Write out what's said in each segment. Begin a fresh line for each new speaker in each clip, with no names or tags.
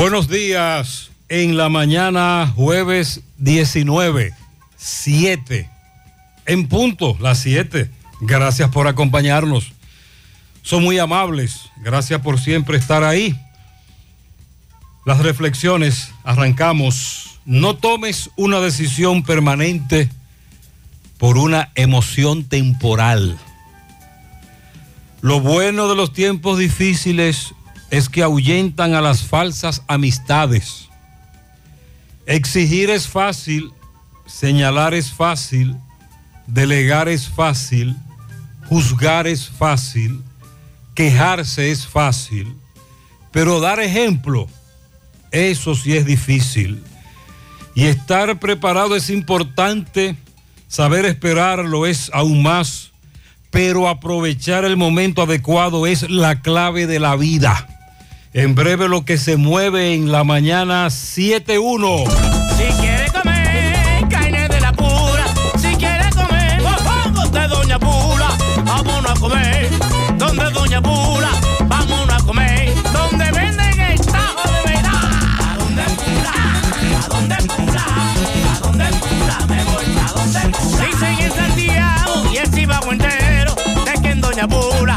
Buenos días en la mañana jueves 19, 7, en punto, las 7. Gracias por acompañarnos. Son muy amables. Gracias por siempre estar ahí. Las reflexiones, arrancamos. No tomes una decisión permanente por una emoción temporal. Lo bueno de los tiempos difíciles es que ahuyentan a las falsas amistades. Exigir es fácil, señalar es fácil, delegar es fácil, juzgar es fácil, quejarse es fácil, pero dar ejemplo, eso sí es difícil. Y estar preparado es importante, saber esperar lo es aún más, pero aprovechar el momento adecuado es la clave de la vida. En breve lo que se mueve en la mañana 7-1.
Si quiere comer carne de la pura, si quiere comer mofongos de Doña Pula, vámonos a comer donde Doña Pula, vámonos a comer donde venden el tajo de verdad. ¿A dónde pula? ¿A dónde pula? ¿A dónde pula? Me voy a donde pula. Dicen en Santiago y el Chivago entero de que en Doña Pula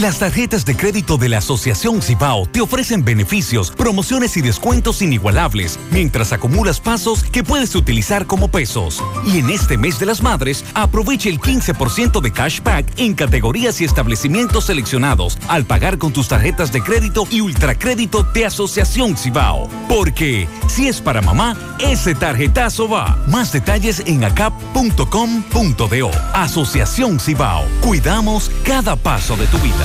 Las tarjetas de crédito de la Asociación Cibao te ofrecen beneficios, promociones y descuentos inigualables mientras acumulas pasos que puedes utilizar como pesos. Y en este mes de las madres, aprovecha el 15% de cashback en categorías y establecimientos seleccionados al pagar con tus tarjetas de crédito y ultracrédito de Asociación Cibao. Porque si es para mamá, ese tarjetazo va. Más detalles en acap.com.do. Asociación Cibao. Cuidamos cada paso de tu vida.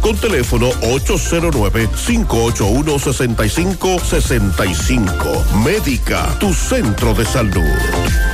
con teléfono 809-581-6565. Médica, tu centro de salud.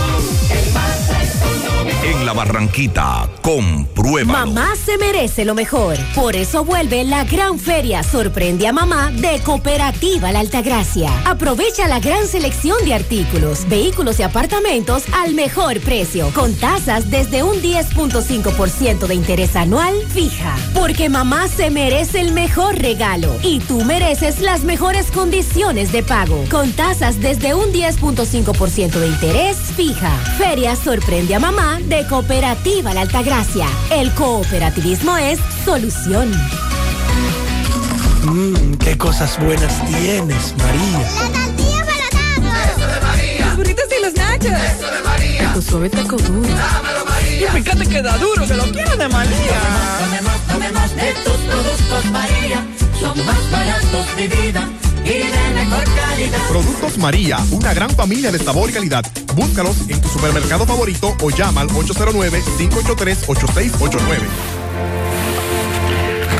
En la Barranquita, compruébalo.
Mamá se merece lo mejor. Por eso vuelve la gran feria Sorprende a Mamá de Cooperativa La Altagracia. Aprovecha la gran selección de artículos, vehículos y apartamentos al mejor precio, con tasas desde un 10.5% de interés anual fija. Porque mamá se merece el mejor regalo y tú mereces las mejores condiciones de pago, con tasas desde un 10.5% de interés fija. Feria Sorprende a Mamá de Cooperativa La Altagracia. El cooperativismo es solución.
Mmm, qué cosas buenas tienes, María.
La tortilla para
Eso de María.
Los burritos y los nachos.
Eso de María.
Tu suave taco duro.
Dámelo, María.
Y fíjate que da duro, que lo quiero de María.
Tomemos, tomemos de tus productos María. Son más baratos de vida y de mejor calidad.
Productos María, una gran familia de sabor y calidad. Búscalos en tu supermercado favorito o llama al 809-583-8689.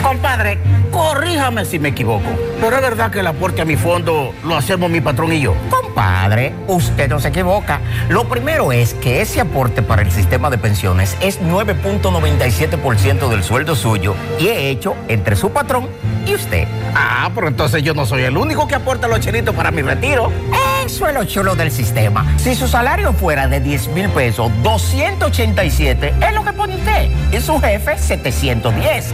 Compadre, corríjame si me equivoco, pero es verdad que el aporte a mi fondo lo hacemos mi patrón y yo.
Compadre, usted no se equivoca. Lo primero es que ese aporte para el sistema de pensiones es 9.97% del sueldo suyo y he hecho entre su patrón y usted.
Ah, pero entonces yo no soy el único que aporta los chelitos para mi retiro.
Eso es lo chulo del sistema. Si su salario fuera de 10 mil pesos, 287 es lo que pone usted. Y su jefe, 710.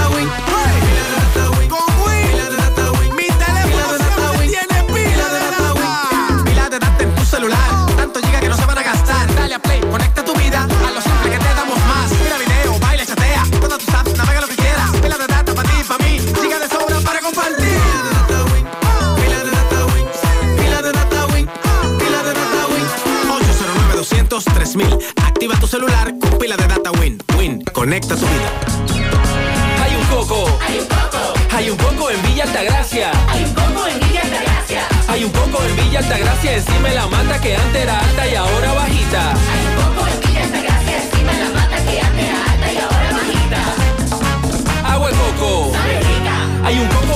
conecta tu vida.
Hay un coco.
Hay un coco.
Hay un coco en Villa Altagracia.
Hay un coco en Villa Altagracia.
Hay un coco en Villa Altagracia encima de la mata que antes era alta y ahora bajita.
Hay un coco en Villa Altagracia encima de la mata que antes era alta y ahora bajita.
Agua de coco. Hay un coco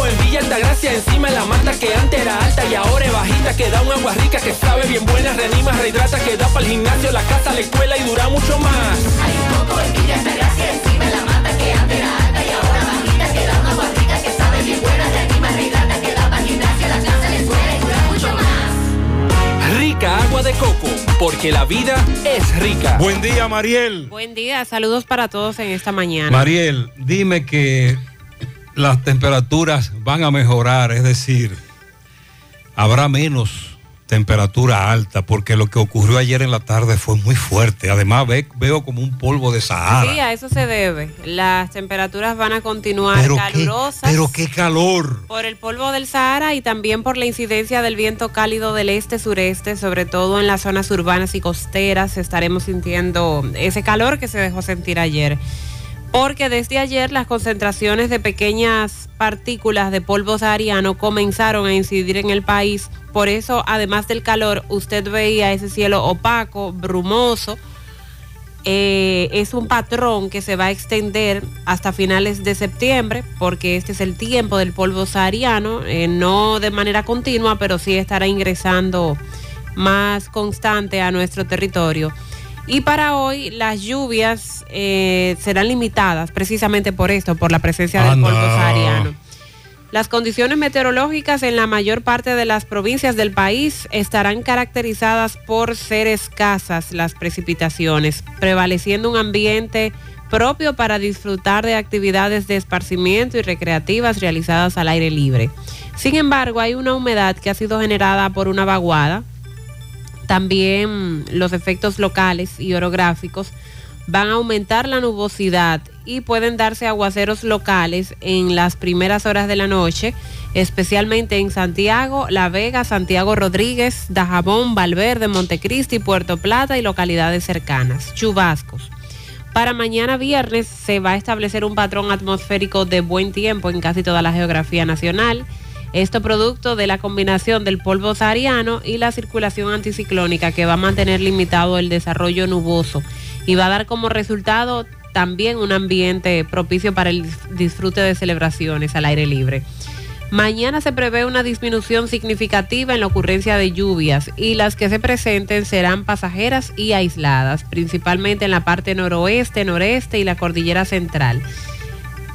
Altagracia encima de la mata que antes era alta y ahora es bajita que da un agua rica que sabe bien buena, reanima, rehidrata, que da para el gimnasio, la casa, la escuela y dura mucho más.
Hay un coco en Villa Altagracia encima de la mata que antes era alta y ahora bajita que da una agua rica que sabe bien buena, reanima, rehidrata, que da para el gimnasio, la casa, la escuela y dura mucho más.
Rica agua de coco, porque la vida es rica.
Buen día, Mariel.
Buen día, saludos para todos en esta mañana.
Mariel, dime que las temperaturas van a mejorar, es decir, habrá menos temperatura alta, porque lo que ocurrió ayer en la tarde fue muy fuerte. Además, ve- veo como un polvo de Sahara.
Sí, a eso se debe. Las temperaturas van a continuar
pero, qué,
calurosas
pero qué calor.
por el polvo del Sahara y también por la incidencia del viento cálido del este-sureste, sobre todo en las zonas urbanas y costeras. Estaremos sintiendo ese calor que se dejó sentir ayer. Porque desde ayer las concentraciones de pequeñas partículas de polvo sahariano comenzaron a incidir en el país. Por eso, además del calor, usted veía ese cielo opaco, brumoso. Eh, es un patrón que se va a extender hasta finales de septiembre, porque este es el tiempo del polvo sahariano, eh, no de manera continua, pero sí estará ingresando más constante a nuestro territorio. Y para hoy las lluvias eh, serán limitadas precisamente por esto, por la presencia del
Anda.
polvo sahariano. Las condiciones meteorológicas en la mayor parte de las provincias del país estarán caracterizadas por ser escasas las precipitaciones, prevaleciendo un ambiente propio para disfrutar de actividades de esparcimiento y recreativas realizadas al aire libre. Sin embargo, hay una humedad que ha sido generada por una vaguada, también los efectos locales y orográficos van a aumentar la nubosidad y pueden darse aguaceros locales en las primeras horas de la noche, especialmente en Santiago, La Vega, Santiago Rodríguez, Dajabón, Valverde, Montecristi, Puerto Plata y localidades cercanas. Chubascos. Para mañana viernes se va a establecer un patrón atmosférico de buen tiempo en casi toda la geografía nacional. Esto producto de la combinación del polvo sahariano y la circulación anticiclónica que va a mantener limitado el desarrollo nuboso y va a dar como resultado también un ambiente propicio para el disfrute de celebraciones al aire libre. Mañana se prevé una disminución significativa en la ocurrencia de lluvias y las que se presenten serán pasajeras y aisladas, principalmente en la parte noroeste, noreste y la cordillera central.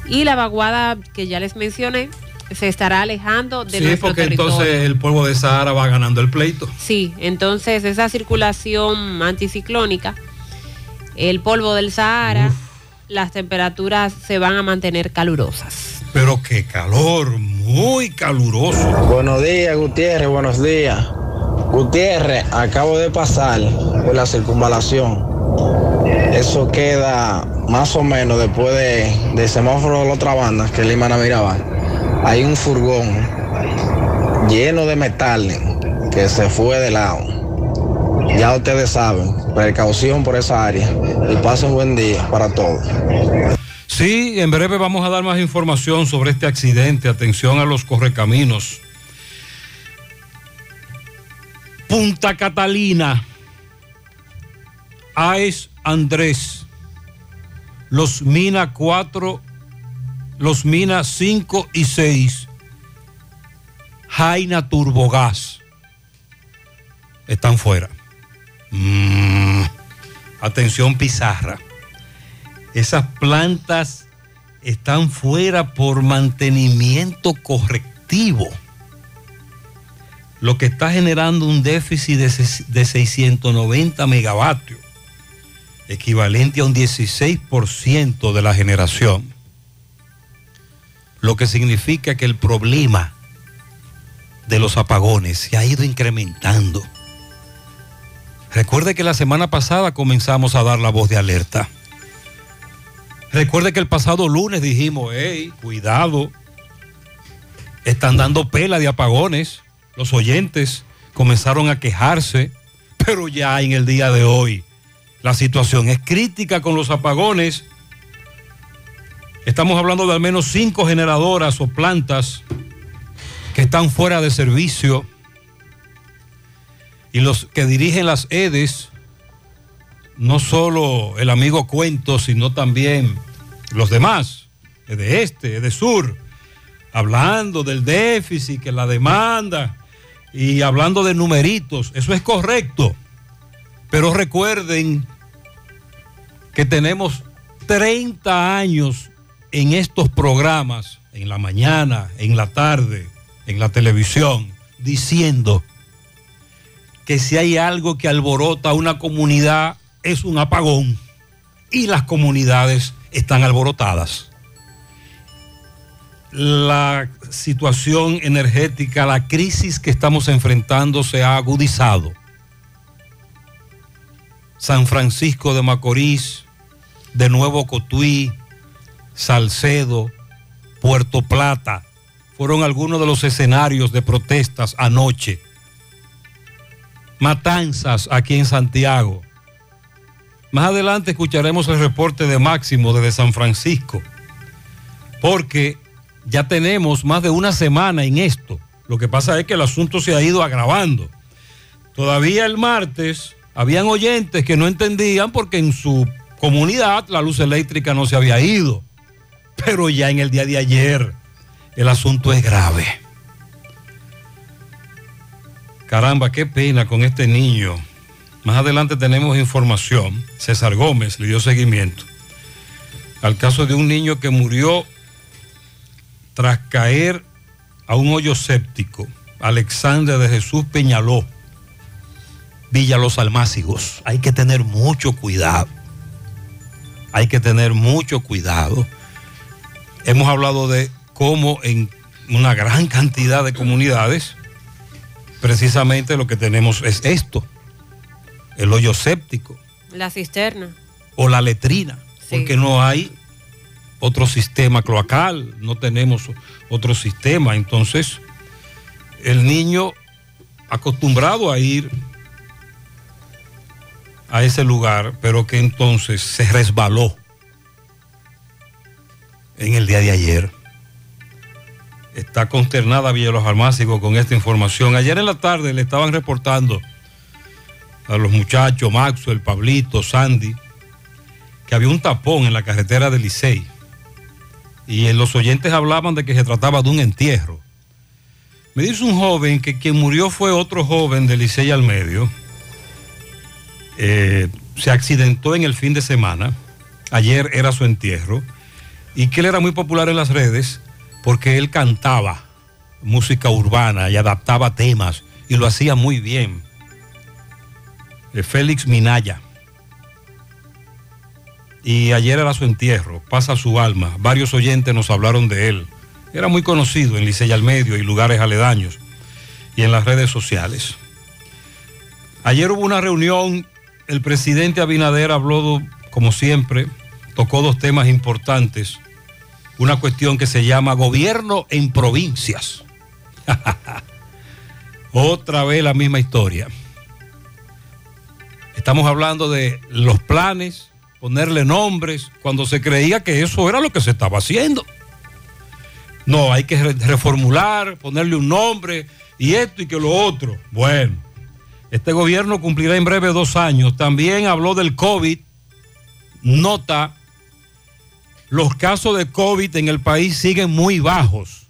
Y la vaguada que ya les mencioné se estará alejando de
Sí,
nuestro
porque
territorio.
entonces el polvo de Sahara va ganando el pleito.
Sí, entonces esa circulación anticiclónica, el polvo del Sahara, las temperaturas se van a mantener calurosas.
Pero qué calor, muy caluroso.
Buenos días, Gutiérrez, buenos días. Gutiérrez, acabo de pasar por la circunvalación. Eso queda más o menos después de, del semáforo de la otra banda, que es Lima Mirabal. Hay un furgón lleno de metal que se fue de lado. Ya ustedes saben, precaución por esa área. Y pasen buen día para todos.
Sí, en breve vamos a dar más información sobre este accidente. Atención a los correcaminos. Punta Catalina. AES Andrés. Los Mina 4, los Mina 5 y 6. Jaina Turbogas. Están fuera. Mm, Atención Pizarra. Esas plantas están fuera por mantenimiento correctivo, lo que está generando un déficit de 690 megavatios, equivalente a un 16% de la generación, lo que significa que el problema de los apagones se ha ido incrementando. Recuerde que la semana pasada comenzamos a dar la voz de alerta. Recuerde que el pasado lunes dijimos, hey, cuidado, están dando pela de apagones. Los oyentes comenzaron a quejarse, pero ya en el día de hoy la situación es crítica con los apagones. Estamos hablando de al menos cinco generadoras o plantas que están fuera de servicio y los que dirigen las EDES no solo el amigo Cuento, sino también los demás, de este, de sur, hablando del déficit, que la demanda y hablando de numeritos, eso es correcto. Pero recuerden que tenemos 30 años en estos programas, en la mañana, en la tarde, en la televisión, diciendo que si hay algo que alborota a una comunidad es un apagón y las comunidades están alborotadas. la situación energética, la crisis que estamos enfrentando se ha agudizado. San Francisco de Macorís, de Nuevo Cotuí, Salcedo, Puerto Plata, fueron algunos de los escenarios de protestas anoche. Matanzas aquí en Santiago. Más adelante escucharemos el reporte de Máximo desde San Francisco, porque ya tenemos más de una semana en esto. Lo que pasa es que el asunto se ha ido agravando. Todavía el martes habían oyentes que no entendían porque en su comunidad la luz eléctrica no se había ido. Pero ya en el día de ayer el asunto es grave. Caramba, qué pena con este niño. Más adelante tenemos información. César Gómez le dio seguimiento al caso de un niño que murió tras caer a un hoyo séptico. Alexander de Jesús Peñaló, Villa Los Almácigos. Hay que tener mucho cuidado. Hay que tener mucho cuidado. Hemos hablado de cómo en una gran cantidad de comunidades, precisamente lo que tenemos es esto, el hoyo séptico
La cisterna.
o la letrina, porque no hay otro sistema cloacal, no tenemos otro sistema. Entonces, el niño acostumbrado a ir a ese lugar, pero que entonces se resbaló en el día de ayer. Está consternada Villa Los con esta información. Ayer en la tarde le estaban reportando a los muchachos, Maxwell, Pablito, Sandy, que había un tapón en la carretera de Licey. Y los oyentes hablaban de que se trataba de un entierro. Me dice un joven que quien murió fue otro joven de Licey al medio. Eh, se accidentó en el fin de semana. Ayer era su entierro. Y que él era muy popular en las redes porque él cantaba música urbana y adaptaba temas y lo hacía muy bien. Eh, Félix Minaya. Y ayer era su entierro, pasa su alma. Varios oyentes nos hablaron de él. Era muy conocido en Licey al Medio y lugares aledaños y en las redes sociales. Ayer hubo una reunión, el presidente Abinader habló, como siempre, tocó dos temas importantes. Una cuestión que se llama gobierno en provincias. Otra vez la misma historia. Estamos hablando de los planes, ponerle nombres, cuando se creía que eso era lo que se estaba haciendo. No, hay que re- reformular, ponerle un nombre y esto y que lo otro. Bueno, este gobierno cumplirá en breve dos años. También habló del COVID. Nota, los casos de COVID en el país siguen muy bajos,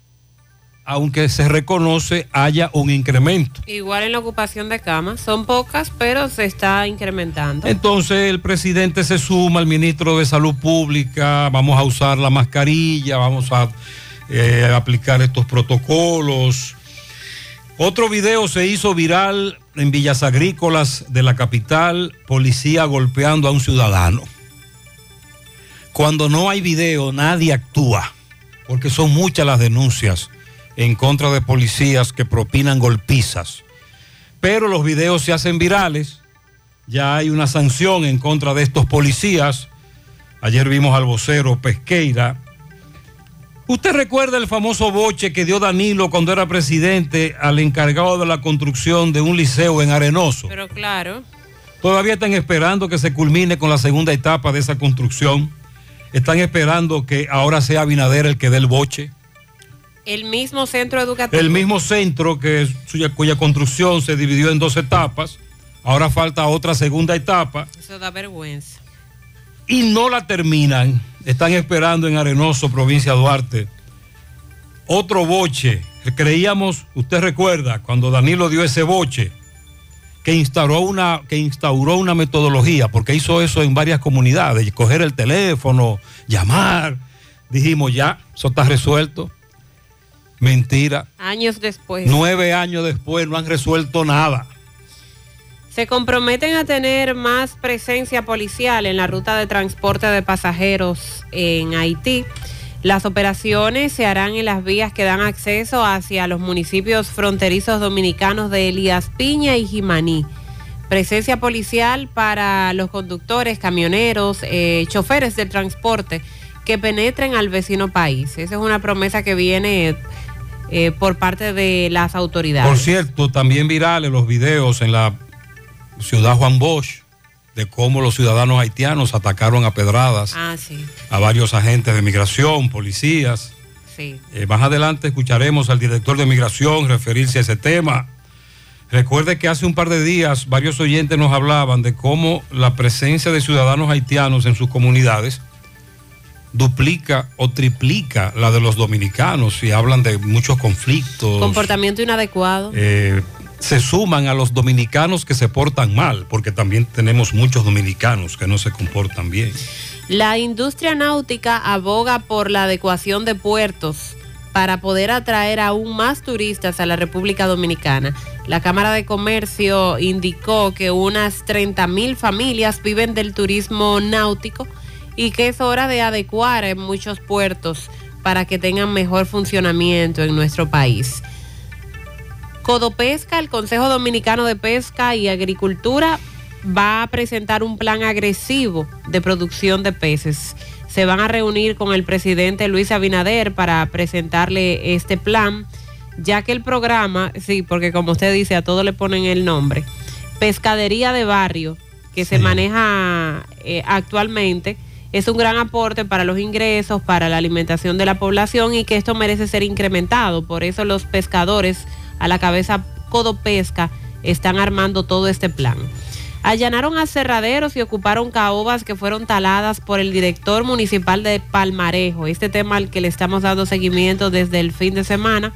aunque se reconoce haya un incremento.
Igual en la ocupación de camas. Son pocas, pero se está incrementando.
Entonces el presidente se suma al ministro de Salud Pública, vamos a usar la mascarilla, vamos a eh, aplicar estos protocolos. Otro video se hizo viral en Villas Agrícolas de la capital, policía golpeando a un ciudadano. Cuando no hay video, nadie actúa, porque son muchas las denuncias en contra de policías que propinan golpizas. Pero los videos se hacen virales, ya hay una sanción en contra de estos policías. Ayer vimos al vocero Pesqueira. ¿Usted recuerda el famoso boche que dio Danilo cuando era presidente al encargado de la construcción de un liceo en Arenoso?
Pero claro,
Todavía están esperando que se culmine con la segunda etapa de esa construcción. Están esperando que ahora sea Abinader el que dé el boche.
el mismo centro educativo.
El mismo centro que suya- cuya construcción se dividió en dos etapas. Ahora falta otra segunda etapa
Eso da vergüenza.
y no la terminan. Están esperando en Arenoso, provincia de Duarte. Otro boche. Creíamos, usted recuerda, cuando Danilo dio ese boche, que instauró una, que instauró una metodología, porque hizo eso en varias comunidades, coger el teléfono, llamar. Dijimos, ya, eso está resuelto. Mentira.
Años después.
Nueve años después no han resuelto nada.
Se comprometen a tener más presencia policial en la ruta de transporte de pasajeros en Haití. Las operaciones se harán en las vías que dan acceso hacia los municipios fronterizos dominicanos de Elías Piña y Jimaní. Presencia policial para los conductores, camioneros, eh, choferes de transporte que penetren al vecino país. Esa es una promesa que viene eh, por parte de las autoridades.
Por cierto, también virales los videos en la ciudad Juan Bosch de cómo los ciudadanos haitianos atacaron a pedradas
Ah, sí,
a varios agentes de migración, policías.
sí.
Eh, más adelante escucharemos al director de migración referirse a ese tema. Recuerde que hace un par de días varios oyentes nos hablaban de cómo la presencia de ciudadanos haitianos en sus comunidades duplica o triplica la de los dominicanos y hablan de muchos conflictos.
Comportamiento inadecuado.
Eh, se suman a los dominicanos que se portan mal, porque también tenemos muchos dominicanos que no se comportan bien.
La industria náutica aboga por la adecuación de puertos para poder atraer aún más turistas a la República Dominicana. La Cámara de Comercio indicó que unas 30 mil familias viven del turismo náutico y que es hora de adecuar en muchos puertos para que tengan mejor funcionamiento en nuestro país. Codopesca, el Consejo Dominicano de Pesca y Agricultura, va a presentar un plan agresivo de producción de peces. Se van a reunir con el presidente Luis Abinader para presentarle este plan, ya que el programa, sí, porque como usted dice, a todo le ponen el nombre, pescadería de barrio, que se maneja eh, actualmente, es un gran aporte para los ingresos, para la alimentación de la población y que esto merece ser incrementado. Por eso los pescadores a la cabeza Codopesca están armando todo este plan. Allanaron aserraderos y ocuparon caobas que fueron taladas por el director municipal de Palmarejo. Este tema al que le estamos dando seguimiento desde el fin de semana,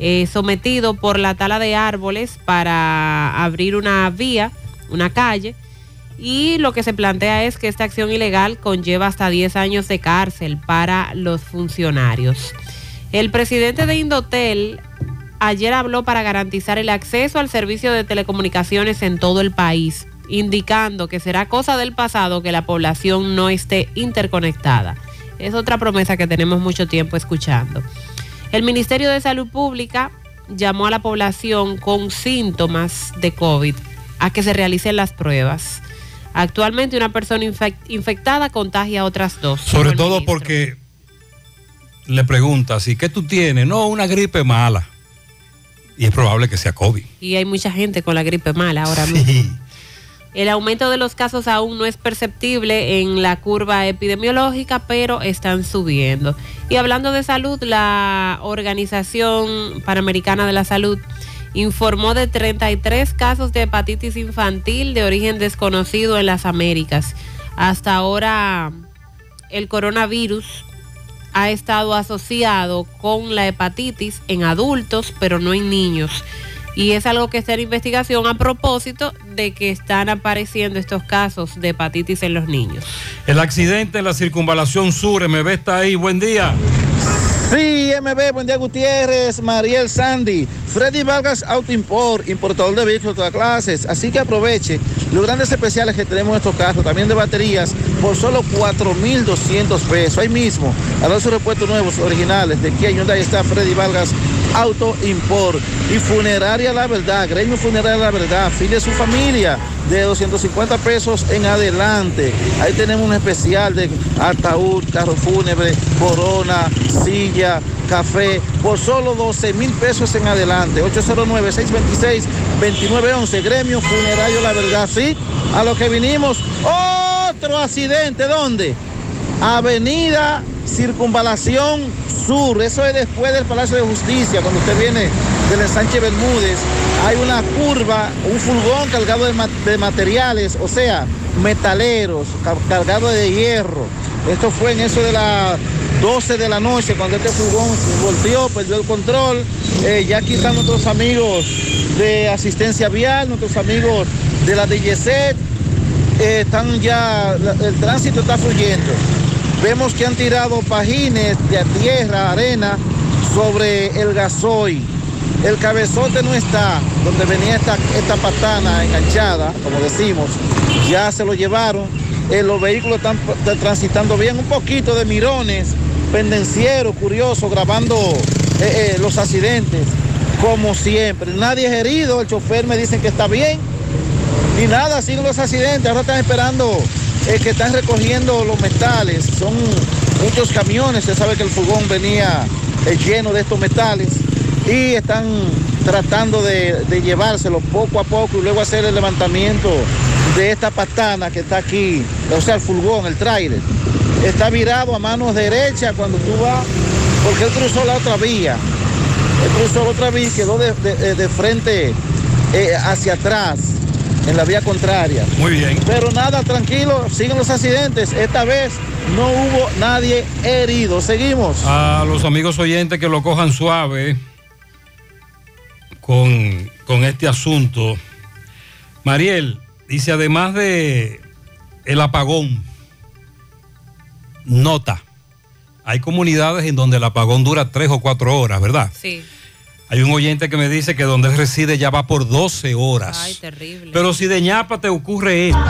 eh, sometido por la tala de árboles para abrir una vía, una calle. Y lo que se plantea es que esta acción ilegal conlleva hasta 10 años de cárcel para los funcionarios. El presidente de Indotel ayer habló para garantizar el acceso al servicio de telecomunicaciones en todo el país, indicando que será cosa del pasado que la población no esté interconectada. Es otra promesa que tenemos mucho tiempo escuchando. El Ministerio de Salud Pública llamó a la población con síntomas de COVID a que se realicen las pruebas. Actualmente una persona infec- infectada contagia a otras dos.
Sobre todo porque le preguntas, ¿y qué tú tienes? No, una gripe mala. Y es probable que sea COVID.
Y hay mucha gente con la gripe mala ahora mismo. El aumento de los casos aún no es perceptible en la curva epidemiológica, pero están subiendo. Y hablando de salud, la Organización Panamericana de la Salud informó de 33 casos de hepatitis infantil de origen desconocido en las Américas. Hasta ahora el coronavirus ha estado asociado con la hepatitis en adultos, pero no en niños. Y es algo que está en investigación a propósito de que están apareciendo estos casos de hepatitis en los niños.
El accidente en la circunvalación sur, MB está ahí, buen día.
Sí, MB, buen día Gutiérrez, Mariel Sandy, Freddy Vargas Auto Import, importador de vehículos de todas clases. Así que aproveche los grandes especiales que tenemos en estos casos, también de baterías, por solo 4,200 pesos. Ahí mismo, a dos repuestos nuevos, originales, de Kia Hyundai está Freddy Vargas Auto Import y Funeraria La Verdad, Gremio Funeraria La Verdad, file su familia de 250 pesos en adelante. Ahí tenemos un especial de ataúd, carro fúnebre, corona, silla, café, por solo 12 mil pesos en adelante. 809-626-2911, Gremio Funerario La Verdad, ¿sí? A lo que vinimos, otro accidente, ¿dónde? Avenida Circunvalación Sur, eso es después del Palacio de Justicia, cuando usted viene del ensanche Bermúdez, hay una curva, un furgón cargado de, ma- de materiales, o sea, metaleros, ca- cargado de hierro. Esto fue en eso de las 12 de la noche, cuando este furgón volteó, perdió el control. Eh, ya aquí están nuestros amigos de asistencia vial, nuestros amigos de la DGC, eh, están ya, la- el tránsito está fluyendo. Vemos que han tirado pajines de tierra, arena, sobre el gasoil. El cabezote no está, donde venía esta, esta patana enganchada, como decimos, ya se lo llevaron. Eh, los vehículos están transitando bien, un poquito de mirones pendencieros, curiosos, grabando eh, eh, los accidentes, como siempre. Nadie es herido, el chofer me dicen que está bien. Y nada, siguen los accidentes. Ahora están esperando que están recogiendo los metales. Son muchos camiones. Se sabe que el furgón venía lleno de estos metales. Y están tratando de, de llevárselo poco a poco y luego hacer el levantamiento de esta patana que está aquí, o sea, el furgón, el tráiler. Está virado a manos derecha cuando tú vas, porque él cruzó la otra vía. Él cruzó la otra vía y quedó de, de- de frente eh, hacia atrás, en la vía contraria.
Muy bien.
Pero nada, tranquilo, siguen los accidentes. Esta vez no hubo nadie herido. Seguimos.
A los amigos oyentes que lo cojan suave con, con este asunto. Mariel dice, además de el apagón, nota, hay comunidades en donde el apagón dura tres o cuatro horas, ¿verdad?
Sí.
Hay un oyente que me dice que donde él reside ya va por 12 horas.
Ay, terrible.
Pero si de ñapa te ocurre esto,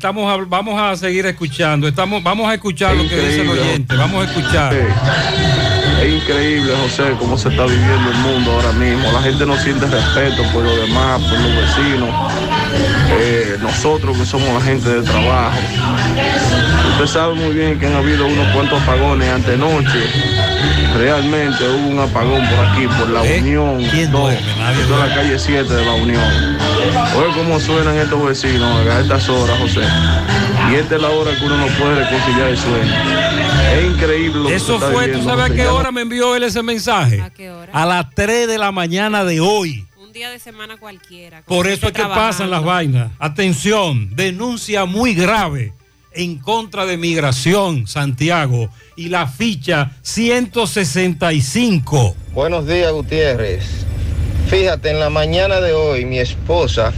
estamos, hab- vamos a seguir escuchando, estamos, vamos a escuchar lo que dice el oyente, vamos a escuchar.
Es increíble, José, cómo se está viviendo el mundo ahora mismo. La gente no siente respeto por los demás, por los vecinos. Eh, nosotros que somos la gente de trabajo. Usted sabe muy bien que han habido unos cuantos apagones antenoche. Realmente hubo un apagón por aquí, por la Unión 2, toda la calle 7 de la Unión. Oye cómo suenan estos vecinos a estas horas, José. Y esta es la hora que uno no puede reconciliar el sueño. Es increíble lo que se
Eso fue, ¿tú sabes a qué
no-
hora me envió él ese mensaje? ¿A
qué hora?
A las 3 de la mañana de hoy.
Un día de semana cualquiera.
Por eso es que pasan las vainas. Atención, denuncia muy grave en contra de migración, Santiago, y la ficha 165.
Buenos días, Gutiérrez. Fíjate, en la mañana de hoy, mi esposa,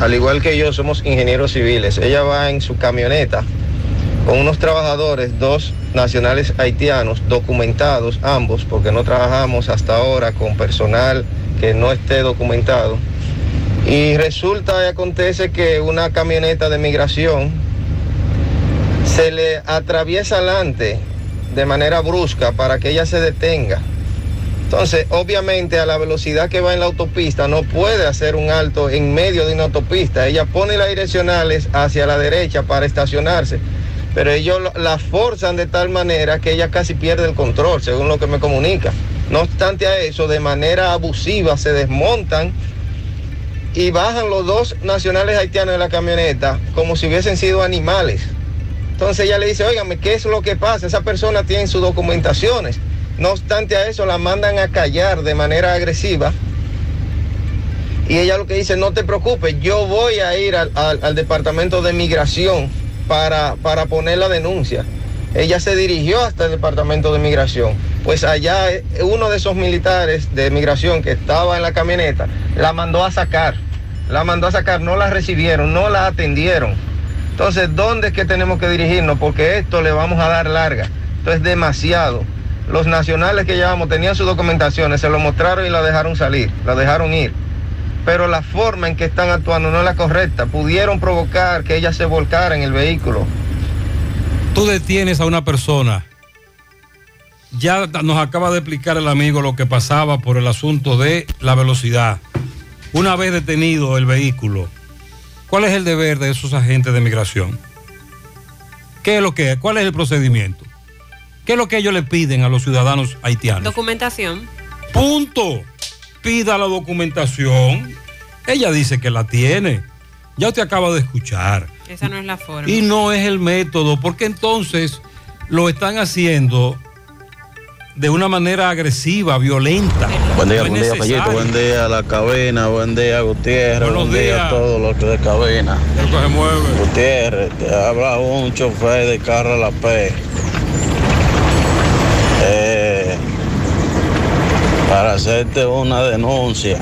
al igual que yo, somos ingenieros civiles. Ella va en su camioneta con unos trabajadores, dos nacionales haitianos, documentados ambos, porque no trabajamos hasta ahora con personal que no esté documentado. Y resulta y acontece que una camioneta de migración se le atraviesa adelante de manera brusca para que ella se detenga. Entonces, obviamente a la velocidad que va en la autopista no puede hacer un alto en medio de una autopista. Ella pone las direccionales hacia la derecha para estacionarse, pero ellos lo- la forzan de tal manera que ella casi pierde el control, según lo que me comunica. No obstante a eso, de manera abusiva se desmontan y bajan los dos nacionales haitianos de la camioneta como si hubiesen sido animales. Entonces ella le dice, óigame, ¿qué es lo que pasa? Esa persona tiene sus documentaciones. No obstante a eso, la mandan a callar de manera agresiva. Y ella lo que dice, no te preocupes, yo voy a ir al, al- departamento de migración para, para poner la denuncia. Ella se dirigió hasta el departamento de migración. Pues allá eh, uno de esos militares de migración que estaba en la camioneta la mandó a sacar. La mandó a sacar, no la recibieron, no la atendieron. Entonces, ¿dónde es que tenemos que dirigirnos? Porque esto le vamos a dar larga. Esto es demasiado. Los nacionales que llevamos tenían sus documentaciones, se lo mostraron y la dejaron salir, la dejaron ir. Pero la forma en que están actuando no es la correcta. Pudieron provocar que ella se volcara en el vehículo.
Tú detienes a una persona. Ya nos acaba de explicar el amigo lo que pasaba por el asunto de la velocidad. Una vez detenido el vehículo, ¿cuál es el deber de esos agentes de migración? ¿Qué es lo que es? ¿Cuál es el procedimiento? ¿Qué es lo que ellos le piden a los ciudadanos haitianos?
Documentación.
Punto. Pida la documentación. Ella dice que la tiene. Ya usted acaba de escuchar.
Esa no es la forma.
Y no es el método, porque entonces lo están haciendo de una manera agresiva, violenta.
Buen día, buen día. Payito. Buen día, La Cabina. Buen día, Gutiérrez.
Buenos
buen día
días.
a todos los que de Cabina.
se mueve.
Gutiérrez, te habla un chofer de carro a la P. Eh, para hacerte una denuncia.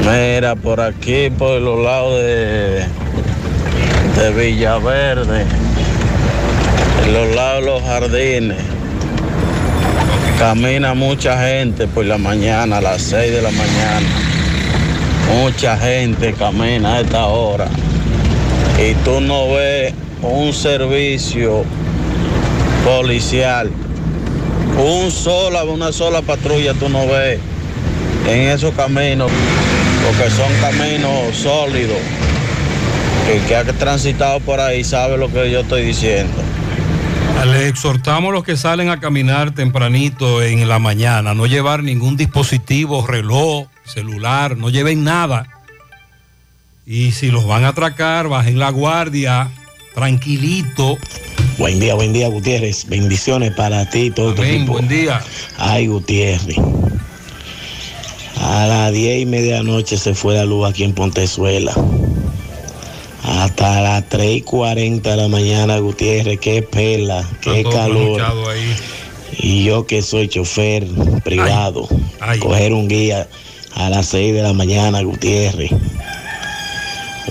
Mira, por aquí, por los lados de, de Villaverde, en los lados de los jardines. Camina mucha gente por la mañana, a las 6 de la mañana. Mucha gente camina a esta hora. Y tú no ves un servicio policial. Una sola patrulla tú no ves en esos caminos, porque son caminos sólidos. El que ha transitado por ahí sabe lo que yo estoy diciendo.
Le exhortamos a los que salen a caminar tempranito en la mañana, no llevar ningún dispositivo, reloj, celular, no lleven nada. Y si los van a atracar, bajen la guardia, tranquilito.
Buen día, buen día, Gutiérrez. Bendiciones para ti y todo tu
Amén,
equipo.
buen día.
Ay, Gutiérrez. A las diez y media noche se fue la luz aquí en Pontezuela. Hasta las 3 y 40 de la mañana, Gutiérrez. Qué pela, qué calor.
ahí.
Y yo que soy chofer privado, coger un guía a las 6 de la mañana, Gutiérrez.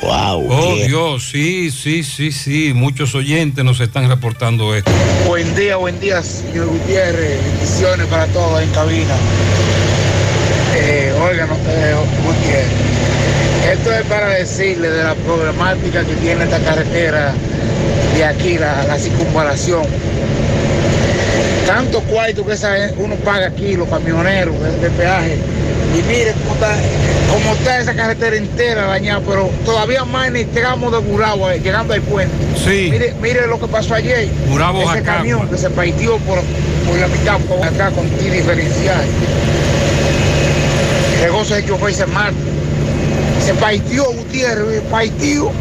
Wow,
Oh. Dios, sí, sí, sí, sí. Muchos oyentes nos están reportando esto.
Buen día, buen día, señor Gutiérrez. Bendiciones para todos en cabina. Eh, oigan, eh, Gutiérrez, esto es para decirle de la problemática que tiene esta carretera de aquí, la, la circunvalación. Tanto cuarto que esa, uno paga aquí, los camioneros de, peaje. Y mire cómo está, cómo está esa carretera entera dañada, pero todavía más ni llegamos de Burabo, eh, llegando al puente.
Sí.
Mire, mire lo que pasó ayer.
Burabo,
Ese camión que se partió por, por la mitad, por acá con ti diferencial. El negocio de chofer se mata. Se partió Gutiérrez, partió.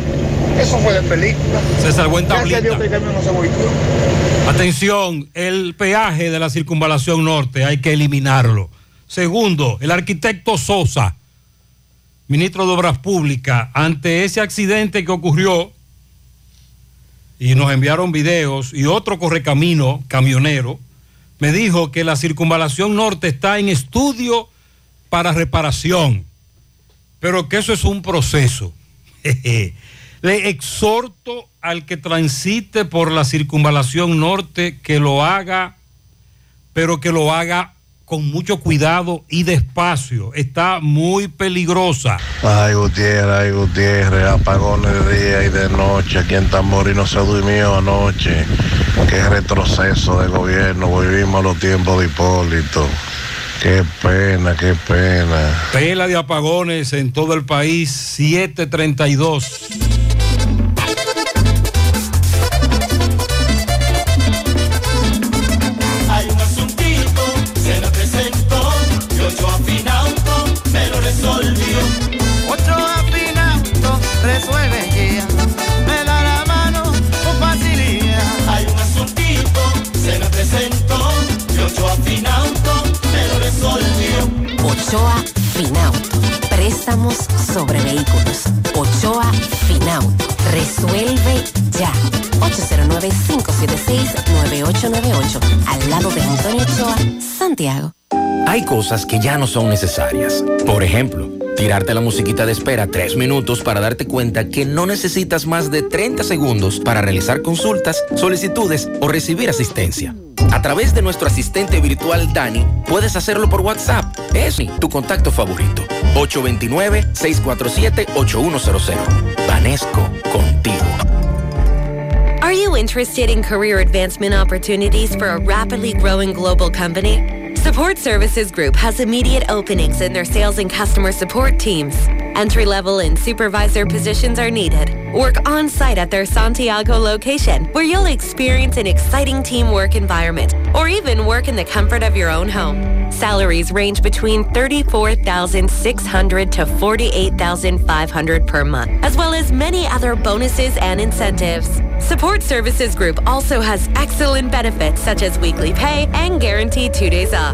Eso fue de película.
Se salvó en
Gracias a Dios
tablita.
que el camión no se.
Atención, el peaje de la circunvalación norte hay que eliminarlo. Segundo, el arquitecto Sosa, ministro de Obras Públicas, ante ese accidente que ocurrió, y nos enviaron videos, y otro correcamino camionero, me dijo que la circunvalación norte está en estudio para reparación, pero que eso es un proceso. Le exhorto al que transite por la circunvalación norte que lo haga, pero que lo haga con mucho cuidado y despacio. Está muy peligrosa.
Ay, Gutiérrez, ay, Gutiérrez, apagones de día y de noche. Aquí en Tamborino se durmió anoche. Qué retroceso de gobierno. Volvimos a los tiempos de Hipólito. Qué pena, qué pena.
Pela de apagones en todo el país, 732.
Ochoa Finauto. Préstamos sobre vehículos. Ochoa Finauto. Resuelve ya. 809-576-9898. Al lado de Antonio Ochoa, Santiago.
Hay cosas que ya no son necesarias. Por ejemplo, tirarte la musiquita de espera tres minutos para darte cuenta que no necesitas más de 30 segundos para realizar consultas, solicitudes o recibir asistencia. A través de nuestro asistente virtual Dani, puedes hacerlo por WhatsApp. Es tu contacto favorito. 829-647-8100. Vanesco, contigo.
Are you interested in career advancement opportunities for a rapidly growing global company? Support Services Group has immediate openings in their sales and customer support teams. Entry level and supervisor positions are needed. Work on site at their Santiago location, where you'll experience an exciting teamwork environment, or even work in the comfort of your own home. Salaries range between $34,600 to $48,500 per month, as well as many other bonuses and incentives. Support Services Group also has excellent benefits such as weekly pay and guaranteed two days off.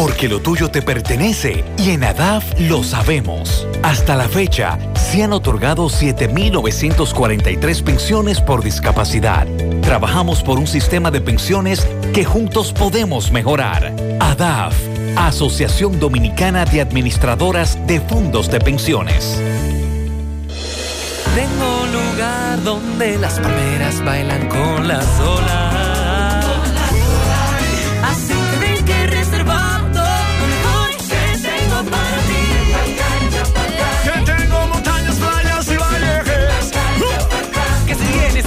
Porque lo tuyo te pertenece y en ADAF lo sabemos. Hasta la fecha, se han otorgado 7.943 pensiones por discapacidad. Trabajamos por un sistema de pensiones que juntos podemos mejorar. ADAF, Asociación Dominicana de Administradoras de Fondos de Pensiones.
Tengo un lugar donde las palmeras bailan con las olas.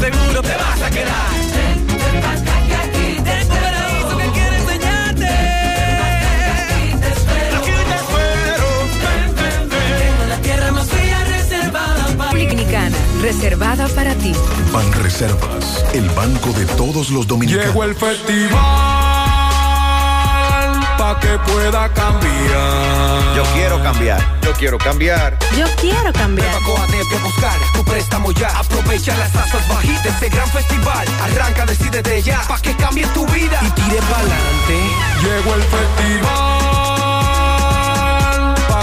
Seguro te vas a quedar. Que quiero enseñarte.
Aquí te espero.
Tengo la tierra más fría reservada para
Dominicana, reservada para ti.
Ban Reservas, el banco de todos los dominicanos.
Llegó el festival pa' que pueda cambiar.
Yo quiero cambiar, yo quiero cambiar.
Yo quiero cambiar.
Coatete a buscar tu préstamo ya. Aprovecha las tasas bajitas de este gran festival. Arranca, decídete ya, pa' que cambie tu vida y tire pa'lante.
Llegó el festival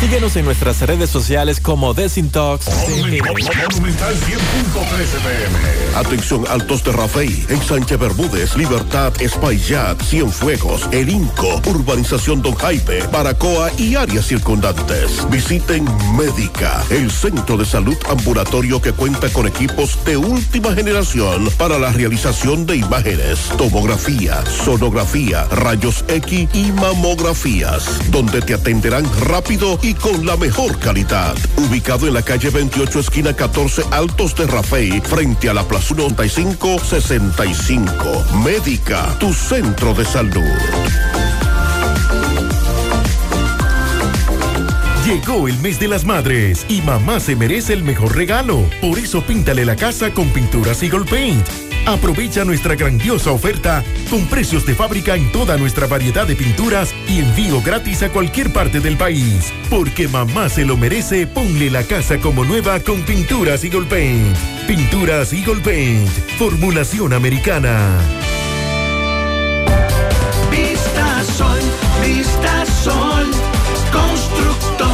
Síguenos en nuestras redes sociales como Desintox.
Monumental 100.13 pm. Atención Altos de Rafey, en Sánchez Bermúdez, Libertad, Espaillat, Cienfuegos, El Inco, Urbanización Don Jaipe, Baracoa y áreas circundantes. Visiten Médica, el centro de salud ambulatorio que cuenta con equipos de última generación para la realización de imágenes, tomografía, sonografía, rayos X y mamografías, donde te atenderán rápido y con la mejor calidad. Ubicado en la calle 28, esquina 14, Altos de Rafey, frente a la Plaza 9565. Médica, tu centro de salud.
Llegó el mes de las madres y mamá se merece el mejor regalo. Por eso píntale la casa con pinturas Eagle Paint. Aprovecha nuestra grandiosa oferta con precios de fábrica en toda nuestra variedad de pinturas y envío gratis a cualquier parte del país. Porque mamá se lo merece, ponle la casa como nueva con pinturas Eagle Paint. Pinturas Eagle Paint, formulación americana.
Vista Sol, Vista Sol, constructora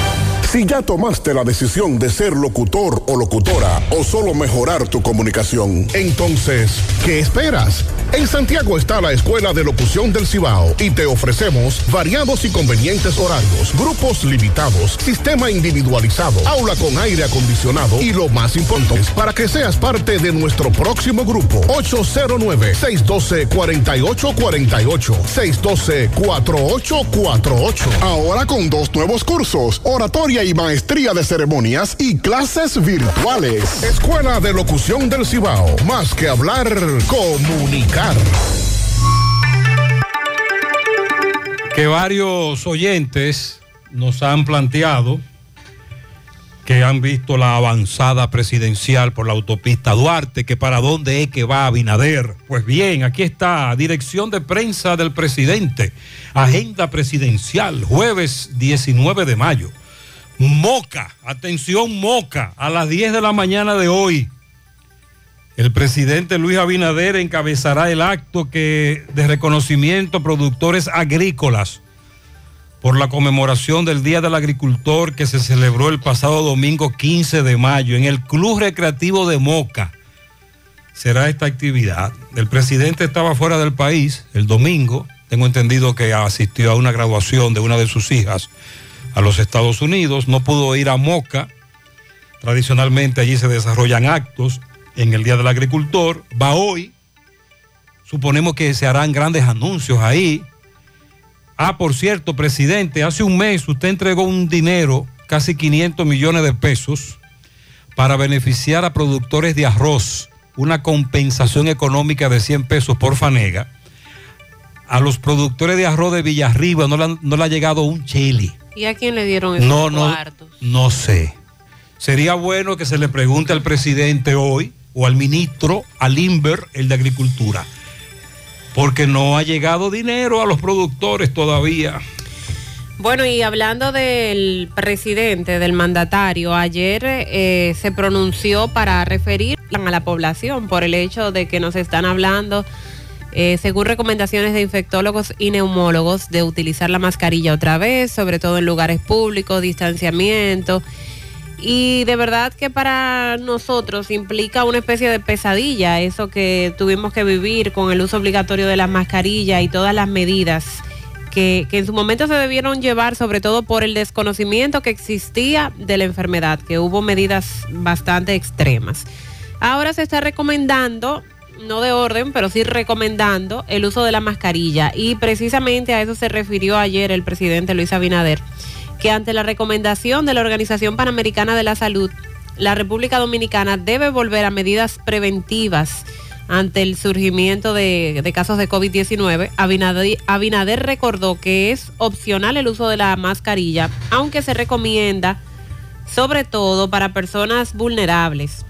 Si ya tomaste la decisión de ser locutor o locutora o solo mejorar tu comunicación, entonces, ¿qué esperas? En Santiago está la Escuela de Locución del Cibao y te ofrecemos variados y convenientes horarios, grupos limitados, sistema individualizado, aula con aire acondicionado y lo más importante, para que seas parte de nuestro próximo grupo, 809-612-4848, 612-4848. Ahora con dos nuevos cursos, oratoria y maestría de ceremonias y clases virtuales. Escuela de Locución del Cibao, más que hablar, comunicar.
que varios oyentes nos han planteado que han visto la avanzada presidencial por la autopista Duarte, que para dónde es que va Abinader. Pues bien, aquí está, dirección de prensa del presidente, agenda presidencial, jueves 19 de mayo. Moca, atención Moca, a las 10 de la mañana de hoy. El presidente Luis Abinader encabezará el acto de reconocimiento a productores agrícolas por la conmemoración del Día del Agricultor que se celebró el pasado domingo 15 de mayo en el Club Recreativo de Moca. Será esta actividad. El presidente estaba fuera del país el domingo. Tengo entendido que asistió a una graduación de una de sus hijas a los Estados Unidos. No pudo ir a Moca. Tradicionalmente allí se desarrollan actos en el Día del Agricultor. Va hoy. Suponemos que se harán grandes anuncios ahí. Ah, por cierto, presidente, hace un mes usted entregó un dinero, casi 500 millones de pesos, para beneficiar a productores de arroz, una compensación económica de 100 pesos por fanega. A los productores de arroz de Villarriba no le, no le ha llegado un chili.
¿Y a quién le dieron esos
No, no,
cuartos?
no sé. Sería bueno que se le pregunte al presidente hoy o al ministro, al Inver, el de Agricultura, porque no ha llegado dinero a los productores todavía.
Bueno, y hablando del presidente, del mandatario, ayer eh, se pronunció para referir a la población por el hecho de que nos están hablando, eh, según recomendaciones de infectólogos y neumólogos, de utilizar la mascarilla otra vez, sobre todo en lugares públicos, distanciamiento. Y de verdad que para nosotros implica una especie de pesadilla, eso que tuvimos que vivir con el uso obligatorio de la mascarilla y todas las medidas que en su momento se debieron llevar, sobre todo por el desconocimiento que existía de la enfermedad, que hubo medidas bastante extremas. Ahora se está recomendando, no de orden, pero sí recomendando el uso de la mascarilla. Y precisamente a eso se refirió ayer el presidente Luis Abinader que ante la recomendación de la Organización Panamericana de la Salud, la República Dominicana debe volver a medidas preventivas ante el surgimiento de, casos de COVID-19. Abinader, Abinader recordó que es opcional el uso de la mascarilla, aunque se recomienda sobre todo para personas vulnerables.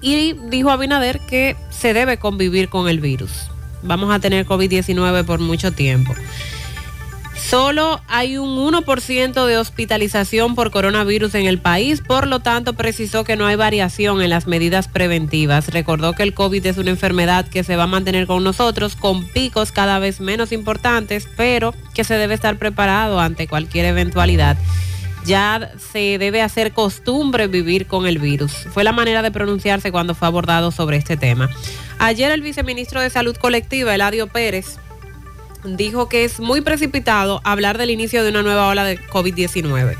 Y dijo Abinader que se debe convivir con el virus. Vamos a tener COVID-19 por mucho tiempo. Solo hay un 1% de hospitalización por coronavirus en el país, por lo tanto precisó que no hay variación en las medidas preventivas. Recordó que el COVID es una enfermedad que se va a mantener con nosotros, con picos cada vez menos importantes, pero que se debe estar preparado ante cualquier eventualidad. Ya se debe hacer costumbre vivir con el virus. Fue la manera de pronunciarse cuando fue abordado sobre este tema. Ayer el viceministro de Salud Colectiva, Eladio Pérez, dijo que es muy precipitado hablar del inicio de una nueva ola de COVID-19.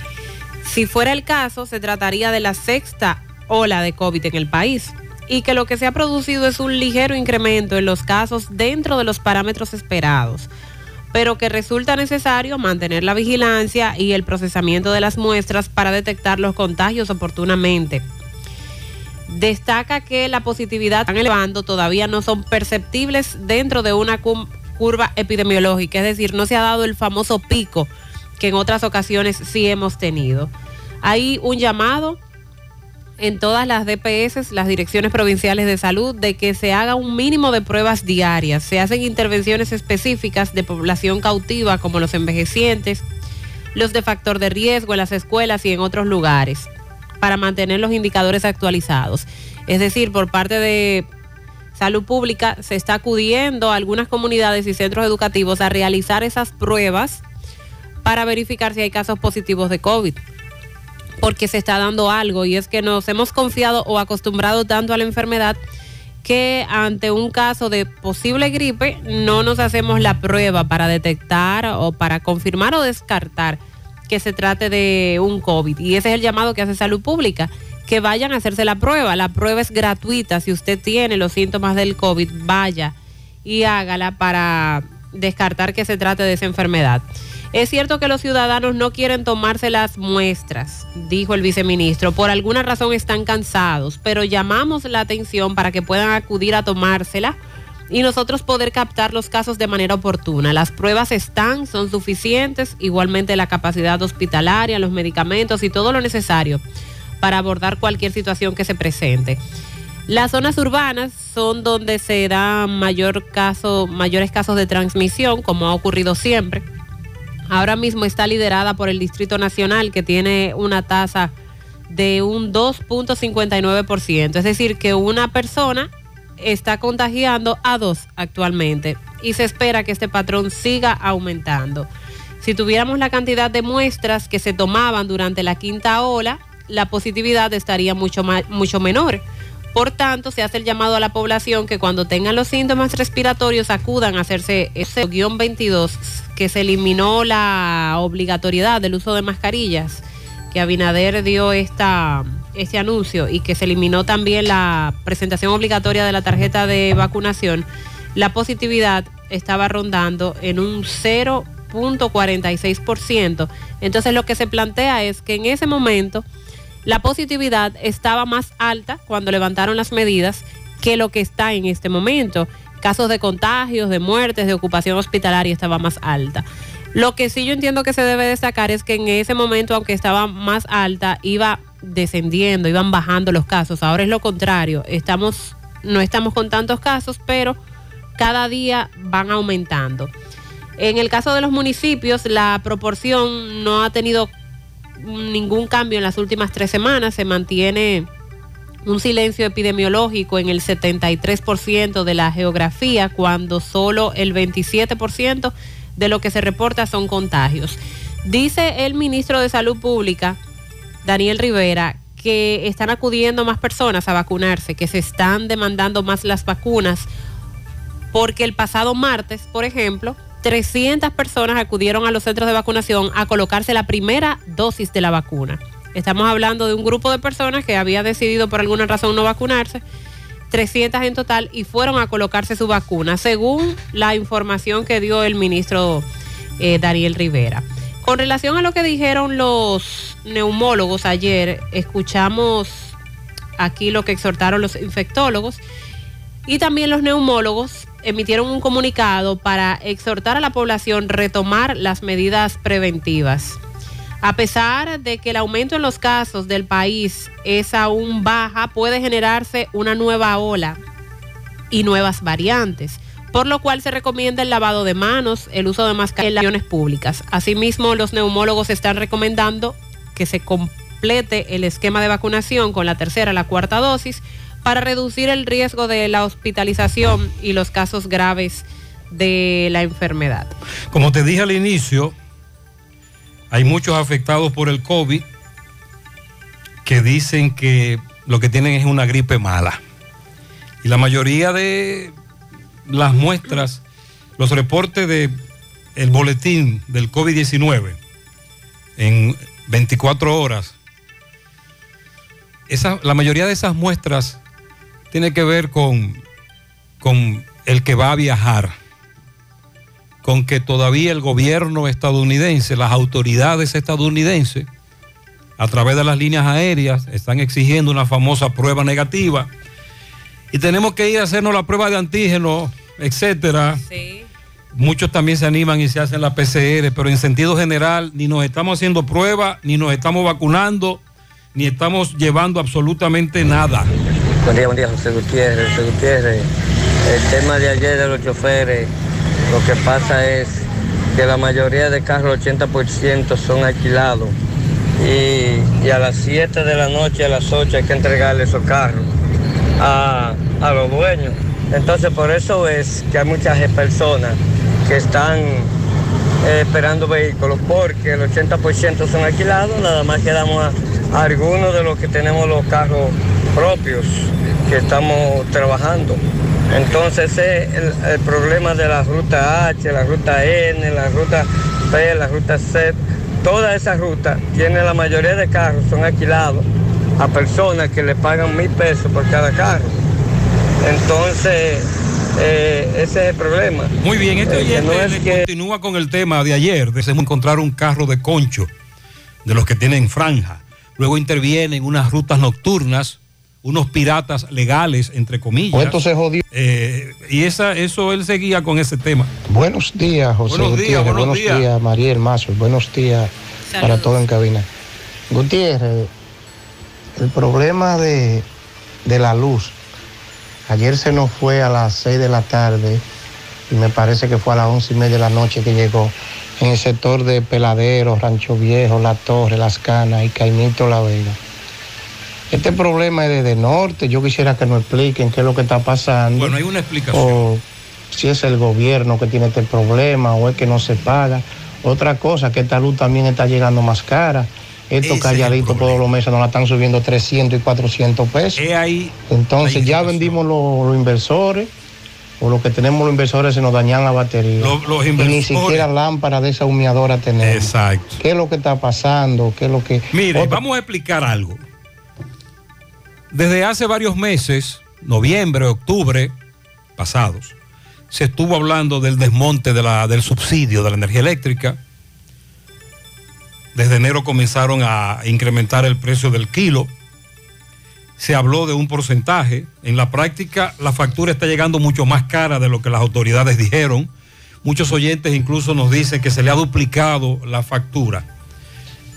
Si fuera el caso, se trataría de la sexta ola de COVID en el país y que lo que se ha producido es un ligero incremento en los casos dentro de los parámetros esperados, pero que resulta necesario mantener la vigilancia y el procesamiento de las muestras para detectar los contagios oportunamente. Destaca que la positividad están elevando todavía no son perceptibles dentro de una curva epidemiológica, es decir, no se ha dado el famoso pico que en otras ocasiones sí hemos tenido. Hay un llamado en todas las DPS, las direcciones provinciales de salud, de que se haga un mínimo de pruebas diarias. Se hacen intervenciones específicas de población cautiva como los envejecientes, los de factor de riesgo en las escuelas y en otros lugares, para mantener los indicadores actualizados. Es decir, por parte de Salud Pública se está acudiendo a algunas comunidades y centros educativos a realizar esas pruebas para verificar si hay casos positivos de COVID. Porque se está dando algo y es que nos hemos confiado o acostumbrado tanto a la enfermedad que ante un caso de posible gripe no nos hacemos la prueba para detectar o para confirmar o descartar que se trate de un COVID. Y ese es el llamado que hace Salud Pública, que vayan a hacerse la prueba. La prueba es gratuita. Si usted tiene los síntomas del COVID, vaya y hágala para descartar que se trate de esa enfermedad. Es cierto que los ciudadanos no quieren tomarse las muestras, dijo el viceministro. Por alguna razón están cansados, pero llamamos la atención para que puedan acudir a tomársela y nosotros poder captar los casos de manera oportuna. Las pruebas están, son suficientes, igualmente la capacidad hospitalaria, los medicamentos y todo lo necesario para abordar cualquier situación que se presente. Las zonas urbanas son donde se dan mayor mayores casos de transmisión, como ha ocurrido siempre. Ahora mismo está liderada por el Distrito Nacional, que tiene una tasa de un 2.59%. Es decir, que una persona está contagiando a dos actualmente y se espera que este patrón siga aumentando. Si tuviéramos la cantidad de muestras que se tomaban durante la quinta ola, la positividad estaría mucho, mucho menor. Por tanto, se hace el llamado a la población que cuando tengan los síntomas respiratorios acudan a hacerse ese guion 22, que se eliminó la obligatoriedad del uso de mascarillas, que Abinader dio esta, este anuncio y que se eliminó también la presentación obligatoria de la tarjeta de vacunación, la positividad estaba rondando en un 0.46%. Entonces lo que se plantea es que en ese momento la positividad estaba más alta cuando levantaron las medidas que lo que está en este momento. Casos de contagios, de muertes, de ocupación hospitalaria estaba más alta. Lo que sí yo entiendo que se debe destacar es que en ese momento, aunque estaba más alta, iba descendiendo, iban bajando los casos. Ahora es lo contrario. Estamos, no estamos con tantos casos, pero cada día van aumentando. En el caso de los municipios, la proporción no ha tenido ningún cambio en las últimas tres semanas, se mantiene un silencio epidemiológico en el 73% de la geografía, cuando solo el 27% de lo que se reporta son contagios. Dice el ministro de Salud Pública, Daniel Rivera, que están acudiendo más personas a vacunarse, que se están demandando más las vacunas, porque el pasado martes, por ejemplo, 300 personas acudieron a los centros de vacunación a colocarse la primera dosis de la vacuna. Estamos hablando de un grupo de personas que había decidido por alguna razón no vacunarse, 300 en total, y fueron a colocarse su vacuna, según la información que dio el ministro eh, Daniel Rivera. Con relación a lo que dijeron los neumólogos ayer, escuchamos aquí lo que exhortaron los infectólogos y también los neumólogos emitieron un comunicado para exhortar a la población retomar las medidas preventivas. A pesar de que el aumento en los casos del país es aún baja, puede generarse una nueva ola y nuevas variantes, por lo cual se recomienda el lavado de manos, el uso de mascarillas en las públicas. Asimismo, los neumólogos están recomendando que se complete el esquema de vacunación con la tercera, la cuarta dosis, para reducir el riesgo de la hospitalización y los casos graves de la enfermedad.
Como te dije al inicio, hay muchos afectados por el COVID que dicen que lo que tienen es una gripe mala. Y la mayoría de las muestras, los reportes del el boletín del COVID-19 en 24 horas, esa, la mayoría de esas muestras tiene que ver con, con el que va a viajar, con que todavía el gobierno estadounidense, las autoridades estadounidenses, a través de las líneas aéreas, están exigiendo una famosa prueba negativa. Y tenemos que ir a hacernos la prueba de antígeno, etcétera. Muchos también se animan y se hacen la PCR, pero en sentido general ni nos estamos haciendo pruebas, ni nos estamos vacunando, ni estamos llevando absolutamente nada.
Buen día, buen día, José Gutiérrez. José Gutiérrez, el tema de ayer de los choferes, lo que pasa es que la mayoría de carros, 80% son alquilados. Y, a las 7 de la noche, a las 8 hay que entregarle esos carros a, a los dueños. Entonces por eso es que hay muchas personas que están eh, esperando vehículos porque el 80% son alquilados, nada más quedamos algunos de los que tenemos los carros propios que estamos trabajando. Entonces ese es el, el problema de la ruta H, la ruta N, la ruta P, la ruta C. Toda esa ruta tiene la mayoría de carros, son alquilados a personas que le pagan mil pesos por cada carro. Entonces, eh, ese es el problema.
Muy bien, este
Eh,
oyente
no es
le
que-
continúa con el tema de ayer, de encontrar un carro de concho, de los que tienen franja. Luego intervienen unas rutas nocturnas, unos piratas legales, entre comillas.
Pues esto se jodió.
Eh, y esa, eso él seguía con ese tema.
Buenos días, José
Buenos días,
Gutiérrez.
buenos
buenos
días.
días, Mariel Mazo. Buenos días para todo en cabina. Gutiérrez, el problema de, de la luz. Ayer se nos fue a las 6 de la tarde y me parece que fue a las once y media de la noche que llegó en el sector de Peladero, Rancho Viejo, La Torre, Las Canas y Caimito La Vega. Este problema es desde norte. Yo quisiera que nos expliquen qué es lo que está pasando.
Bueno, hay una explicación.
O si es el gobierno que tiene este problema o es que no se paga. Otra cosa, que esta luz también está llegando más cara. Estos calladitos todos los meses nos la están subiendo 300 y 400 pesos. Entonces ya vendimos los, los inversores o lo que tenemos los inversores se nos dañan la batería.
Los- los
y ni siquiera lámparas de esa humeadora tenemos.
Exacto.
¿Qué es lo que está pasando? ¿Qué es lo que...
Mire,
Otra-
vamos a explicar algo. Desde hace varios meses, noviembre, octubre pasados, se estuvo hablando del desmonte del subsidio de la energía eléctrica. Desde enero comenzaron a incrementar el precio del kilo. Se habló de un porcentaje. En la práctica, la factura está llegando mucho más cara de lo que las autoridades dijeron. Muchos oyentes incluso nos dicen que se le ha duplicado la factura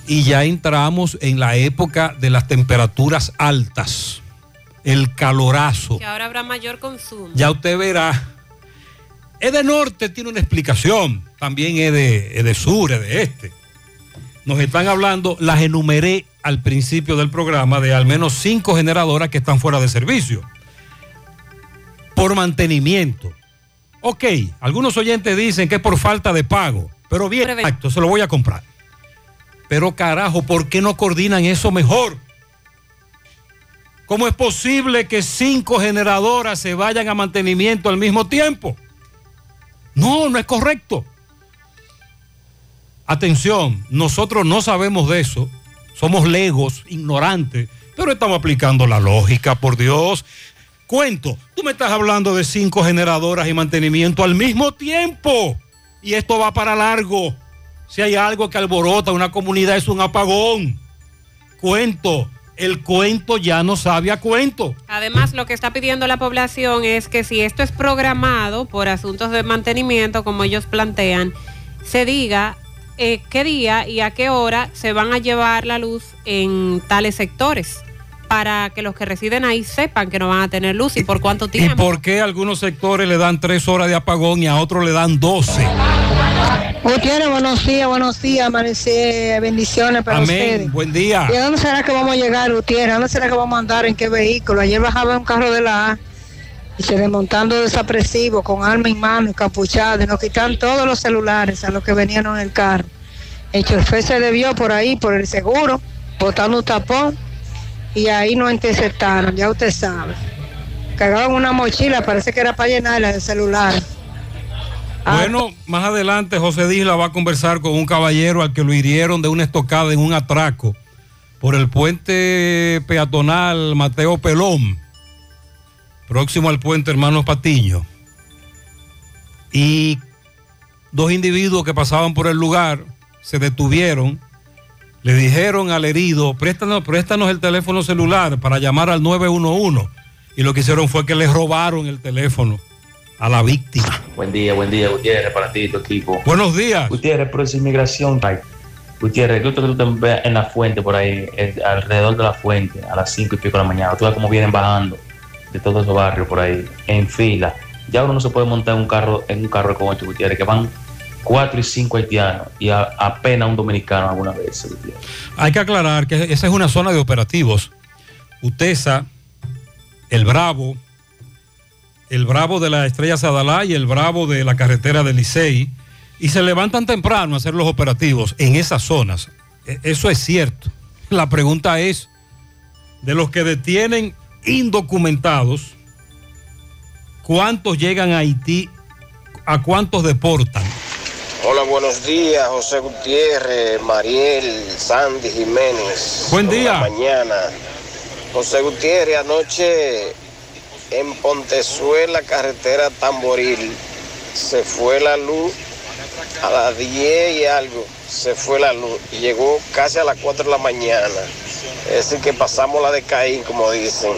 y ya entramos en la época de las temperaturas altas, el calorazo.
Que ahora habrá mayor consumo.
Ya usted verá. Es de norte, tiene una explicación. También es de, es de sur, es de este. Nos están hablando, las enumeré al principio del programa, de al menos cinco generadoras que están fuera de servicio. Por mantenimiento. Ok, algunos oyentes dicen que es por falta de pago. Pero bien, exacto, se lo voy a comprar. Pero carajo, ¿por qué no coordinan eso mejor? ¿Cómo es posible que cinco generadoras se vayan a mantenimiento al mismo tiempo? No, no es correcto. Atención, nosotros no sabemos de eso, somos legos, ignorantes, pero estamos aplicando la lógica, por Dios. Cuento, tú me estás hablando de cinco generadoras y mantenimiento al mismo tiempo. Y esto va para largo. Si hay algo que alborota una comunidad es un apagón. Cuento, el cuento ya no sabe a cuento.
Además, lo que está pidiendo la población es que si esto es programado por asuntos de mantenimiento, como ellos plantean, se diga eh, qué día y a qué hora se van a llevar la luz en tales sectores, para que los que residen ahí sepan que no van a tener luz y por cuánto
¿Y
tiempo.
por qué a algunos sectores le dan tres horas de apagón y a otros le dan doce?
Gutiérrez, buenos días, buenos días, amanecí, bendiciones para
Amén,
ustedes.
buen día.
¿Y a dónde será que vamos a llegar, Gutiérrez? ¿A dónde será que vamos a andar? ¿En qué vehículo? Ayer bajaba un carro de la A y se desmontando desapresivo, con arma en mano, encapuchado, y nos quitan todos los celulares a los que venían en el carro. El chofer se debió por ahí, por el seguro, botando un tapón, y ahí nos interceptaron, ya usted sabe. Cagaban una mochila, parece que era para llenarla de celular.
Bueno, más adelante José Disla va a conversar con un caballero al que lo hirieron de una estocada en un atraco por el puente peatonal Mateo Pelón, próximo al puente Hermanos Patiño. Y dos individuos que pasaban por el lugar se detuvieron, le dijeron al herido, préstanos, préstanos el teléfono celular para llamar al 911. Y lo que hicieron fue que le robaron el teléfono a la víctima.
Buen día, buen día, Gutiérrez, para ti y tu equipo.
Buenos días.
Gutiérrez, por esa inmigración. ay, Gutiérrez, creo que tú te ves en la fuente por ahí, alrededor de la fuente, a las cinco y pico de la mañana. Tú ves cómo vienen bajando de todos esos barrios por ahí, en fila. Ya uno no se puede montar en un carro, en un carro con ocho Gutiérrez, que van cuatro y cinco haitianos y a- apenas un dominicano alguna vez. Gutiérrez.
Hay que aclarar que esa es una zona de operativos. UTESA, el Bravo, el Bravo de la Estrella Sadalá y el Bravo de la carretera del Licey, y se levantan temprano a hacer los operativos en esas zonas. E- Eso es cierto. La pregunta es, de los que detienen indocumentados, ¿cuántos llegan a Haití? ¿A cuántos deportan?
Hola, buenos días, José Gutiérrez, Mariel, Sandy Jiménez.
Buen día.
mañana. José Gutiérrez, anoche en Pontezuela, carretera Tamboril, se fue la luz a las 10 y algo, se fue la luz y llegó casi a las 4 de la mañana. Es decir, que pasamos la de Caín, como dicen.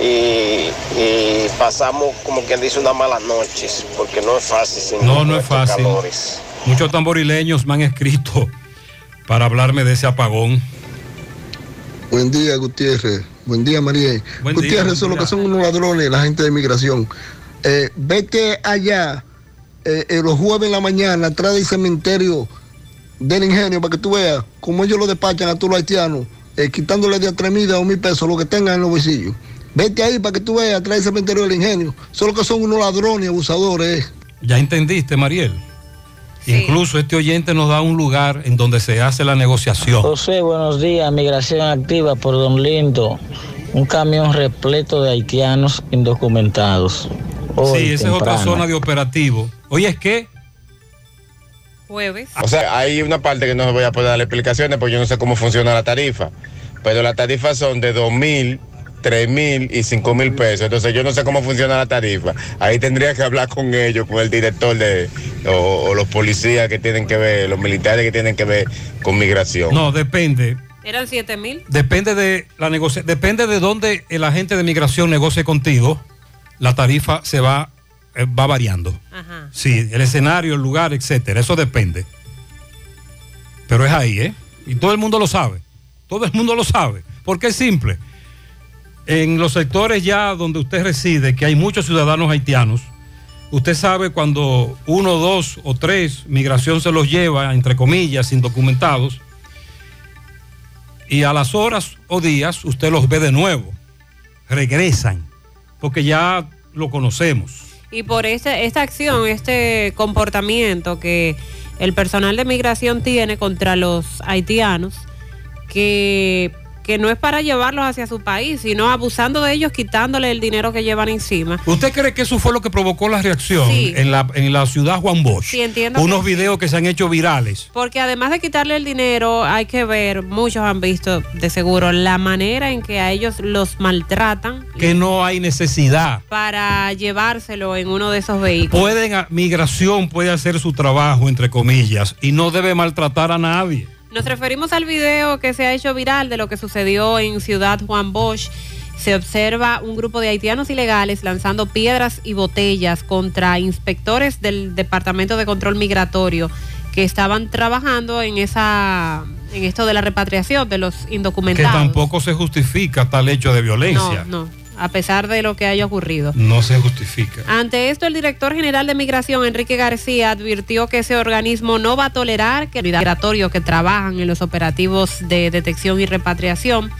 Y, y pasamos, como quien dice, unas malas noches, porque no es fácil. sin
No, no es fácil.
calores.
Muchos tamborileños me han escrito para hablarme de ese apagón.
Buen día, Gutiérrez. Buen día, María.
Buen día,
Gutiérrez, son lo
día.
que son unos ladrones, la gente de migración. Eh, vete allá, eh, eh, los jueves en la mañana, atrás del cementerio del ingenio, para que tú veas cómo ellos lo despachan a todos los haitianos, eh, quitándole de a tres mil a un mil pesos, lo que tengan en los bolsillos. Vete ahí para que tú veas atrás del cementerio del ingenio. Solo que son unos ladrones, abusadores.
Ya entendiste, Mariel. Incluso este oyente nos da un lugar en donde se hace la negociación.
José, buenos días. Migración activa por Don Lindo. Un camión repleto de haitianos indocumentados. Hoy,
sí, esa es otra zona de operativo. Oye, es que
Jueves.
O sea, hay una parte que no voy a poder dar explicaciones porque yo no sé cómo funciona la tarifa. Pero las tarifas son de dos mil, tres mil y cinco mil pesos. Entonces yo no sé cómo funciona la tarifa. Ahí tendría que hablar con ellos, con el director de o, o los policías que tienen que ver, los militares que tienen que ver con migración.
no, depende.
¿Eran 7 mil?
Depende de la negocia depende de dónde el agente de migración negocie contigo, la tarifa se va, eh, va variando.
Ajá.
Sí, el escenario, el lugar, etcétera. Eso depende. Pero es ahí, ¿eh? Y todo el mundo lo sabe. Todo el mundo lo sabe. Porque es simple. En los sectores ya donde usted reside, que hay muchos ciudadanos haitianos, usted sabe cuando uno, dos o tres migración se los lleva, entre comillas, indocumentados, y a las horas o días usted los ve de nuevo. Regresan. Porque ya lo conocemos.
Y por este, esta acción, este comportamiento que el personal de migración tiene contra los haitianos, que, que no es para llevarlos hacia su país, sino abusando de ellos, quitándole el dinero que llevan encima.
¿Usted cree que eso fue lo que provocó la reacción
Sí.
en, la, en la ciudad Juan Bosch?
Sí, entiendo
Unos
que sí.
videos que se han hecho virales.
Porque además de quitarle el dinero, hay que ver, muchos han visto de seguro, la manera en que a ellos los maltratan
Que no hay necesidad.
para llevárselo en uno de esos vehículos.
Pueden, migración puede hacer su trabajo, entre comillas, y no debe maltratar a nadie.
Nos referimos al video que se ha hecho viral de lo que sucedió en Ciudad Juan Bosch. Se observa un grupo de haitianos ilegales lanzando piedras y botellas contra inspectores del Departamento de Control Migratorio que estaban trabajando en esa en esto de la repatriación de los
Que
indocumentados.
tampoco se justifica tal hecho de violencia.
No, no, a pesar de lo que haya ocurrido.
No se justifica.
Ante esto, el director general de Migración, Enrique García, advirtió que ese organismo no va a tolerar que migratorios que trabajan en los operativos de detección y repatriación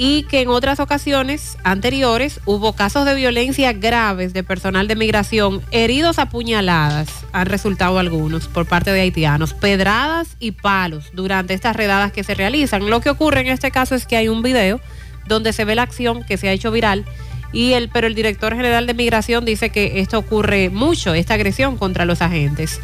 y que en otras ocasiones anteriores hubo casos de violencia graves de personal de migración, heridos a puñaladas, han resultado algunos por parte de haitianos, pedradas y palos durante estas redadas que se realizan. Lo que ocurre en este caso es que hay un video donde se ve la acción que se ha hecho viral y el, pero el director general de migración dice que esto ocurre mucho, esta agresión contra los agentes.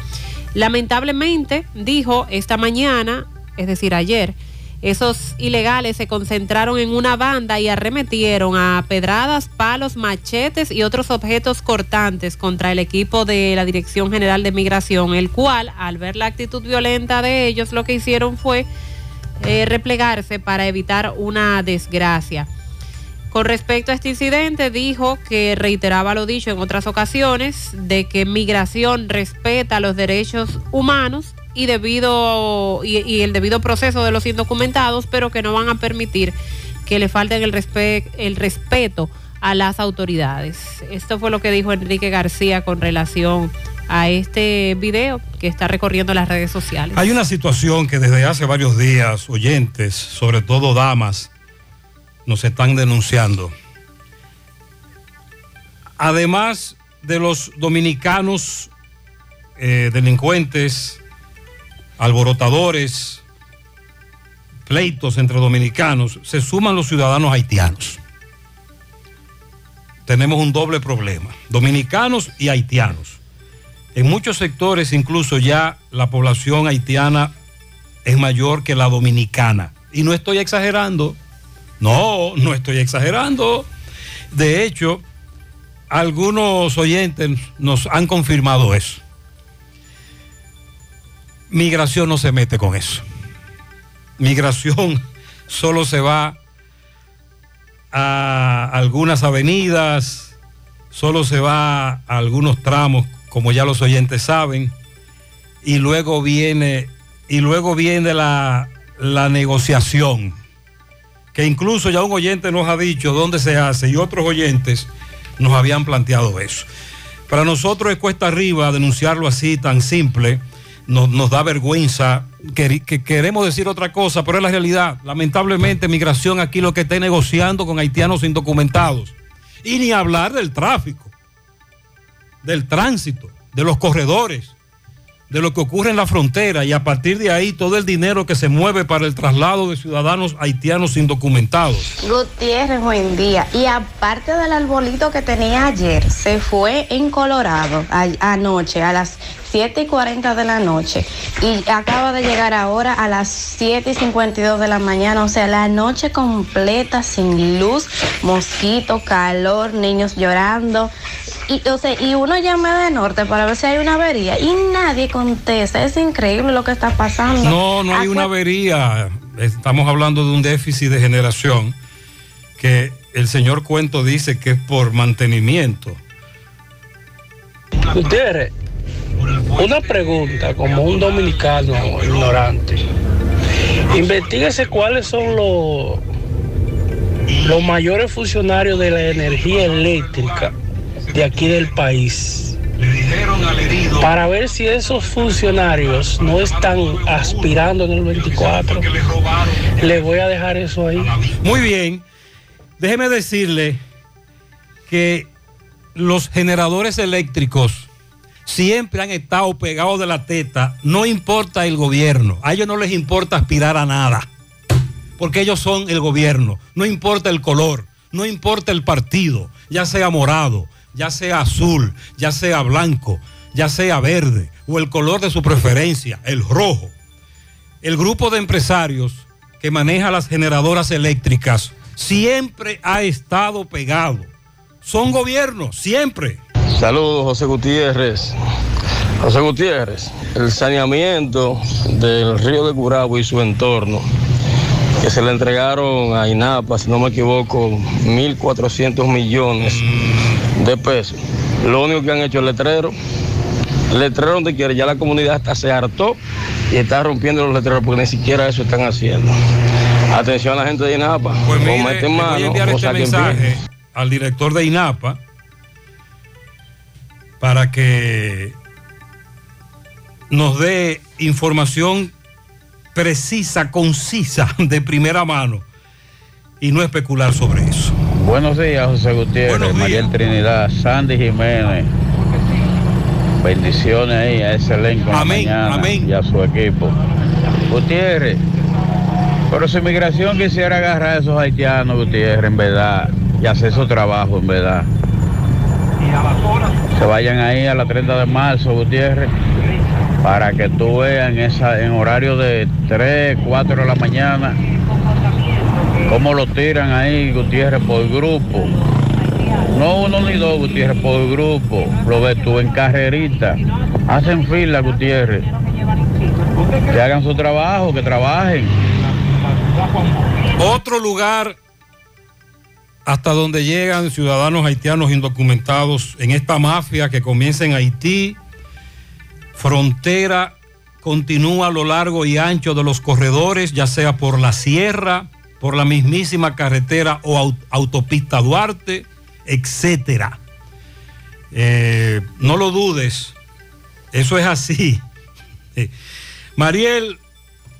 Lamentablemente, dijo esta mañana, es decir, ayer, esos ilegales se concentraron en una banda y arremetieron a pedradas, palos, machetes y otros objetos cortantes contra el equipo de la Dirección General de Migración, el cual, al ver la actitud violenta de ellos, lo que hicieron fue eh, replegarse para evitar una desgracia. Con respecto a este incidente, dijo que reiteraba lo dicho en otras ocasiones, de que migración respeta los derechos humanos y, debido, y, el debido proceso de los indocumentados, pero que no van a permitir que le falten el, el respeto a las autoridades. Esto fue lo que dijo Enrique García con relación a este video que está recorriendo las redes sociales.
Hay una situación que desde hace varios días, oyentes, sobre todo damas, nos están denunciando. Además de los dominicanos eh, delincuentes, alborotadores, pleitos entre dominicanos, se suman los ciudadanos haitianos. Tenemos un doble problema, dominicanos y haitianos. En muchos sectores incluso ya la población haitiana es mayor que la dominicana. Y no estoy exagerando, no, no estoy exagerando. De hecho, algunos oyentes nos han confirmado eso. Migración no se mete con eso. Migración solo se va a algunas avenidas, solo se va a algunos tramos, como ya los oyentes saben, y luego viene, y luego viene la, la negociación, que incluso ya un oyente nos ha dicho dónde se hace y otros oyentes nos habían planteado eso. Para nosotros es cuesta arriba denunciarlo así tan simple, nos, nos da vergüenza, que, que queremos decir otra cosa, pero es la realidad. Lamentablemente migración aquí lo que está negociando con haitianos indocumentados. Y ni hablar del tráfico, del tránsito, de los corredores, de lo que ocurre en la frontera y a partir de ahí todo el dinero que se mueve para el traslado de ciudadanos haitianos indocumentados.
Gutiérrez, buen día. Y aparte del arbolito que tenía ayer, se fue en Colorado anoche a las 7 y 40 de la noche y acaba de llegar ahora a las 7 y 52 de la mañana, o sea, la noche completa sin luz, mosquito, calor, niños llorando. Y, o sea, y uno llama de norte para ver si hay una avería y nadie contesta. Es increíble lo que está pasando.
No, no hay una avería. Estamos hablando de un déficit de generación que el señor Cuento dice que es por mantenimiento.
Gutiérrez, una pregunta como un dominicano ignorante. Investíguese cuáles son los, los mayores funcionarios de la energía eléctrica de aquí del país. Para ver si esos funcionarios no están aspirando en el 24. Le voy a dejar eso ahí.
Muy bien. Déjeme decirle que los generadores eléctricos siempre han estado pegados de la teta, no importa el gobierno. A ellos no les importa aspirar a nada, porque ellos son el gobierno. No importa el color, no importa el partido, ya sea morado, ya sea azul, ya sea blanco, ya sea verde, o el color de su preferencia, el rojo. El grupo de empresarios que maneja las generadoras eléctricas siempre ha estado pegado. Son gobiernos, siempre.
Saludos, José Gutiérrez. José Gutiérrez, el saneamiento del río de Curabo y su entorno, que se le entregaron a INAPA, si no me equivoco, 1.400 millones de pesos. Lo único que han hecho es letrero. Letrero donde quiere, ya la comunidad hasta se hartó y está rompiendo los letreros porque ni siquiera eso están haciendo. Atención a la gente de INAPA.
Pues
o meten
voy a
o
este mensaje
pie.
al director de INAPA para que nos dé información precisa, concisa, de primera mano y no especular sobre eso.
Buenos días, José Gutiérrez, Mariel Trinidad, Sandy Jiménez. Bendiciones ahí a ese elenco
Amén,
mañana
amén.
y a su equipo. Gutiérrez, pero si migración quisiera agarrar a esos haitianos, Gutiérrez, en verdad, y hacer su trabajo, en verdad. Se vayan ahí a la 30 de marzo, Gutiérrez, para que tú veas en, esa, en horario de 3, 4 de la mañana, cómo lo tiran ahí, Gutiérrez, por grupo. No uno ni dos, Gutiérrez, por grupo. Lo ves tú en carrerita. Hacen fila, Gutiérrez. Que hagan su trabajo, que trabajen.
Otro lugar hasta donde llegan ciudadanos haitianos indocumentados en esta mafia que comienza en Haití, frontera continúa a lo largo y ancho de los corredores, ya sea por la sierra, por la mismísima carretera o au- autopista Duarte, etcétera. Eh, no lo dudes, eso es así. Mariel,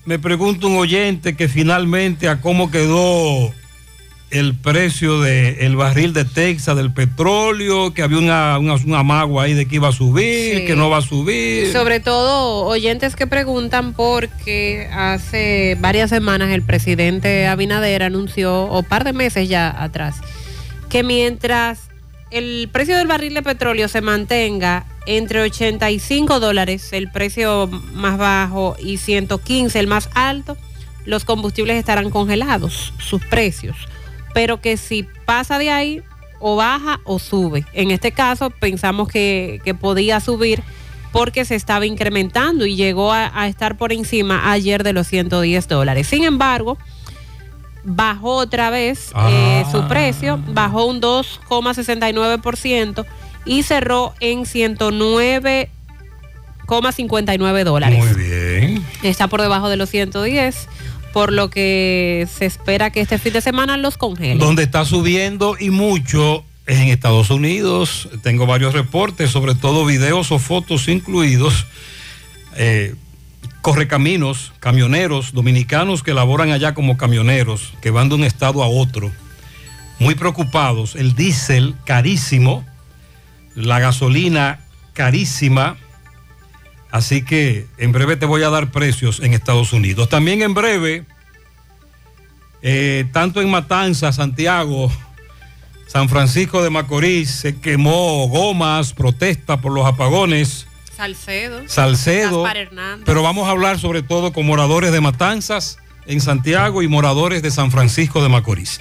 me pregunta un oyente que finalmente a cómo quedó el precio del barril de Texas, del petróleo, que había una, una, un amago ahí de que iba a subir,
Sí.
que no va a subir.
Sobre todo oyentes que preguntan porque hace varias semanas el presidente Abinader anunció, o par de meses ya atrás, que mientras el precio del barril de petróleo se mantenga entre 85 dólares, el precio más bajo, y 115, el más alto, los combustibles estarán congelados, sus precios. Pero que si pasa de ahí, o baja o sube. En este caso pensamos que, que podía subir porque se estaba incrementando y llegó a, a estar por encima ayer de los 110 dólares. Sin embargo, bajó otra vez eh,
Ah.
su precio, bajó un 2,69% y cerró en 109,59 dólares.
Muy bien.
Está por debajo de los 110, por lo que se espera que este fin de semana los congelen.
Donde está subiendo y mucho es en Estados Unidos. Tengo varios reportes, sobre todo videos o fotos incluidos. Eh, correcaminos, camioneros dominicanos que laboran allá como camioneros, que van de un estado a otro, muy preocupados. El diésel carísimo, la gasolina carísima. Así que en breve te voy a dar precios en Estados Unidos. También en breve, eh, tanto en Matanza, Santiago, San Francisco de Macorís, se quemó gomas, protesta por los apagones.
Salcedo.
Salcedo. Pero vamos a hablar sobre todo con moradores de Matanzas en Santiago y moradores de San Francisco de Macorís.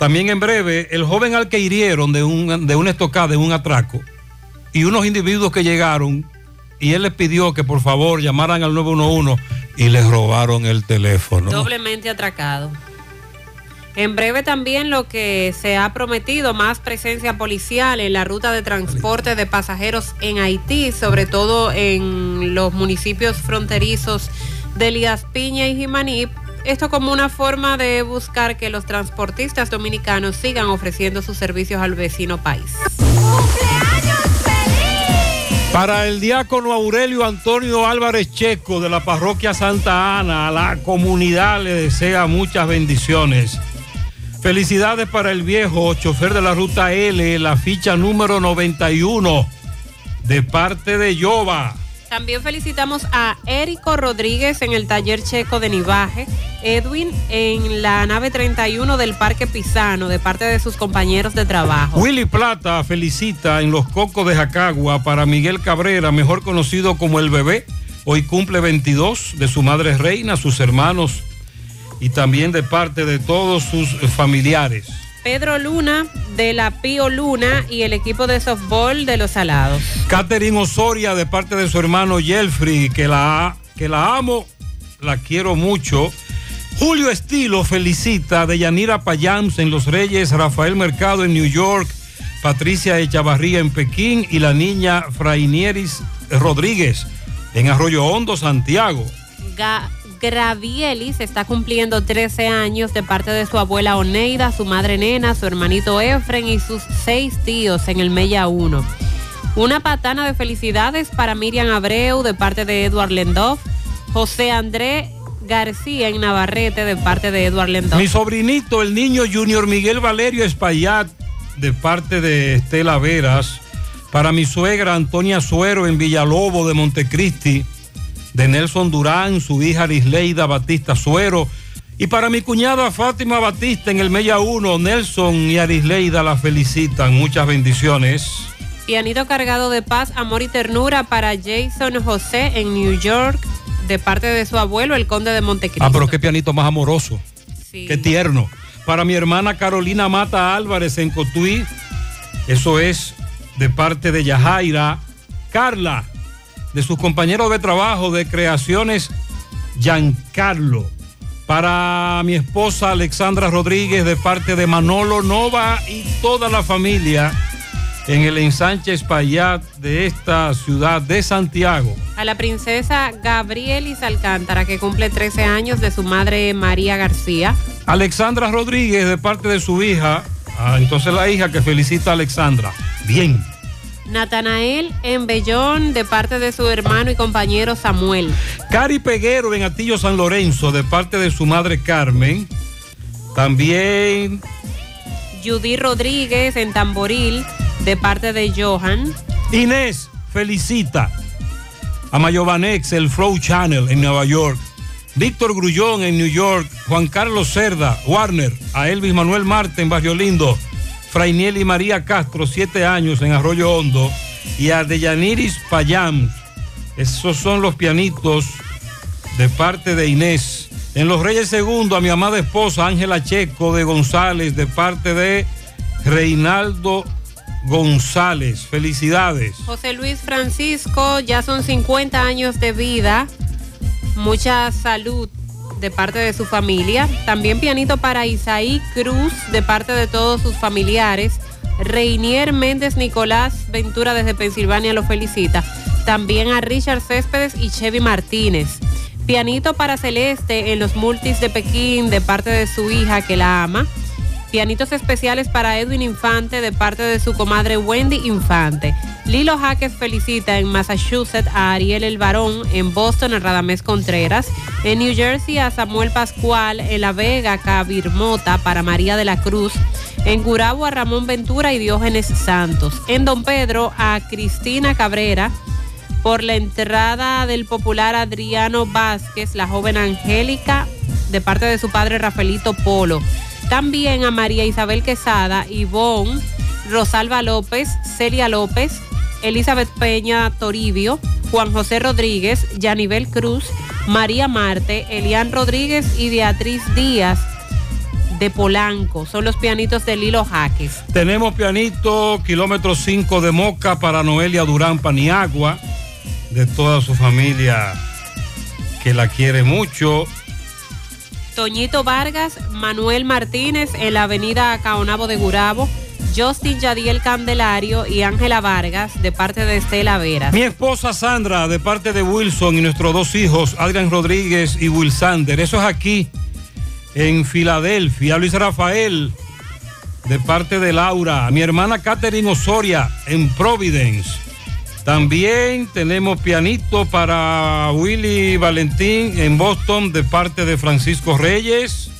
También en breve, el joven al que hirieron de, un, de una estocada, de un atraco, y unos individuos que llegaron y él les pidió que por favor llamaran al 911 y les robaron el teléfono.
Doblemente atracado. En breve también lo que se ha prometido, más presencia policial en la ruta de transporte de pasajeros en Haití, sobre todo en los municipios fronterizos de Elías Piña y Jimaní. Esto como una forma de buscar que los transportistas dominicanos sigan ofreciendo sus servicios al vecino país.
Para el diácono Aurelio Antonio Álvarez Checo de la parroquia Santa Ana, a la comunidad le desea muchas bendiciones. Felicidades para el viejo chofer de la ruta L, la ficha número 91, de parte de Yoba.
También felicitamos a Érico Rodríguez en el taller checo de Nivaje, Edwin en la nave 31 del Parque Pisano de parte de sus compañeros de trabajo.
Willy Plata felicita en los Cocos de Jacagua para Miguel Cabrera, mejor conocido como el bebé. Hoy cumple 22 de su madre reina, sus hermanos y también de parte de todos sus familiares.
Pedro Luna de la Pío Luna y el equipo de softball de Los Salados.
Catherine Osoria de parte de su hermano Jeffrey, que la, que la amo, la quiero mucho. Julio Estilo felicita de Yanira Payams en Los Reyes, Rafael Mercado en New York, Patricia Echavarría en Pekín y la niña Frainieris Rodríguez en Arroyo Hondo, Santiago.
Ga- Gravielis está cumpliendo 13 años de parte de su abuela Oneida, su madre Nena, su hermanito Efren y sus seis tíos en el Mella 1. Una patana de felicidades para Miriam Abreu de parte de Edward Lendoff, José André García en Navarrete de parte de Edward Lendoff.
Mi sobrinito, el niño Junior Miguel Valerio Espaillat, de parte de Estela Veras. Para mi suegra Antonia Suero en Villalobo de Montecristi. De Nelson Durán, su hija Arisleida Batista Suero. Y para mi cuñada Fátima Batista en el Mella 1, Nelson y Arisleida la felicitan. Muchas bendiciones.
Pianito cargado de paz, amor y ternura para Jason José en New York de parte de su abuelo, el conde de Montecristo.
Ah, pero qué pianito más amoroso. Qué tierno. Para mi hermana Carolina Mata Álvarez en Cotuí, eso es de parte de Yajaira. Carla, de sus compañeros de trabajo de Creaciones Giancarlo. Para mi esposa Alexandra Rodríguez, de parte de Manolo Nova y toda la familia en el ensanche Espaillat de esta ciudad de Santiago.
A la princesa Gabrielis Alcántara, que cumple 13 años, de su madre María García.
Alexandra Rodríguez de parte de su hija. Ah, entonces la hija que felicita a Alexandra. Bien.
Natanael en Bellón, de parte de su hermano y compañero Samuel.
Cari Peguero en Atillo San Lorenzo de parte de su madre Carmen. También
Judy Rodríguez en Tamboril, de parte de Johan.
Inés felicita a Mayovanex, el Flow Channel en Nueva York. Víctor Grullón en New York. Juan Carlos Cerda, Warner. A Elvis Manuel Marte en Barrio Lindo. Frainiel María Castro, siete años en Arroyo Hondo. Y a Deyaniris Payam. Esos son los pianitos de parte de Inés. En Los Reyes Segundo, a mi amada esposa Ángela Checo de González, de parte de Reinaldo González. Felicidades.
José Luis Francisco, ya son 50 años de vida. Mucha salud de parte de su familia. También pianito para Isaí Cruz de parte de todos sus familiares. Reinier Méndez Nicolás Ventura desde Pensilvania lo felicita. También a Richard Céspedes y Chevy Martínez. Pianito para Celeste en los multis de Pekín de parte de su hija que la ama. Pianitos especiales para Edwin Infante de parte de su comadre Wendy Infante. Lilo Jaques felicita en Massachusetts a Ariel El Barón, en Boston a Radamés Contreras, en New Jersey a Samuel Pascual, en La Vega Cabir Mota para María de la Cruz, en Gurabo a Ramón Ventura y Diógenes Santos, en Don Pedro a Cristina Cabrera, por la entrada del popular Adriano Vázquez, la joven Angélica, de parte de su padre Rafaelito Polo. También a María Isabel Quesada, Ivonne, Rosalba López, Celia López, Elizabeth Peña Toribio, Juan José Rodríguez, Yanibel Cruz, María Marte, Elian Rodríguez y Beatriz Díaz de Polanco. Son los pianitos de Lilo Jaques.
Tenemos pianito, kilómetro 5 de Moca para Noelia Durán Paniagua, de toda su familia que la quiere mucho.
Toñito Vargas, Manuel Martínez en la avenida Caonabo de Gurabo, Justin Yadiel Candelario y Ángela Vargas de parte de Estela Vera.
Mi esposa Sandra, de parte de Wilson y nuestros dos hijos, Adrián Rodríguez y Will Sander. Eso es aquí, en Filadelfia. Luis Rafael, de parte de Laura. Mi hermana Catherine Osoria, en Providence. También tenemos pianito para Willy Valentín en Boston, de parte de Francisco Reyes.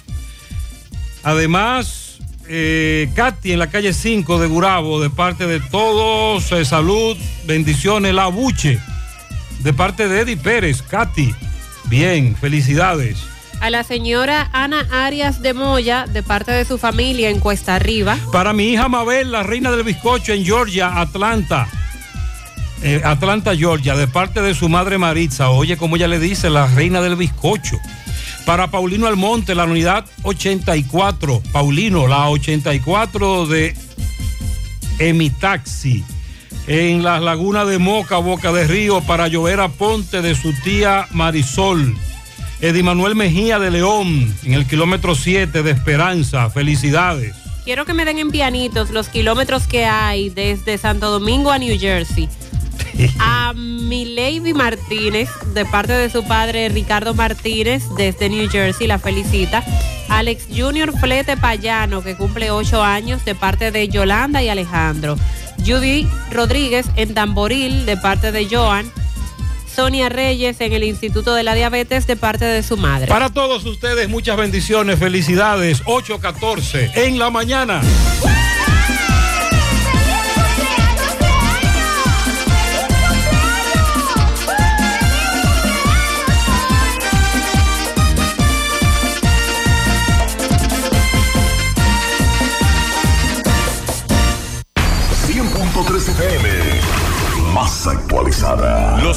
Además, eh, Katy en la calle 5 de Gurabo, de parte de todos, eh, salud, bendiciones, la buche, de parte de Eddie Pérez, Katy. Bien, felicidades.
A la señora Ana Arias de Moya, de parte de su familia en Cuesta Arriba.
Para mi hija Mabel, la reina del bizcocho en Georgia, Atlanta. Eh, Atlanta, Georgia, de parte de su madre Maritza. Oye, como ella le dice, la reina del bizcocho. Para Paulino Almonte, la unidad 84. Paulino, la 84 de Emitaxi. En las lagunas de Moca, Boca de Río, para Llovera Ponte de su tía Marisol. Edi Manuel Mejía de León, en el kilómetro 7 de Esperanza. Felicidades.
Quiero que me den en pianitos los kilómetros que hay desde Santo Domingo a New Jersey. A Milady Martínez, de parte de su padre Ricardo Martínez, desde New Jersey, la felicita. Alex Junior Flete Payano, que cumple ocho años, de parte de Yolanda y Alejandro. Judy Rodríguez en Tamboril, de parte de Joan. Sonia Reyes en el Instituto de la Diabetes, de parte de su madre.
Para todos ustedes, muchas bendiciones, felicidades. 8.14 en la mañana.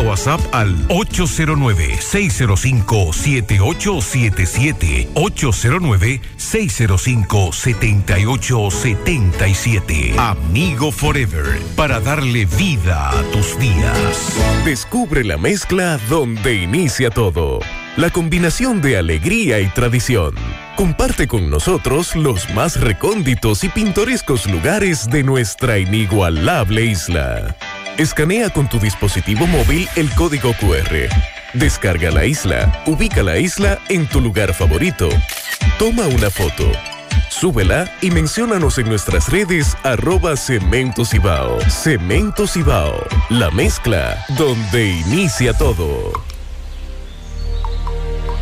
WhatsApp al 809-605-7877. 809-605-7877. Amigo Forever, para darle vida a tus días.
Descubre la mezcla donde inicia todo. La combinación de alegría y tradición
Comparte con nosotros los más recónditos y pintorescos lugares de nuestra inigualable isla. Escanea con tu dispositivo móvil el código QR. Descarga la isla, ubica la isla en tu lugar favorito. Toma una foto. Súbela y menciónanos en nuestras redes arroba Cemento Cibao. Cemento Cibao, la mezcla donde inicia todo.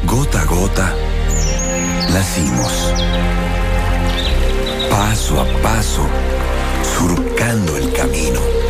Gota a gota, nacimos. Paso a paso, surcando el camino.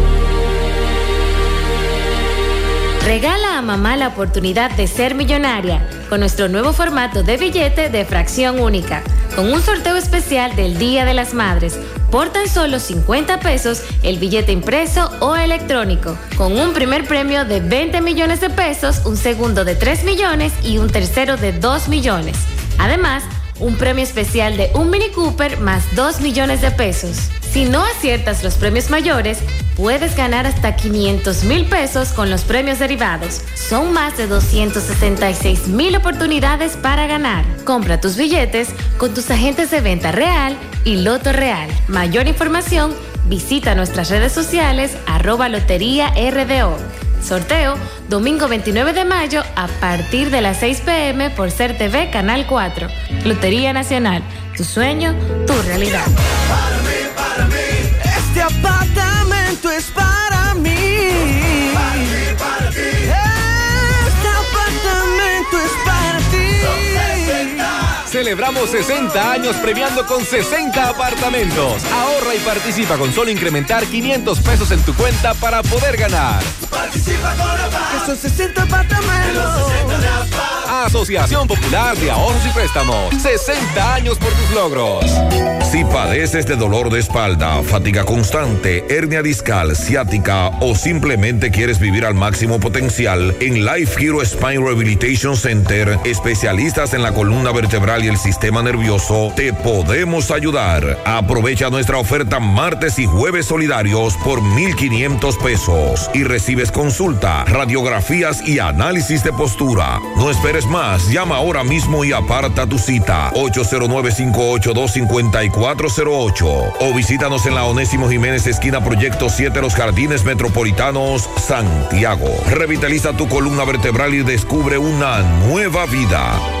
Regala a mamá la oportunidad de ser millonaria con nuestro nuevo formato de billete de fracción única, con un sorteo especial del Día de las Madres. Por tan solo 50 pesos el billete impreso o electrónico, con un primer premio de 20 millones de pesos, un segundo de 3 millones y un tercero de 2 millones. Además, un premio especial de un Mini Cooper más 2 millones de pesos. Si no aciertas los premios mayores, puedes ganar hasta 500 mil pesos con los premios derivados. Son más de 266 mil oportunidades para ganar. Compra tus billetes con tus agentes de venta real y Loto Real. Mayor información, visita nuestras redes sociales arroba Lotería RDO. Sorteo domingo 29 de mayo a partir de las 6 pm por Ser TV Canal 4. Lotería Nacional, tu sueño, tu realidad.
Este apartamento es para mí. Este apartamento es para ti.
Celebramos 60 años premiando con 60 apartamentos. Ahorra y participa con solo incrementar 500 pesos en tu cuenta para poder ganar.
Participa con APA. Que son 60 apartamentos.
Asociación Popular de Ahorros y Préstamos. 60 años por tus logros.
Si padeces de dolor de espalda, fatiga constante, hernia discal, ciática o simplemente quieres vivir al máximo potencial, en Life Hero Spine Rehabilitation Center, especialistas en la columna vertebral y el sistema nervioso, te podemos ayudar. Aprovecha nuestra oferta martes y jueves solidarios por 1,500 pesos y recibes consulta, radiografías y análisis de postura. No esperes más, llama ahora mismo y aparta tu cita. 809-582-5408 o visítanos en la Onésimo Jiménez esquina Proyecto 7 Los Jardines Metropolitanos, Santiago. Revitaliza tu columna vertebral y descubre una nueva vida.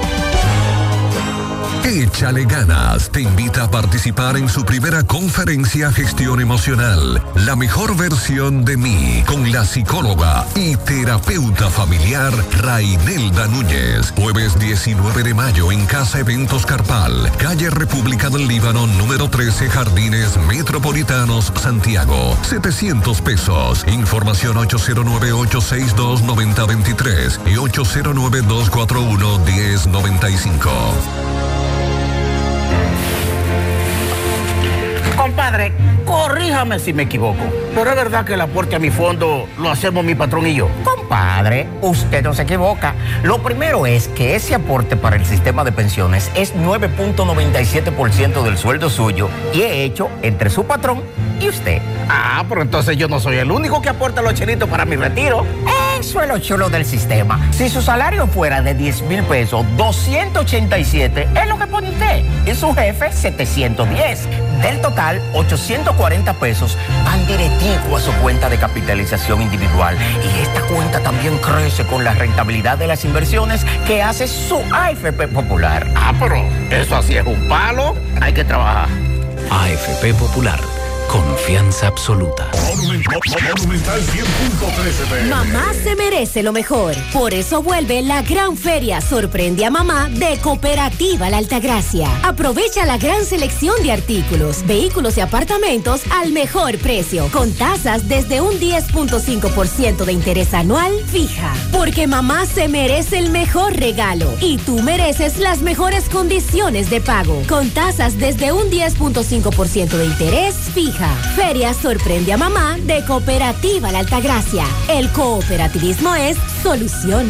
Échale ganas te invita a participar en su primera conferencia Gestión Emocional, la mejor versión de mí, con la psicóloga y terapeuta familiar Rainelda Núñez. Jueves 19 de mayo en Casa Eventos Carpal, calle República del Líbano, número 13, Jardines Metropolitanos, Santiago. 700 pesos. Información 809-862-9023 y 809-241-1095.
Compadre, corríjame si me equivoco, pero es verdad que el aporte a mi fondo lo hacemos mi patrón y yo.
Compadre, usted no se equivoca. Lo primero es que ese aporte para el sistema de pensiones es 9.97% del sueldo suyo y he hecho entre su patrón y usted.
Ah, pero entonces yo no soy el único que aporta los chelitos para mi retiro.
Eso es lo chulo del sistema. Si su salario fuera de 10 mil pesos, 287 es lo que pone usted. Y su jefe, 710. Del total, 840 pesos van directivo a su cuenta de capitalización individual. Y esta cuenta también crece con la rentabilidad de las inversiones que hace su AFP Popular.
Ah, pero eso así es un palo. Hay que trabajar.
AFP Popular, confianza absoluta.
Monumental 100.13
Mamá se merece lo mejor. Por eso vuelve la gran feria Sorprende a Mamá de Cooperativa La Altagracia. Aprovecha la gran selección de artículos, vehículos y apartamentos al mejor precio, con tasas desde un 10.5% de interés anual fija. Porque mamá se merece el mejor regalo y tú mereces las mejores condiciones de pago, con tasas desde un 10.5% de interés fija. Feria Sorprende a Mamá de Cooperativa La Altagracia. El cooperativismo es solución.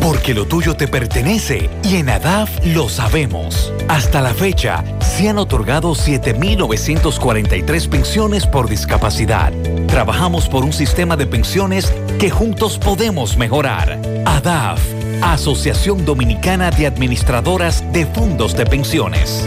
Porque lo tuyo te pertenece y en ADAF lo sabemos. Hasta la fecha, se han otorgado 7.943 pensiones por discapacidad. Trabajamos por un sistema de pensiones que juntos podemos mejorar. ADAF, Asociación Dominicana de Administradoras de Fondos de Pensiones.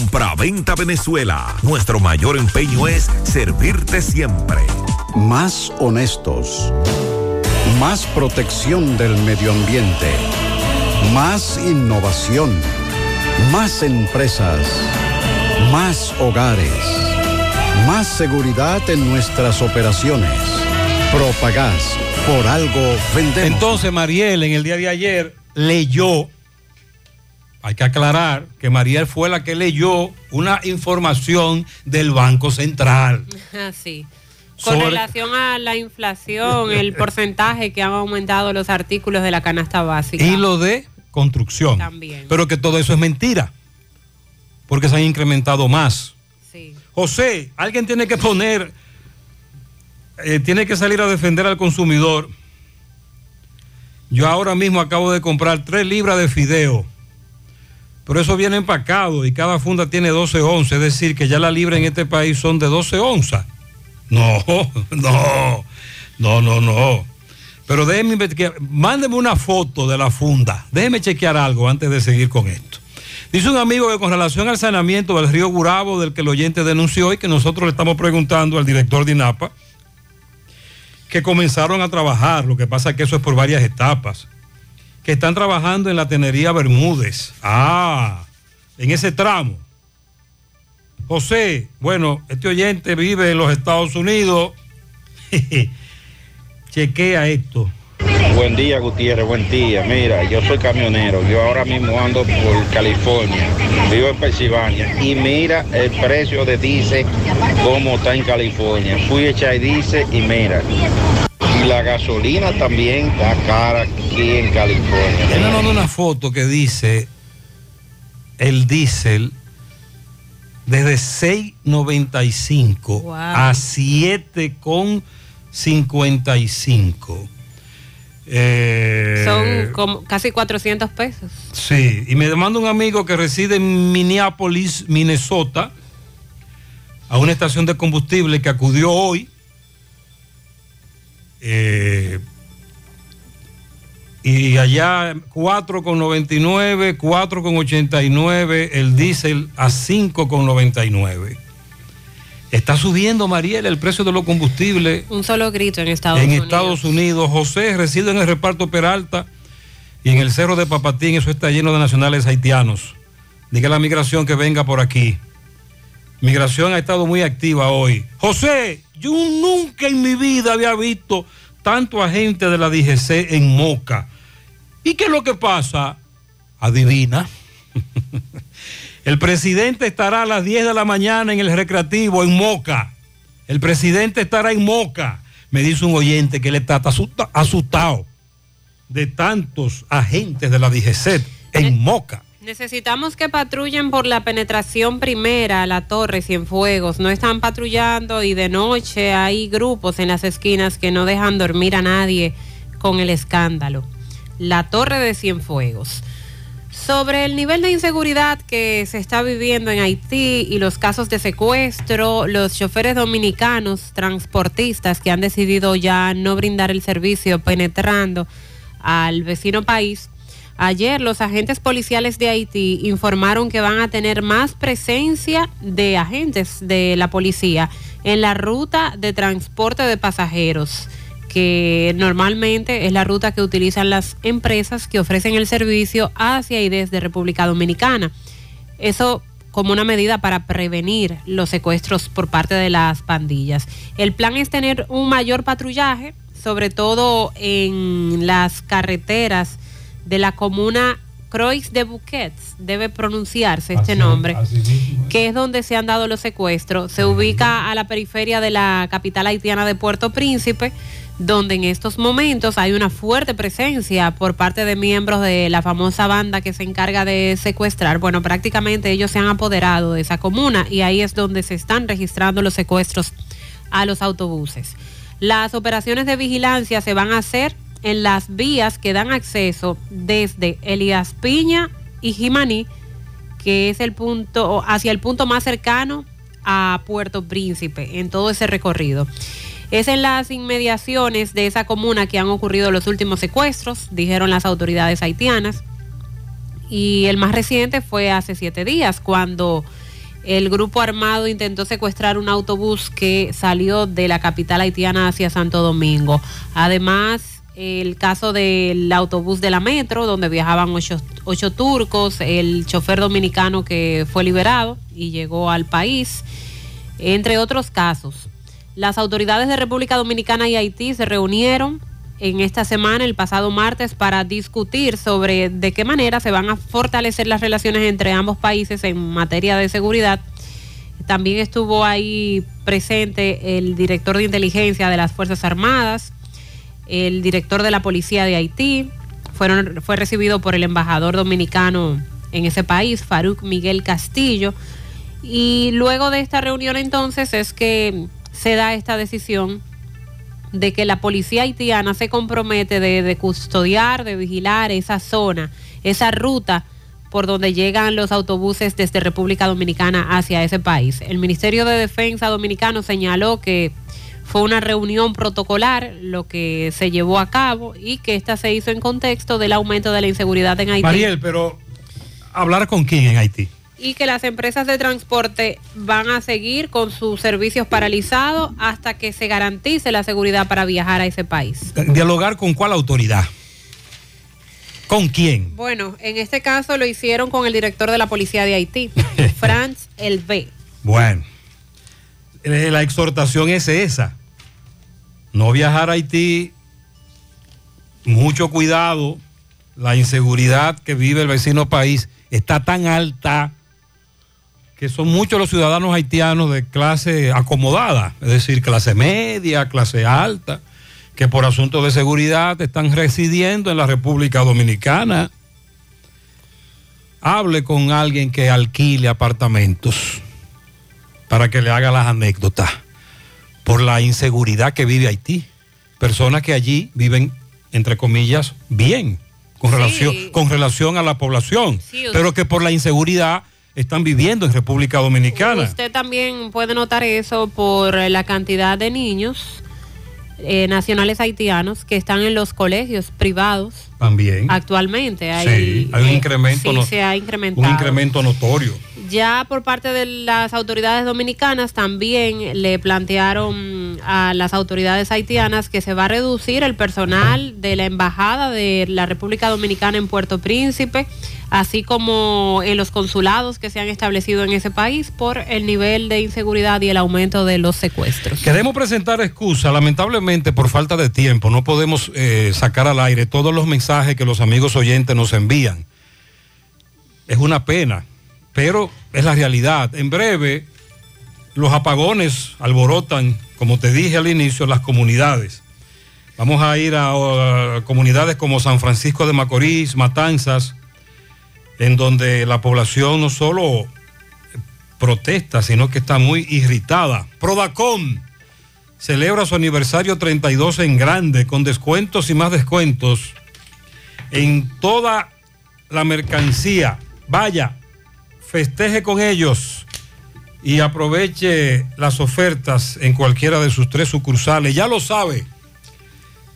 Compra-venta Venezuela. Nuestro mayor empeño es servirte siempre.
Más honestos. Más protección del medio ambiente. Más innovación. Más empresas. Más hogares. Más seguridad en nuestras operaciones. Propagás. Por algo vendemos.
Entonces, Mariel, en el día de ayer, leyó, hay que aclarar que Mariel fue la que leyó una información del Banco Central.
Así. Con
Sobre-
relación a la inflación, el porcentaje que han aumentado los artículos de la canasta básica.
Y lo de construcción.
También.
Pero que todo eso es mentira. Porque se han incrementado más.
Sí.
José, alguien tiene que poner, eh, tiene que salir a defender al consumidor. Yo ahora mismo acabo de comprar tres libras de fideo. Pero eso viene empacado y cada funda tiene 12 onzas. Es decir, que ya la libra en este país son de 12 onzas. No, no, no, no, no. Pero déjeme. Mándeme una foto de la funda. Déjeme chequear algo antes de seguir con esto. Dice un amigo que con relación al saneamiento del río Gurabo, del que el oyente denunció y que nosotros le estamos preguntando al director de INAPA, que comenzaron a trabajar, lo que pasa es que eso es por varias etapas, que están trabajando en la tenería Bermúdez. Ah, en ese tramo. José, bueno, este oyente vive en los Estados Unidos. Chequea esto.
Buen día, Gutiérrez, buen día. Mira, yo soy camionero, yo ahora mismo ando por California, vivo en Pensilvania y mira el precio de diésel como está en California. Fui a echar diésel y mira, y la gasolina también está cara aquí en California.
Él me mandó una foto que dice el diésel desde 6.95
Wow.
a 7.55. Eh,
Son como casi 400 pesos.
Sí, y me demanda un amigo que reside en Minneapolis, Minnesota, a una estación de combustible que acudió hoy. Eh, y allá 4,99, 4,89, el diésel a 5,99. Está subiendo, Mariela, el precio de los combustibles
Un solo grito en Estados
en
Unidos.
Estados Unidos. José reside en el reparto Peralta y en el cerro de Papatín. Eso está lleno de nacionales haitianos. Diga la migración que venga por aquí. Migración ha estado muy activa hoy. José, yo nunca en mi vida había visto tanto agente de la DGC en Moca. ¿Y qué es lo que pasa? Adivina. El presidente estará a las 10 de la mañana en el recreativo en Moca. El presidente estará en Moca. Me dice un oyente que él está asusta- asustado de tantos agentes de la DGC en Moca.
Necesitamos que patrullen por la penetración primera a la torre Cienfuegos. No están patrullando y de noche hay grupos en las esquinas que no dejan dormir a nadie con el escándalo. La torre de Cienfuegos. Sobre el nivel de inseguridad que se está viviendo en Haití y los casos de secuestro, los choferes dominicanos, transportistas que han decidido ya no brindar el servicio penetrando al vecino país, ayer los agentes policiales de Haití informaron que van a tener más presencia de agentes de la policía en la ruta de transporte de pasajeros que normalmente es la ruta que utilizan las empresas que ofrecen el servicio hacia y desde República Dominicana. Eso como una medida para prevenir los secuestros por parte de las pandillas. El plan es tener un mayor patrullaje, sobre todo en las carreteras de la comuna Croix de Bouquets, debe pronunciarse este nombre, que es donde se han dado los secuestros. Se ubica a la periferia de la capital haitiana de Puerto Príncipe, donde en estos momentos hay una fuerte presencia por parte de miembros de la famosa banda que se encarga de secuestrar. Bueno, prácticamente ellos se han apoderado de esa comuna y ahí es donde se están registrando los secuestros a los autobuses. Las operaciones de vigilancia se van a hacer en las vías que dan acceso desde Elías Piña y Jimaní, que es el punto, hacia el punto más cercano a Puerto Príncipe, en todo ese recorrido. Es en las inmediaciones de esa comuna que han ocurrido los últimos secuestros, dijeron las autoridades haitianas. Y el más reciente fue hace siete días, cuando el grupo armado intentó secuestrar un autobús que salió de la capital haitiana hacia Santo Domingo. Además, el caso del autobús de la metro, donde viajaban ocho, ocho turcos, el chofer dominicano que fue liberado y llegó al país, entre otros casos. Las autoridades de República Dominicana y Haití se reunieron en esta semana, el pasado martes, para discutir sobre de qué manera se van a fortalecer las relaciones entre ambos países en materia de seguridad. También estuvo ahí presente el director de inteligencia de las Fuerzas Armadas, el director de la Policía de Haití, fueron, fue recibido por el embajador dominicano en ese país, Farouk Miguel Castillo. Y luego de esta reunión entonces es que se da esta decisión de que la policía haitiana se compromete de, de, custodiar, de vigilar esa zona, esa ruta por donde llegan los autobuses desde República Dominicana hacia ese país. El Ministerio de Defensa dominicano señaló que fue una reunión protocolar lo que se llevó a cabo y que esta se hizo en contexto del aumento de la inseguridad en Haití.
Mariel, pero hablar con quién en Haití.
Y que las empresas de transporte van a seguir con sus servicios paralizados hasta que se garantice la seguridad para viajar a ese país.
¿Dialogar con cuál autoridad? ¿Con quién?
Bueno, en este caso lo hicieron con el director de la policía de Haití, Franz Elvé.
Bueno, la exhortación es esa. No viajar a Haití, mucho cuidado, la inseguridad que vive el vecino país está tan alta que son muchos los ciudadanos haitianos de clase acomodada, es decir, clase media, clase alta, que por asuntos de seguridad están residiendo en la República Dominicana. Hable con alguien que alquile apartamentos para que le haga las anécdotas por la inseguridad que vive Haití. Personas que allí viven entre comillas, bien con,
Sí.
relación, con relación a la población,
Sí,
pero que por la inseguridad están viviendo en República Dominicana.
Usted también puede notar eso por eh, la cantidad de niños eh, nacionales haitianos que están en los colegios privados
También.
actualmente. Hay,
Sí, hay un
eh,
incremento,
sí,
no-
se ha incrementado.
un incremento notorio.
Ya por parte de las autoridades dominicanas también le plantearon a las autoridades haitianas que se va a reducir el personal de la embajada de la República Dominicana en Puerto Príncipe, así como en los consulados que se han establecido en ese país por el nivel de inseguridad y el aumento de los secuestros.
Queremos presentar excusa, lamentablemente por falta de tiempo, no podemos eh, sacar al aire todos los mensajes que los amigos oyentes nos envían. Es una pena, pero es la realidad. En breve, los apagones alborotan, como te dije al inicio, las comunidades. Vamos a ir a, comunidades como San Francisco de Macorís, Matanzas, en donde la población no solo protesta, sino que está muy irritada. Prodacom celebra su aniversario 32 en grande, con descuentos y más descuentos en toda la mercancía. Vaya, festeje con ellos y aproveche las ofertas en cualquiera de sus tres sucursales. Ya lo sabe.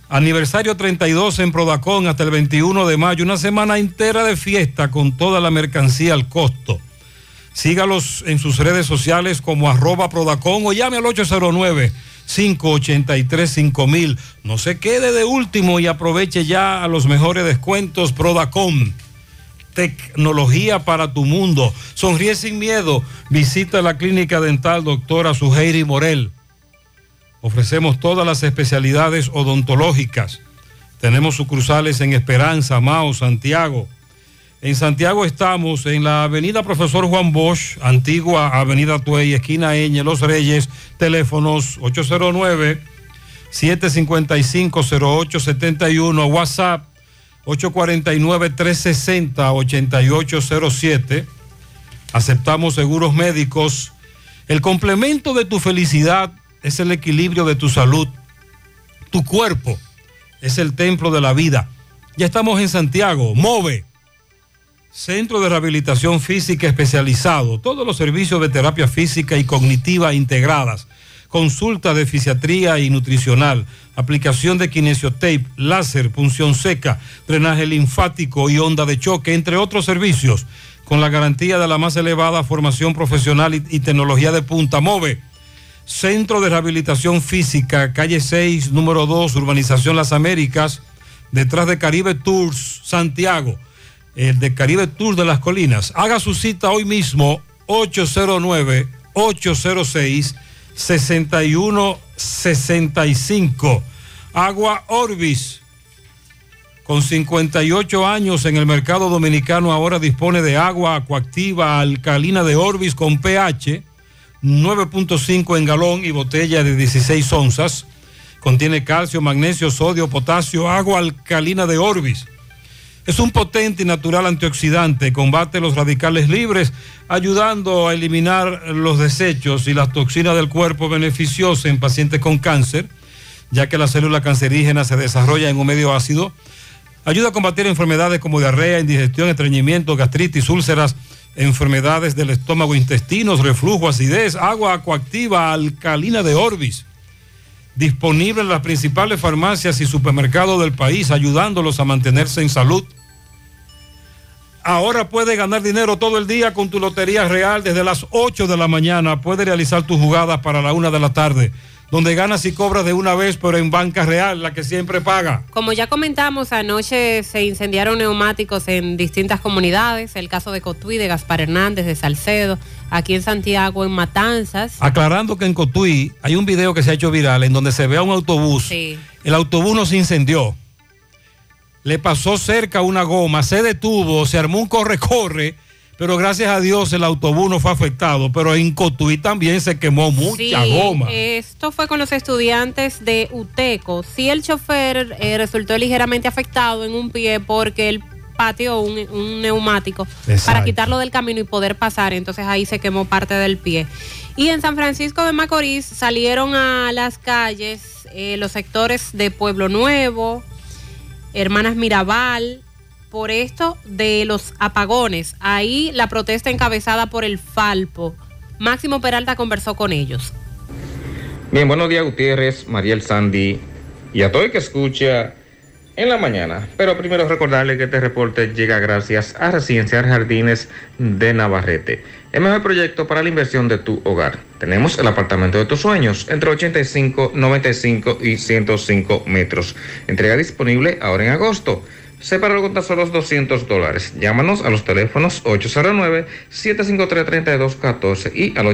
Aniversario 32 en Prodacon hasta el 21 de mayo, una semana entera de fiesta con toda la mercancía al costo. Sígalos en sus redes sociales como arroba Prodacon o llame al 809-583-5000. No se quede de último y aproveche ya a los mejores descuentos Prodacom. Tecnología para tu mundo. Sonríe sin miedo. Visita la clínica dental doctora Suheiri Morel. Ofrecemos todas las especialidades odontológicas. Tenemos sucursales en Esperanza, Mao, Santiago. En Santiago estamos en la avenida Profesor Juan Bosch, antigua avenida Tuey, esquina Eñe, Los Reyes, teléfonos 809-755-0871, WhatsApp 849-360-8807. Aceptamos seguros médicos. El complemento de tu felicidad es el equilibrio de tu salud. Tu cuerpo es el templo de la vida. Ya estamos en Santiago. Move. Centro de Rehabilitación Física Especializado. Todos los servicios de terapia física y cognitiva integradas. Consulta de fisiatría y nutricional. Aplicación de kinesiotape, láser, punción seca, drenaje linfático y onda de choque, entre otros servicios. Con la garantía de la más elevada formación profesional y, tecnología de punta. Move. Centro de Rehabilitación Física, calle 6, número 2, Urbanización Las Américas, detrás de Caribe Tours, Santiago, el de Caribe Tours de las Colinas. Haga su cita hoy mismo, 809-806-6165. Agua Orbis, con 58 años en el mercado dominicano, ahora dispone de agua acuactiva alcalina de Orbis con pH 9.5 en galón y botella de 16 onzas. Contiene calcio, magnesio, sodio, potasio, agua alcalina de Orbis. Es un potente y natural antioxidante, combate los radicales libres, ayudando a eliminar los desechos y las toxinas del cuerpo beneficiosa en pacientes con cáncer, ya que la célula cancerígena se desarrolla en un medio ácido. Ayuda a combatir enfermedades como diarrea, indigestión, estreñimiento, gastritis, úlceras, enfermedades del estómago, intestinos, reflujo, acidez, agua acuactiva alcalina de Orbis. Disponible en las principales farmacias y supermercados del país, ayudándolos a mantenerse en salud. Ahora puedes ganar dinero todo el día con tu Lotería Real desde las 8 de la mañana. Puedes realizar tus jugadas para la 1 de la tarde, donde ganas y cobras de una vez, pero en banca real, la que siempre paga.
Como ya comentamos, anoche se incendiaron neumáticos en distintas comunidades, el caso de Cotuí, de Gaspar Hernández, de Salcedo, aquí en Santiago, en Matanzas.
Aclarando que en Cotuí hay un video que se ha hecho viral en donde se ve a un autobús.
Sí.
El autobús no se incendió. Le pasó cerca una goma, se detuvo, se armó un corre-corre, pero gracias a Dios el autobús no fue afectado. Pero en Cotuí también se quemó mucha
Sí,
goma.
Esto fue con los estudiantes de UTECO. Sí, el chofer eh, resultó ligeramente afectado en un pie porque él pateó un, un neumático
Exacto.
para quitarlo del camino y poder pasar. Entonces ahí se quemó parte del pie. Y en San Francisco de Macorís salieron a las calles eh, los sectores de Pueblo Nuevo, Hermanas Mirabal, por esto de los apagones. Ahí la protesta encabezada por el Falpo. Máximo Peralta conversó con ellos.
Bien, buenos días Gutiérrez, Mariel Sandy y a todo el que escucha en la mañana. Pero primero recordarle que este reporte llega gracias a Residencial Jardines de Navarrete. El mejor proyecto para la inversión de tu hogar. Tenemos el apartamento de tus sueños entre 85, 95 y 105 metros. Entrega disponible ahora en agosto. Sepáralo con tan solo 200 dólares. Llámanos a los teléfonos 809-753-3214 y al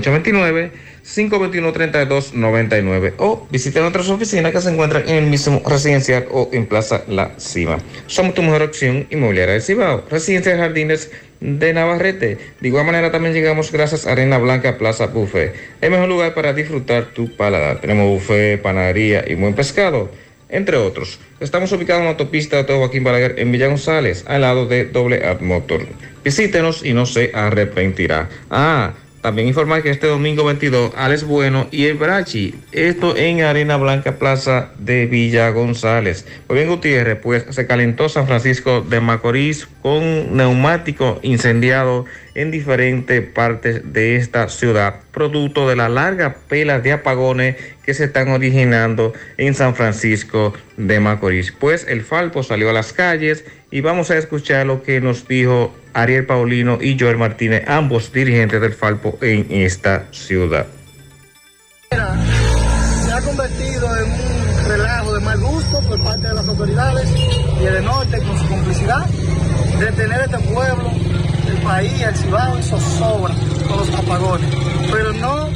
829-521-3299 o visite nuestras oficinas que se encuentran en el mismo residencial o en Plaza La Cima. Somos tu mejor opción inmobiliaria de Cibao. Residencia Jardines de Navarrete. De igual manera también llegamos gracias a Arena Blanca Plaza Buffet. El mejor lugar para disfrutar tu paladar. Tenemos buffet, panadería y buen pescado entre otros. Estamos ubicados en la autopista de Todo Joaquín Balaguer en Villa González, al lado de Doble Ad Motor. Visítenos y no se arrepentirá. Ah, también informar que este domingo 22, Alex Bueno y el Brachi, esto en Arena Blanca Plaza de Villa González. Pues bien, Gutiérrez, pues se calentó San Francisco de Macorís con neumático incendiado en diferentes partes de esta ciudad, producto de la larga pela de apagones que se están originando en San Francisco de Macorís. Pues el Falpo salió a las calles y vamos a escuchar lo que nos dijo Ariel Paulino y Joel Martínez, ambos dirigentes del Falpo en esta ciudad.
se ha convertido en un relajo de mal gusto por parte de las autoridades y el norte con su complicidad de tener este pueblo, el país, el Cibao y zozobra con los apagones. Pero no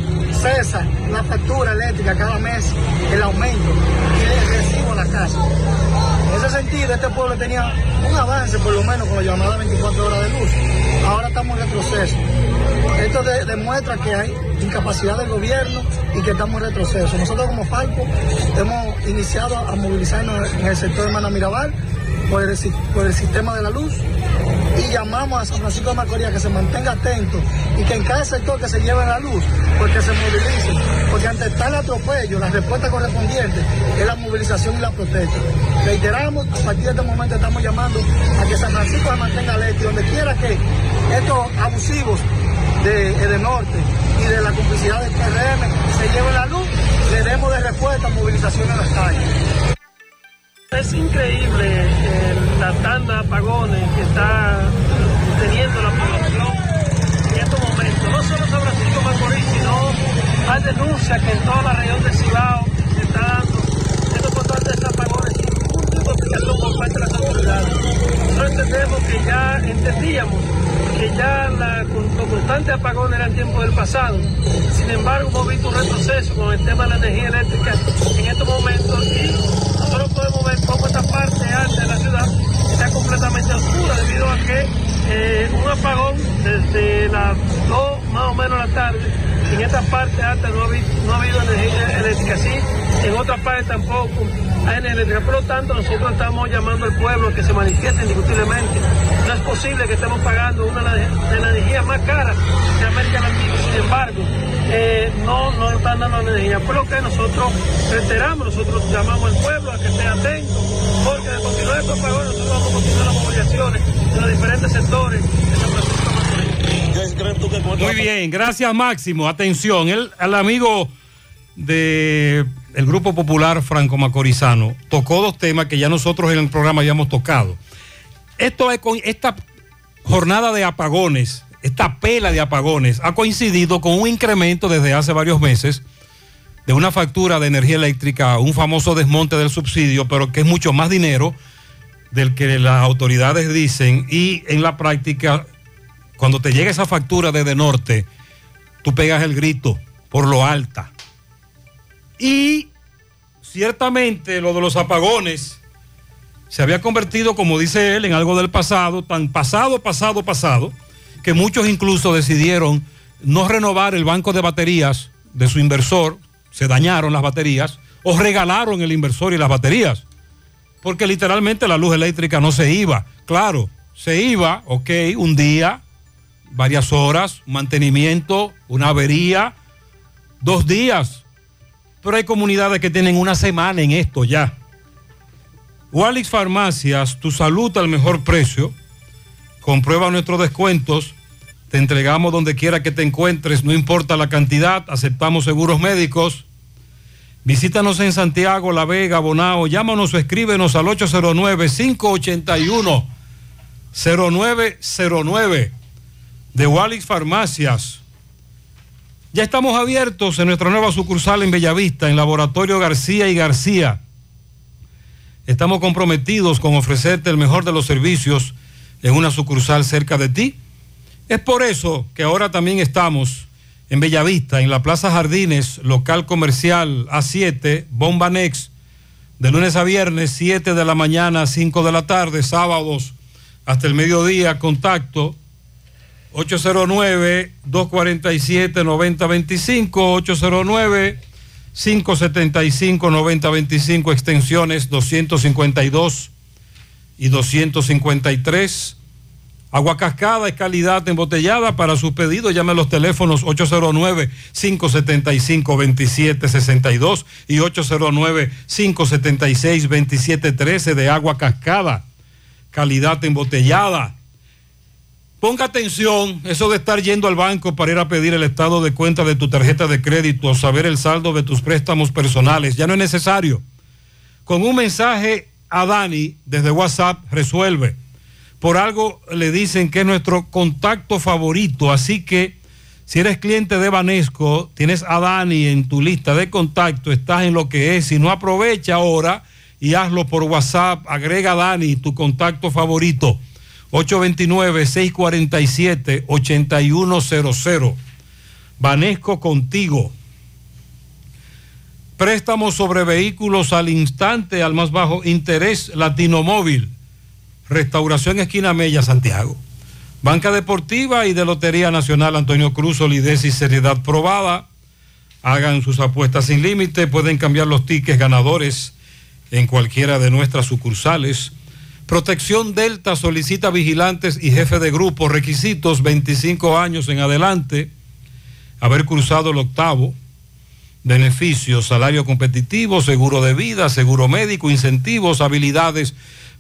la factura eléctrica cada mes, el aumento y el recibo a la casa. En ese sentido, este pueblo tenía un avance por lo menos con la llamada 24 horas de luz. Ahora estamos en retroceso. Esto de- demuestra que hay incapacidad del gobierno y que estamos en retroceso. Nosotros como Falco hemos iniciado a movilizarnos en el sector de Mana Mirabal por el, por el sistema de la luz y llamamos a San Francisco de Macorís a que se mantenga atento y que en cada sector que se lleve la luz, porque se movilicen, porque ante tal atropello, la respuesta correspondiente es la movilización y la protesta. Reiteramos, a partir de este momento estamos llamando a que San Francisco se mantenga alerta y donde quiera que estos abusivos de Edenorte y de la complicidad del PRM se lleven la luz, le demos de respuesta movilización en las calles.
Es increíble eh, la tanda de apagones que está teniendo la población en estos momentos. No solo San Francisco Macorís, sino hay denuncias que en toda la región de Cibao se está dando estos constantes apagones sin ningún tipo de explicación por parte de las autoridades. Nosotros entendemos que ya entendíamos que ya la, los constantes apagones eran tiempo del pasado. Sin embargo, hemos visto un retroceso con el tema de la energía eléctrica en estos momentos y nosotros podemos cómo esta parte alta de la ciudad está completamente oscura debido a que eh, un apagón desde las 2 más o menos la tarde en esta parte alta no ha, habido, no ha habido energía eléctrica, sí, en otra parte tampoco hay energía eléctrica. Por lo tanto, nosotros estamos llamando al pueblo a que se manifieste indiscutiblemente. No es posible que estemos pagando una de las energías más caras de América Latina. Sin embargo, eh, no nos están dando energía. Por lo que nosotros reiteramos, nosotros llamamos al pueblo a que esté atento, porque de continuar estos apagones, nosotros vamos a continuar las movilizaciones en los diferentes sectores de San Francisco de Macorís.
Muy bien, gracias Máximo. Atención, el, el amigo de el Grupo Popular Franco Macorizano tocó dos temas que ya nosotros en el programa habíamos tocado. Esto es con esta jornada de apagones, esta pela de apagones, ha coincidido con un incremento desde hace varios meses de una factura de energía eléctrica, un famoso desmonte del subsidio, pero que es mucho más dinero del que las autoridades dicen y en la práctica, cuando te llega esa factura desde norte, tú pegas el grito por lo alta. Y ciertamente lo de los apagones se había convertido, como dice él, en algo del pasado, tan pasado, pasado, pasado, que muchos incluso decidieron no renovar el banco de baterías de su inversor, se dañaron las baterías, o regalaron el inversor y las baterías, porque literalmente la luz eléctrica no se iba. Claro, se iba, ok, un día, varias horas, mantenimiento, una avería, dos días, pero hay comunidades que tienen una semana en esto ya. Walix Farmacias, tu salud al mejor precio. Comprueba nuestros descuentos. Te entregamos donde quiera que te encuentres, no importa la cantidad, aceptamos seguros médicos. Visítanos en Santiago, La Vega, Bonao, llámanos o escríbenos al 809-581-0909 de Walix Farmacias. Ya estamos abiertos en nuestra nueva sucursal en Bellavista, en Laboratorio García y García. Estamos comprometidos con ofrecerte el mejor de los servicios en una sucursal cerca de ti. Es por eso que ahora también estamos en Bellavista, en la Plaza Jardines, local comercial A7, Bomba Next, de lunes a viernes, 7 de la mañana a 5 de la tarde, sábados hasta el mediodía, contacto 809-247-9025, 809-575-9025, extensiones 252 y 253. Agua cascada es calidad embotellada. Para sus pedidos llame a los teléfonos 809-575-2762 y 809-576-2713 de agua cascada. Calidad embotellada. Ponga atención, eso de estar yendo al banco para ir a pedir el estado de cuenta de tu tarjeta de crédito o saber el saldo de tus préstamos personales, ya no es necesario. Con un mensaje a Dani desde WhatsApp resuelve. Por algo le dicen que es nuestro contacto favorito, así que si eres cliente de Banesco, tienes a Dani en tu lista de contacto, estás en lo que es, si no aprovecha ahora y hazlo por WhatsApp, agrega a Dani tu contacto favorito. 829-647-8100. Banesco contigo. Préstamos sobre vehículos al instante, al más bajo interés, Latino Móvil. Restauración Esquina Mella, Santiago. Banca Deportiva y de Lotería Nacional Antonio Cruz, solidez y seriedad probada. Hagan sus apuestas sin límite, pueden cambiar los tickets ganadores en cualquiera de nuestras sucursales. Protección Delta solicita vigilantes y jefe de grupo, requisitos 25 años en adelante, haber cruzado el octavo, beneficios, salario competitivo, seguro de vida, seguro médico, incentivos, habilidades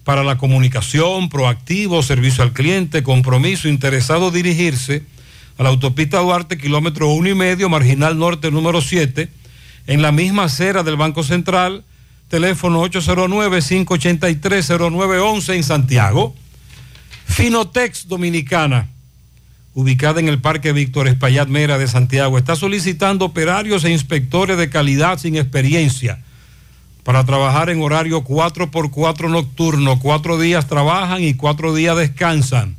para la comunicación, proactivo, servicio al cliente, compromiso, interesado dirigirse a la autopista Duarte, kilómetro uno y medio, marginal norte número 7, en la misma acera del Banco Central, teléfono 809-583-0911 en Santiago. Finotex Dominicana, ubicada en el Parque Víctor Espaillat Mera de Santiago, está solicitando operarios e inspectores de calidad sin experiencia para trabajar en horario 4x4 nocturno. Cuatro días trabajan y cuatro días descansan.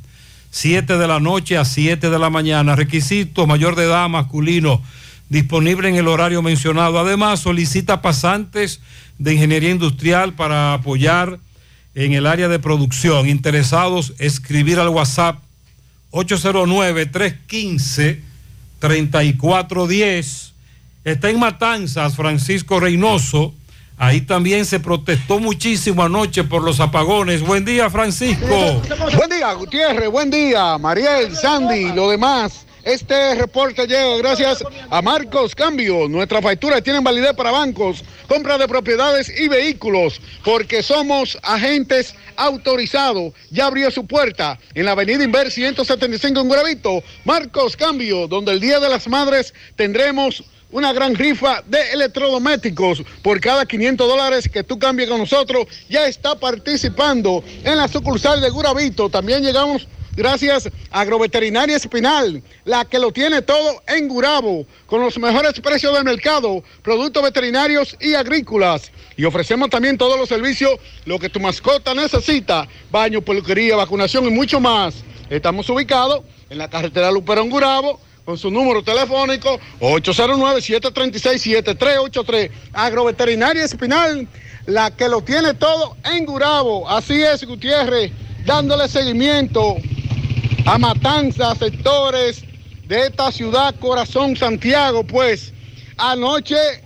7 de la noche a 7 de la mañana. Requisito mayor de edad masculino disponible en el horario mencionado. Además, solicita pasantes de ingeniería industrial para apoyar en el área de producción. Interesados, escribir al WhatsApp 809-315-3410. Está en Matanzas, Francisco Reynoso. Ahí también se protestó muchísimo anoche por los apagones. Buen día, Francisco.
Buen día, Gutiérrez. Buen día, Mariel, Sandy, lo demás. Este reporte llega gracias a Marcos Cambio. Nuestras facturas tienen validez para bancos, compra de propiedades y vehículos, porque somos agentes autorizados. Ya abrió su puerta en la avenida Inver 175 en Guravito. Marcos Cambio, donde el Día de las Madres tendremos una gran rifa de electrodomésticos por cada 500 dólares que tú cambies con nosotros. Ya está participando en la sucursal de Guravito. También llegamos gracias a Agroveterinaria Espinal, la que lo tiene todo en Gurabo, con los mejores precios del mercado, productos veterinarios y agrícolas. Y ofrecemos también todos los servicios, lo que tu mascota necesita, baño, peluquería, vacunación y mucho más. Estamos ubicados en la carretera Luperón Gurabo, con su número telefónico 809-736-7383. Agroveterinaria Espinal, la que lo tiene todo en Gurabo. Así es, Gutiérrez, dándole seguimiento a matanzas, sectores de esta ciudad, corazón Santiago, pues anoche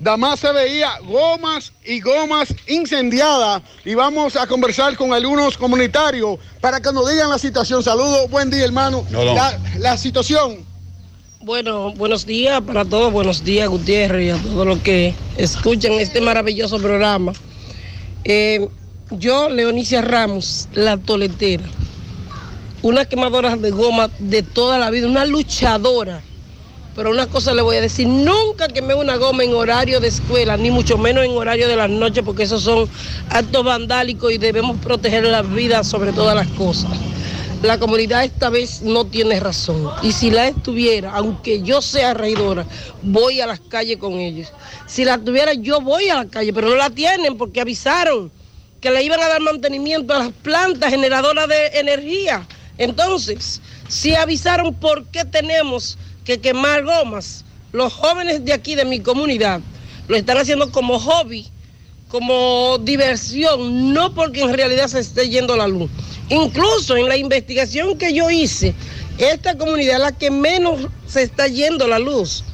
Damas se veía gomas y gomas incendiadas y vamos a conversar con algunos comunitarios para que nos digan la situación. Saludos, buen día hermano.
No, no.
La, la situación.
Bueno, buenos días para todos, buenos días Gutiérrez y a todos los que escuchan este maravilloso programa. Eh, yo, Leonicia Ramos, la toletera, una quemadora de goma de toda la vida, una luchadora. Pero una cosa le voy a decir, nunca quemé una goma en horario de escuela, ni mucho menos en horario de las noches, porque esos son actos vandálicos y debemos proteger la vida sobre todas las cosas. La comunidad esta vez no tiene razón. Y si la estuviera, aunque yo sea regidora, voy a las calles con ellos. Si la tuviera, yo voy a la calle, pero no la tienen porque avisaron que le iban a dar mantenimiento a las plantas generadoras de energía. Entonces, si avisaron por qué tenemos que quemar gomas, los jóvenes de aquí, de mi comunidad, lo están haciendo como hobby, como diversión, no porque en realidad se esté yendo la luz. Incluso en la investigación que yo hice, esta comunidad es la que menos se está yendo la luz.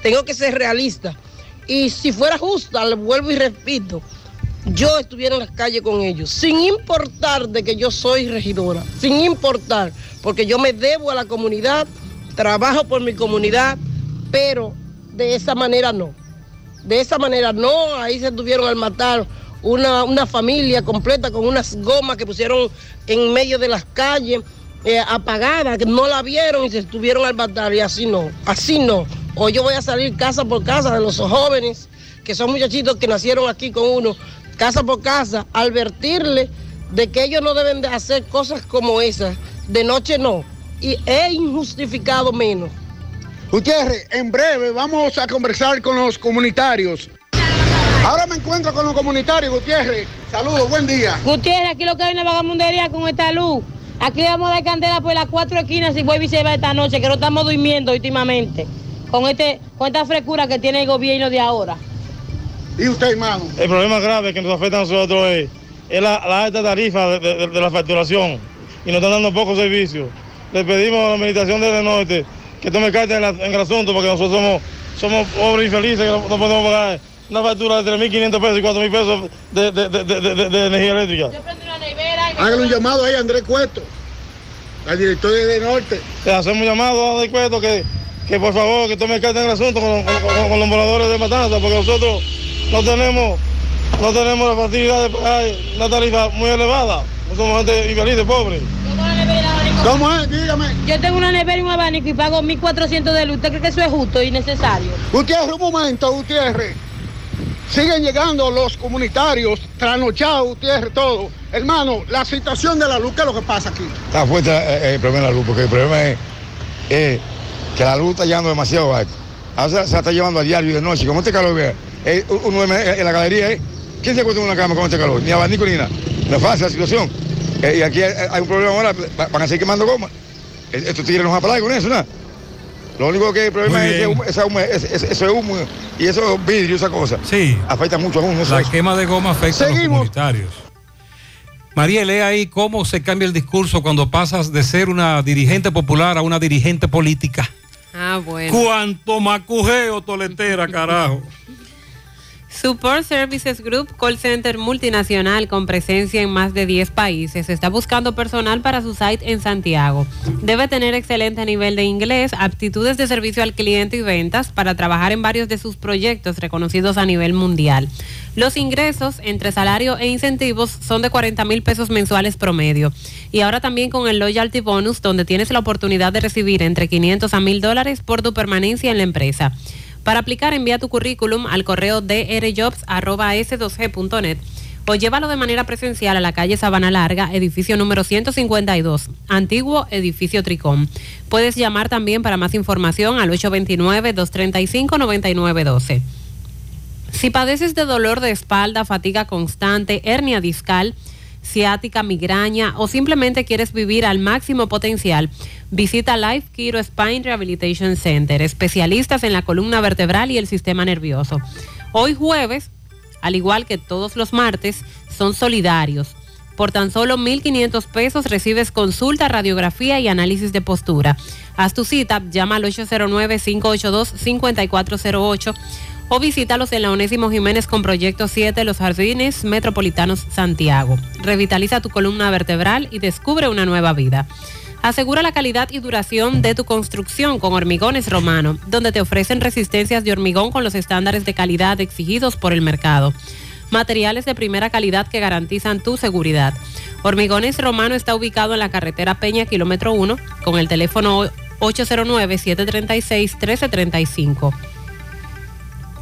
Tengo que ser realista. Y si fuera justa, le vuelvo y repito, yo estuviera en las calles con ellos, sin importar de que yo soy regidora, sin importar, porque yo me debo a la comunidad, trabajo por mi comunidad, pero de esa manera no. De esa manera no, ahí se tuvieron al matar una, una familia completa con unas gomas que pusieron en medio de las calles eh, apagadas, que no la vieron y se estuvieron al matar y así no, así no. Hoy yo voy a salir casa por casa de los jóvenes, que son muchachitos que nacieron aquí con uno, casa por casa, advertirle de que ellos no deben de hacer cosas como esas, de noche no, y es injustificado menos.
Gutiérrez, en breve vamos a conversar con los comunitarios. Ahora me encuentro con los comunitarios, Gutiérrez. Saludos, buen día.
Gutiérrez, aquí lo que hay una vagamundería con esta luz. Aquí vamos a dar candela por las cuatro esquinas y vuelve y se va esta noche, que no estamos durmiendo últimamente. Con, este, con esta frescura que tiene el gobierno de ahora.
¿Y usted, hermano?
El problema grave que nos afecta a nosotros es, es la, la alta tarifa de, de- de la facturación y nos están dando pocos servicios. Le pedimos a la administración del norte que tome carta en, la- en el asunto porque nosotros somos, somos pobres infelices que no, no podemos pagar una factura de 3.500 pesos y 4.000 pesos de, de- de- de- de- de energía eléctrica.
Hágale un llamado ahí a Andrés Cueto, al director de Norte.
Le hacemos un llamado a de cuento que, que por favor que tome carta en el asunto con, con- con- con los moradores de Matanza porque nosotros no tenemos no tenemos la facilidad de pagar una tarifa muy elevada. No somos gente infeliz, pobre.
¿Cómo es? Dígame.
Yo tengo una nevera y un abanico y pago 1.400 de luz. ¿Usted cree que eso es justo y necesario?
Gutiérrez, un momento, Gutiérrez. Siguen llegando los comunitarios, trasnochados, Gutiérrez, todo. Hermano, la situación de la luz, ¿qué es lo que pasa aquí?
Está fuerte eh, el problema de la luz, porque el problema es eh, que la luz está llevando demasiado alto. Ahora se, está llevando a diario y de noche. Como este calor, vea, eh, uno en la galería, eh, ¿quién se acuesta en una cama con este calor? Ni abanico ni nada. No es fácil la situación. Eh, y aquí hay, hay un problema ahora, va- van a seguir quemando goma. Eh, Estos tigres nos van a parar con eso, ¿no? Lo único que el problema es que
bien.
humo- esa humo- ese, ese- ese humo y esos vidrios, esa cosa.
Sí.
Afecta mucho a uno.
La quema de goma afecta a los comunitarios. María, lee ahí cómo se cambia el discurso cuando pasas de ser una dirigente popular a una dirigente política.
Ah, bueno.
Cuánto macujeo, toletera, carajo.
Support Services Group, call center multinacional con presencia en más de 10 países, está buscando personal para su site en Santiago. Debe tener excelente nivel de inglés, aptitudes de servicio al cliente y ventas para trabajar en varios de sus proyectos reconocidos a nivel mundial. Los ingresos entre salario e incentivos son de 40 mil pesos mensuales promedio. Y ahora también con el Loyalty Bonus, donde tienes la oportunidad de recibir entre 500 a 1000 dólares por tu permanencia en la empresa. Para aplicar, envía tu currículum al correo drjobs.s2g.net o llévalo de manera presencial a la calle Sabana Larga, edificio número 152, antiguo edificio Tricón. Puedes llamar también para más información al 829-235-9912. Si padeces de dolor de espalda, fatiga constante, hernia discal, ciática, migraña o simplemente quieres vivir al máximo potencial, visita Life Kiro Spine Rehabilitation Center, especialistas en la columna vertebral y el sistema nervioso. Hoy jueves, al igual que todos los martes, son solidarios. Por tan solo 1.500 pesos recibes consulta, radiografía y análisis de postura. Haz tu cita, llama al 809-582-5408 o visítalos en la Onésimo Jiménez con Proyecto 7 Los Jardines Metropolitanos Santiago. Revitaliza tu columna vertebral y descubre una nueva vida. Asegura la calidad y duración de tu construcción con Hormigones Romano, donde te ofrecen resistencias de hormigón con los estándares de calidad exigidos por el mercado. materiales de primera calidad que garantizan tu seguridad. Hormigones Romano está ubicado en la carretera Peña, kilómetro 1, con el teléfono 809-736-1335.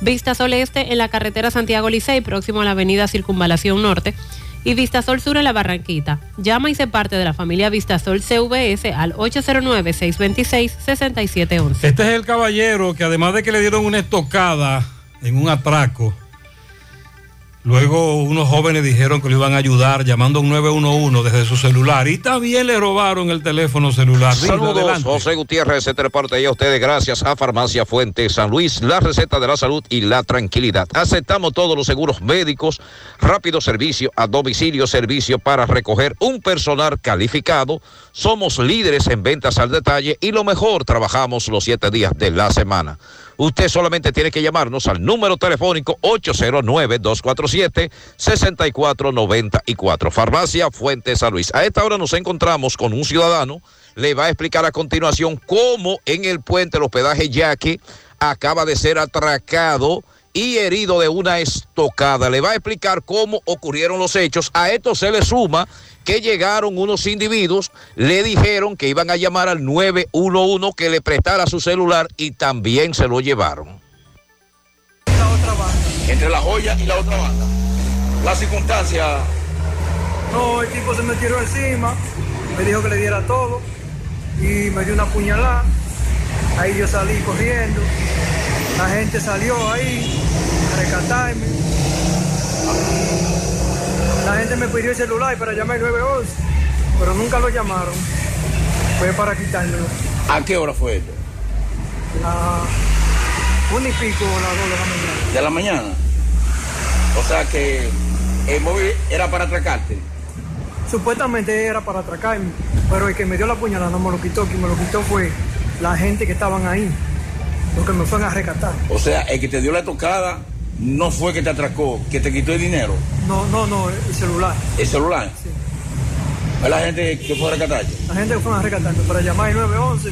Vista Sol Este en la carretera Santiago Licey, próximo a la avenida Circunvalación Norte. Y Vista Sol Sur en la Barranquita. Llama y se parte de la familia Vista Sol CVS al 809-626-6711.
Este es el caballero que además de que le dieron una estocada en un atraco, luego unos jóvenes dijeron que lo iban a ayudar llamando a un 911 desde su celular y también le robaron el teléfono celular.
Saludos,
adelante.
José Gutiérrez, se te reporta ya a ustedes gracias a Farmacia Fuente San Luis, la receta de la salud y la tranquilidad. Aceptamos todos los seguros médicos, rápido servicio a domicilio, servicio para recoger un personal calificado. Somos líderes en ventas al detalle y lo mejor, trabajamos los siete días de la semana. Usted solamente tiene que llamarnos al número telefónico 809-247-6494. Farmacia Fuente San Luis. A esta hora nos encontramos con un ciudadano. Le va a explicar a continuación cómo en el puente el hospedaje Yaque acaba de ser atracado y herido de una estocada. Le va a explicar cómo ocurrieron los hechos. A esto se le suma que llegaron unos individuos, le dijeron que iban a llamar al 911 que le prestara su celular y también se lo llevaron.
entre la joya y la otra banda. La circunstancia,
No, el tipo se me tiró encima, me dijo que le diera todo y me dio una puñalada. Ahí yo salí corriendo. La gente salió ahí a rescatarme. La gente me pidió el celular para llamar al 911, pero nunca lo llamaron. Fue para quitármelo.
¿a qué hora fue esto?
La una y pico, las dos de la mañana.
De la mañana. O sea que el móvil era para atracarte.
Supuestamente era para atracarme, pero el que me dio la puñalada no me lo quitó. Quien me lo quitó fue la gente que estaban ahí, los que me fueron a rescatar.
O sea, el que te dio la tocada no fue que te atracó, que te quitó el dinero,
No, no, no, el celular.
el celular. ¿Es la gente que fue a rescatarte?
La gente que fueron a rescatarme para llamar al 911,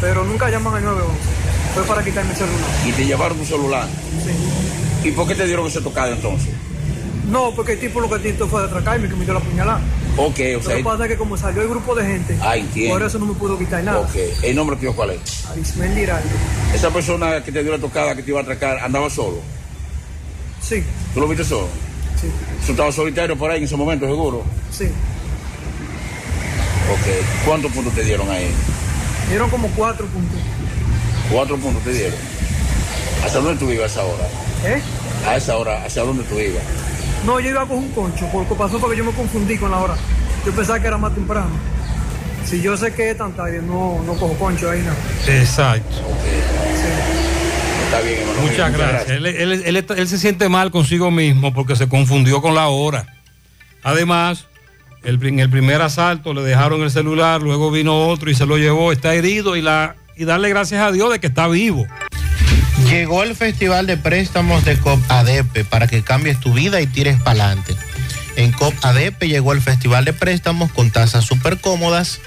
pero nunca llaman al 911. Fue para quitarme el celular.
Y te llevaron tu celular.
Sí.
¿Y por qué te dieron esa tocada entonces?
No, porque el tipo lo que hizo fue atracarme, que me dio la puñalada.
Ok, o
Lo
sea,
que pasa es que como salió el grupo de gente,
Ah, entiendo.
por eso no me pudo quitar nada.
ok. ¿El nombre tuyo cuál es?
Arismendi Hiraldo.
Esa persona que te dio la tocada, que te iba a atracar, andaba solo.
Sí,
¿Tú lo viste solo?
Sí.
¿Tú estabas solitario por ahí en ese momento, seguro?
sí.
Ok. ¿Cuántos puntos te dieron ahí?
Dieron como cuatro puntos.
Cuatro puntos te dieron. ¿Hasta dónde tú ibas a esa hora?
¿Eh?
A esa hora, ¿hacia dónde tú ibas?
No, yo iba con un concho, porque pasó porque yo me confundí con la hora. Yo pensaba que era más temprano. Si yo sé que es tan tarde, no, no cojo concho ahí nada.
Exacto.
Está bien, hermano.
Muchas gracias. Él, él- él está- él se siente mal consigo mismo porque se confundió con la hora. Además, el, en el primer asalto le dejaron el celular, luego vino otro y se lo llevó, está herido y, la, y darle gracias a Dios de que está vivo.
Llegó el Festival de Préstamos de COP ADP para que cambies tu vida y tires para adelante. En COP ADP llegó el Festival de Préstamos con tasas súper cómodas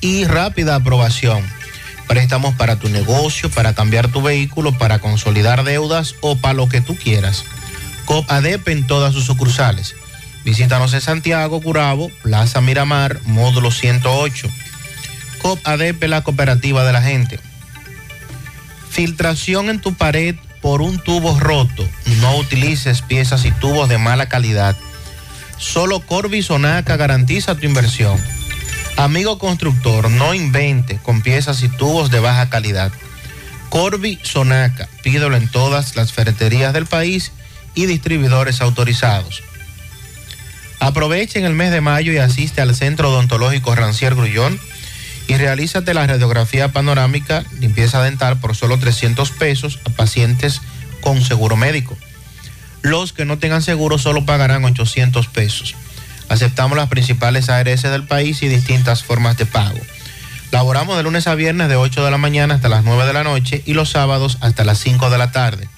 y rápida aprobación. Préstamos para tu negocio, para cambiar tu vehículo, para consolidar deudas o para lo que tú quieras. COP ADP en todas sus sucursales. Visítanos en Santiago, Curabo, Plaza Miramar, módulo 108. COP ADP, la cooperativa de la gente. Filtración en tu pared por un tubo roto. No utilices piezas y tubos de mala calidad. Solo Corby Sonaca garantiza tu inversión. Amigo constructor, no invente con piezas y tubos de baja calidad. Corby Sonaca, pídelo en todas las ferreterías del país y distribuidores autorizados. Aprovecha en el mes de mayo y asiste al Centro Odontológico Rancier Grullón y realízate la radiografía panorámica, limpieza dental por solo 300 pesos a pacientes con seguro médico. Los que no tengan seguro solo pagarán 800 pesos. Aceptamos las principales ARS del país y distintas formas de pago. Laboramos de lunes a viernes de 8 de la mañana hasta las 9 de la noche y los sábados hasta las 5 de la tarde.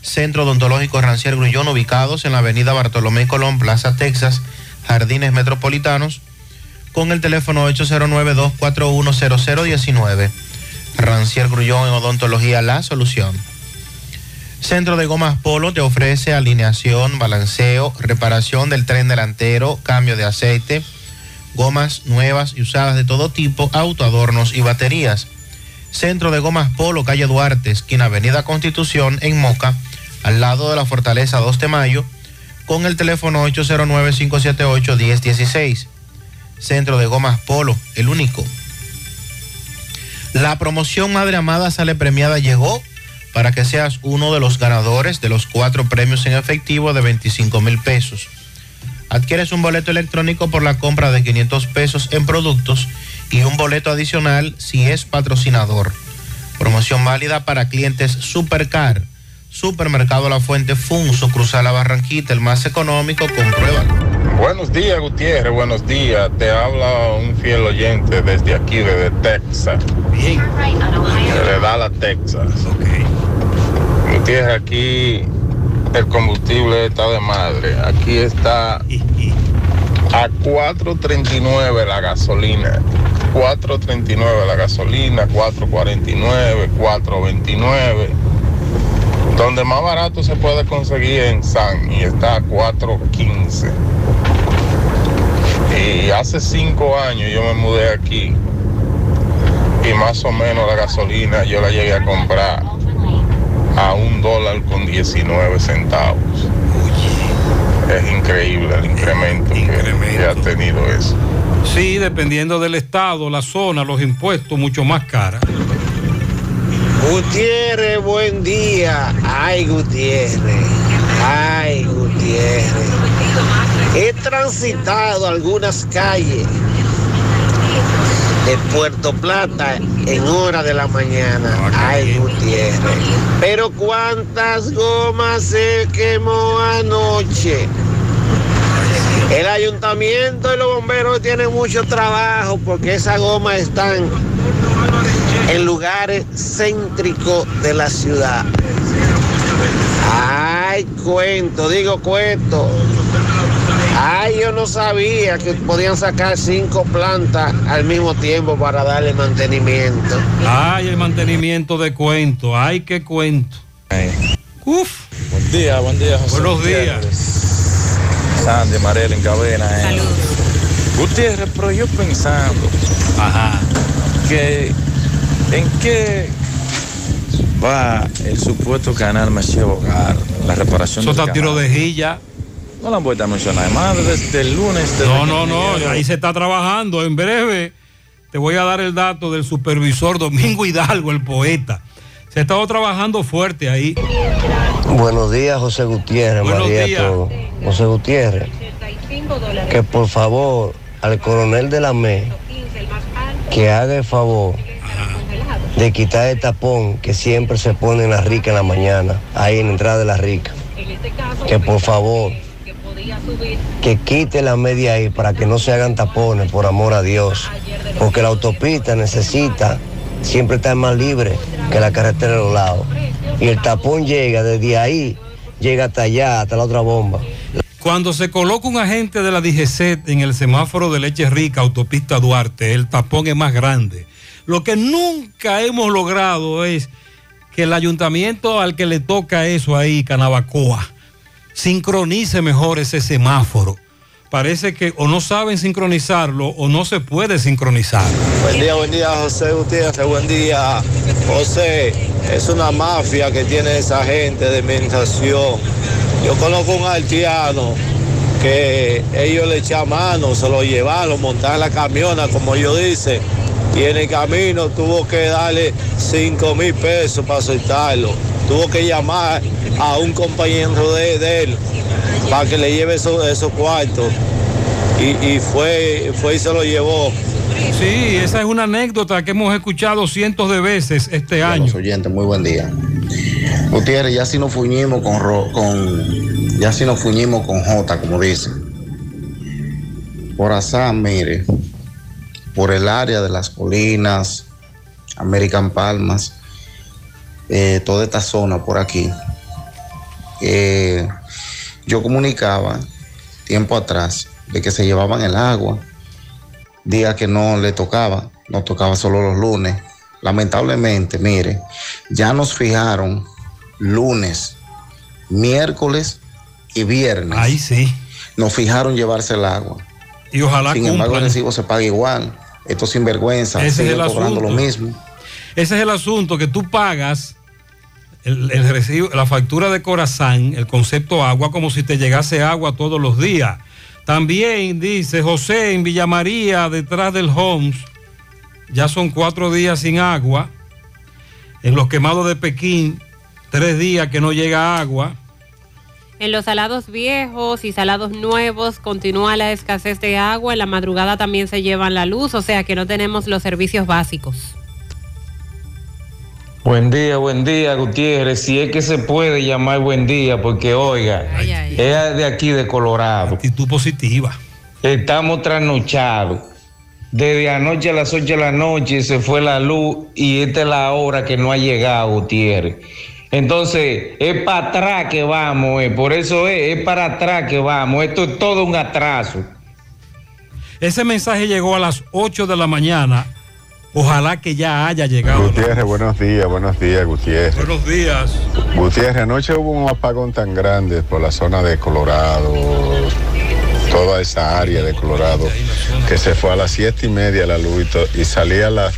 Centro Odontológico Rancier Grullón, ubicados en la avenida Bartolomé Colón, Plaza Texas, Jardines Metropolitanos, con el teléfono 809-241-0019. Rancier Grullón en Odontología La Solución. Centro de Gomas Polo te ofrece alineación, balanceo, reparación del tren delantero, cambio de aceite, gomas nuevas y usadas de todo tipo, autoadornos y baterías. Centro de Gomas Polo, calle Duarte, esquina Avenida Constitución, en Moca, al lado de la Fortaleza 2 de Mayo, con el teléfono 809-578-1016. Centro de Gomas Polo, el único. La promoción Madre Amada Sale Premiada llegó para que seas uno de los ganadores de los cuatro premios en efectivo de 25 mil pesos. Adquieres un boleto electrónico por la compra de 500 pesos en productos y un boleto adicional si es patrocinador. Promoción válida para clientes Supercar. Supermercado La Fuente Funso, Cruzar la Barranquita, el más económico, compruébalo.
Buenos días, Gutiérrez, buenos días. Te habla un fiel oyente desde aquí, desde Texas.
Bien.
De Dallas, Texas. Gutiérrez, aquí el combustible está de madre. Aquí está a 4.39 la gasolina. 4.39 la gasolina, 4.49, 4.29. Donde más barato se puede conseguir en San y está a 4.15. Y hace cinco años yo me mudé aquí y más o menos la gasolina yo la llegué a comprar a un dólar con 19 centavos. Es increíble el incremento, Que, que ha tenido eso.
Sí, dependiendo del estado, la zona, los impuestos, mucho más cara.
Gutiérrez, buen día. Ay, Gutiérrez. Ay, Gutiérrez. He transitado algunas calles de Puerto Plata en hora de la mañana. Ay, Gutiérrez. Pero cuántas gomas se quemó anoche. El ayuntamiento y los bomberos tienen mucho trabajo porque esas gomas están en lugares céntricos de la ciudad. Ay, cuento, digo cuento. Ay, yo no sabía que podían sacar cinco plantas al mismo tiempo para darle mantenimiento.
Ay, el mantenimiento de cuento. Ay, qué cuento. Uf.
Buen día, buen día, José.
Buenos días.
Sandy, Marel en cabina. eh. Gutiérrez, pero yo pensando que en qué va el supuesto canal Macheo Hogar, la reparación
Eso está tiro de jilla.
No la han vuelto a mencionar más desde el lunes. desde
No, no, no, ahí se está trabajando. En breve te voy a dar el dato del supervisor Domingo Hidalgo, el poeta. Se ha estado trabajando fuerte ahí.
Buenos días, José Gutiérrez,
Buenos
María
días.
todo. José Gutiérrez, que por favor al coronel de la ME que haga el favor de quitar el tapón que siempre se pone en la rica en la mañana, ahí en la entrada de la rica. Que por favor, que quite la media ahí para que no se hagan tapones, por amor a Dios. Porque la autopista necesita siempre estar más libre que la carretera de los lados. Y el tapón llega desde ahí, llega hasta allá, hasta la otra bomba.
Cuando se coloca un agente de la DGCET en el semáforo de Leche Rica, autopista Duarte, el tapón es más grande. Lo que nunca hemos logrado es que el ayuntamiento al que le toca eso ahí, Canabacoa, sincronice mejor ese semáforo. Parece que o no saben sincronizarlo o no se puede sincronizar.
Buen día, buen día, José Gutiérrez, buen día. José, es una mafia que tiene esa gente de administración. Yo conozco un haitiano que ellos le echan mano, se lo llevaron, montar en la camiona, como yo dice, y en el camino tuvo que darle 5 mil pesos para soltarlo. Tuvo que llamar a un compañero de, de él para que le lleve esos, esos cuartos. Y, y fue, fue y se lo llevó.
Sí, esa es una anécdota que hemos escuchado cientos de veces este año.
Los oyentes, muy buen día. Gutiérrez, ya si nos fuimos con, ro- con
Ya si nos fuñimos con J, como dicen. Corazán, mire, por el área de las colinas, American Palmas, eh, toda esta zona por aquí. eh, yo comunicaba tiempo atrás de que se llevaban el agua, día que no le tocaba, no tocaba solo los lunes. Lamentablemente, mire, ya nos fijaron lunes, miércoles y viernes.
Ahí sí.
Nos fijaron llevarse el agua.
Y ojalá
Sin embargo, el recibo se paga igual. Esto es sinvergüenza.
Ese es el
cobrando
asunto.
lo mismo.
Ese es el asunto, que tú pagas el, el recibo, la factura de Corazán, el concepto agua, como si te llegase agua todos los días. También dice José en Villa María, detrás del Homes, ya son cuatro días sin agua. En los quemados de Pekín, tres días que no llega agua.
En los salados viejos y salados nuevos continúa la escasez de agua. En la madrugada también se llevan la luz, o sea que no tenemos los servicios básicos.
Buen día, buen día, Gutiérrez. Si es que se puede llamar buen día, porque oiga, es de aquí de Colorado.
Actitud positiva.
Estamos trasnochados. Desde anoche a las 8 de la noche se fue la luz y esta es la hora que no ha llegado, Gutiérrez. Entonces, es para atrás que vamos, eh. por eso es, es para atrás que vamos. Esto es todo un atraso.
Ese mensaje llegó a las 8 de la mañana. Ojalá que ya haya llegado.
Gutiérrez, buenos días, buenos días, Gutiérrez.
Buenos días.
Gutiérrez, anoche hubo un apagón tan grande por la zona de Colorado, toda esa área de Colorado, que se fue a las siete y media la luz y, salía a las,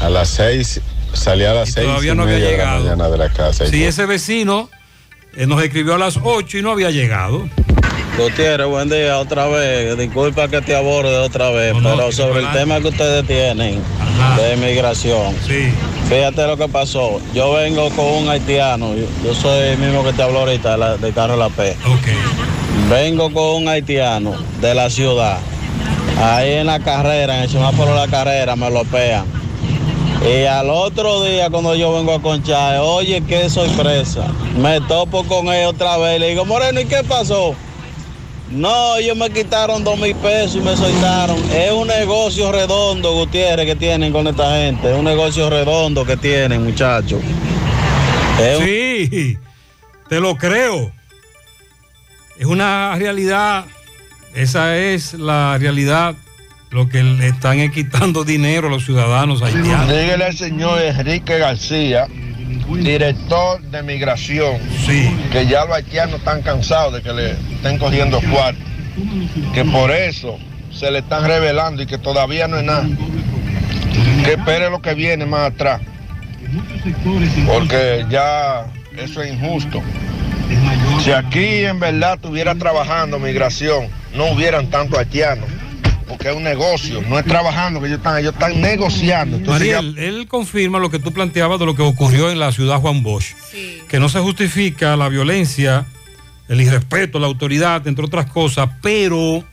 a las seis, salía a las
Y
seis
todavía
y
no había
media de la
llegado.
mañana de la casa. Todo.
ese vecino eh, nos escribió a las 8 y no había llegado.
Gutiérrez, buen día otra vez. Disculpa que te aborde otra vez, pero sobre el tema que ustedes tienen de inmigración. Fíjate lo que pasó. Yo vengo con un haitiano. Yo, yo soy el mismo que te habló ahorita de la- de la P. Vengo con un haitiano de la ciudad. Ahí en la carrera, en el semáforo de la carrera, me lo pean. Y al otro día, cuando yo vengo a conchar, oye, qué sorpresa. Me topo con él otra vez. Le digo, Moreno, ¿y qué pasó? No, ellos me quitaron dos mil pesos y me soltaron. Es un negocio redondo, Gutiérrez, que tienen con esta gente. Es un negocio redondo que tienen, muchachos.
Sí, te lo creo. Es una realidad, esa es la realidad, lo que le están quitando dinero a los ciudadanos haitianos.
Dígale al señor Enrique García, director de migración, que ya los haitianos están cansados de que le estén cogiendo cuartos, que por eso se le están revelando y que todavía no es nada. Que espere lo que viene más atrás, porque ya eso es injusto. Si aquí en verdad estuviera trabajando migración, no hubieran tantos haitianos, porque es un negocio, no es trabajando que ellos están, ellos están negociando. Entonces ya-
Mariel, él confirma lo que tú planteabas de lo que ocurrió en la ciudad Juan Bosch, que no se justifica la violencia, el irrespeto, la autoridad, entre otras cosas, pero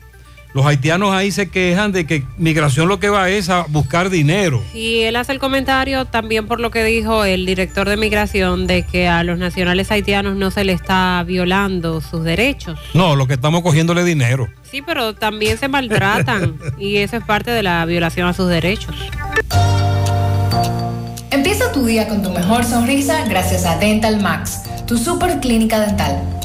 los haitianos ahí se quejan de que migración lo que va es a buscar dinero.
Y él hace el comentario también por lo que dijo el director de migración de que a los nacionales haitianos no se le está violando sus derechos.
No, lo que estamos cogiéndole dinero.
Sí, pero también se maltratan y eso es parte de la violación a sus derechos.
Empieza tu día con tu mejor sonrisa gracias a Dental Max, tu super clínica dental.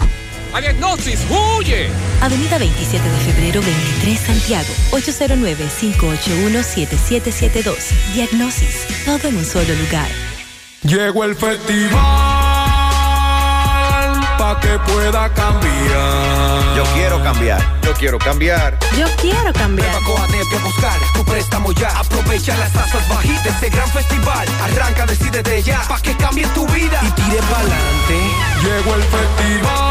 ¡A Diagnosis, huye!
Avenida 27 de febrero 23 Santiago, 809-581-7772. Diagnosis, todo en un solo lugar.
Llegó el festival pa' que pueda cambiar.
Yo quiero cambiar. Yo quiero cambiar.
Yo quiero cambiar.
Coadep a buscar tu préstamo ya. Aprovecha las tasas bajitas de este gran festival. Arranca, decide de ya, pa' que cambie tu vida y tire pa'lante. Llegó el festival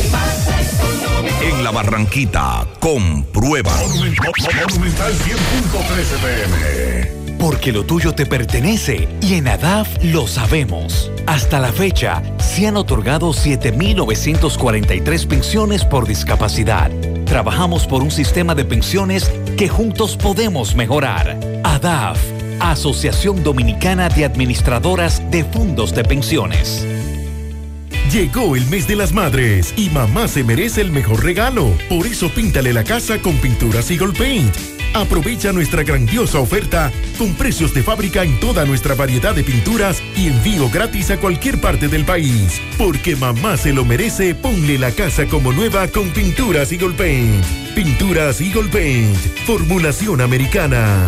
En la Barranquita, comprueba.
Monumental 100.13 pm.
Porque lo tuyo te pertenece y en ADAF lo sabemos. Hasta la fecha, se han otorgado 7.943 pensiones por discapacidad. Trabajamos por un sistema de pensiones que juntos podemos mejorar. ADAF, Asociación Dominicana de Administradoras de Fondos de Pensiones.
Llegó el mes de las madres y mamá se merece el mejor regalo. Por eso píntale la casa con pinturas Eagle Paint. Aprovecha nuestra grandiosa oferta con precios de fábrica en toda nuestra variedad de pinturas y envío gratis a cualquier parte del país. Porque mamá se lo merece, ponle la casa como nueva con pinturas Eagle Paint. Pinturas Eagle Paint, formulación americana.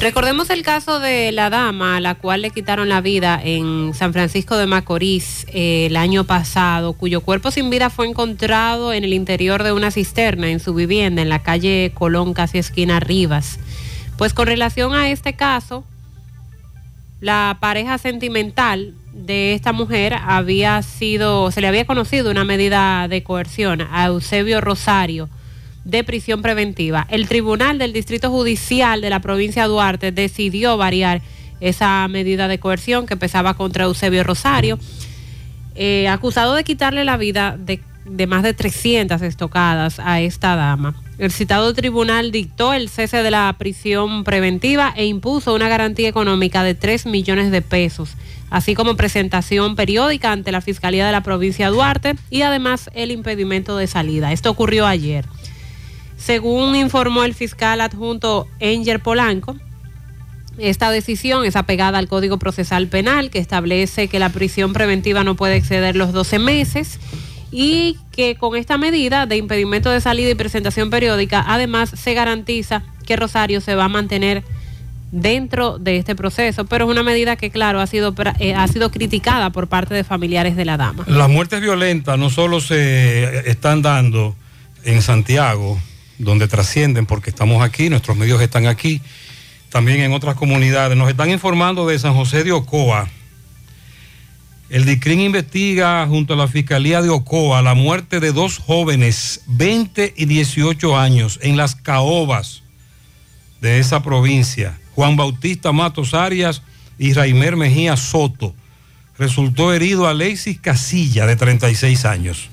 Recordemos el caso de la dama a la cual le quitaron la vida en San Francisco de Macorís eh, el año pasado, cuyo cuerpo sin vida fue encontrado en el interior de una cisterna en su vivienda en la calle Colón, casi esquina Rivas. Pues con relación a este caso, la pareja sentimental de esta mujer había sido, se le había conocido una medida de coerción a Eusebio Rosario de prisión preventiva. El Tribunal del Distrito Judicial de la provincia de Duarte decidió variar esa medida de coerción que pesaba contra Eusebio Rosario, eh, acusado de quitarle la vida de, de más de 300 estocadas a esta dama. El citado tribunal dictó el cese de la prisión preventiva e impuso una garantía económica de 3 millones de pesos, así como presentación periódica ante la Fiscalía de la provincia de Duarte y además el impedimento de salida. Esto ocurrió ayer. Según informó el fiscal adjunto Enger Polanco, esta decisión es apegada al Código Procesal Penal que establece que la prisión preventiva no puede exceder los 12 meses y que con esta medida de impedimento de salida y presentación periódica, además se garantiza que Rosario se va a mantener dentro de este proceso, pero es una medida que, claro, ha sido, eh, ha sido criticada por parte de familiares de la dama.
Las muertes violentas no solo se están dando en Santiago, donde trascienden, porque estamos aquí, nuestros medios están aquí, también en otras comunidades. Nos están informando de San José de Ocoa. El DICRIN investiga junto a la Fiscalía de Ocoa la muerte de dos jóvenes, 20 y 18 años, en las caobas de esa provincia. Juan Bautista Matos Arias y Raimer Mejía Soto. Resultó herido Alexis Casilla, de 36 años.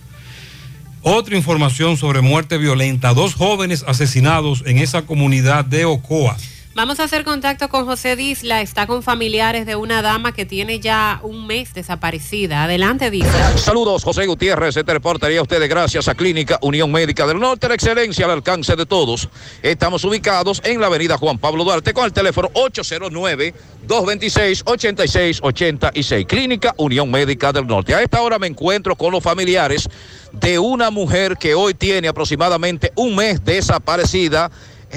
Otra información sobre muerte violenta. Dos jóvenes asesinados en esa comunidad de Ocoa.
Vamos a hacer contacto con José Disla, está con familiares de una dama que tiene ya un mes desaparecida. Adelante, Disla.
Saludos, José Gutiérrez. Este reportería a ustedes gracias a Clínica Unión Médica del Norte, la excelencia al alcance de todos. Estamos ubicados en la avenida Juan Pablo Duarte con el teléfono 809-226-8686. Clínica Unión Médica del Norte. A esta hora me encuentro con los familiares de una mujer que hoy tiene aproximadamente un mes desaparecida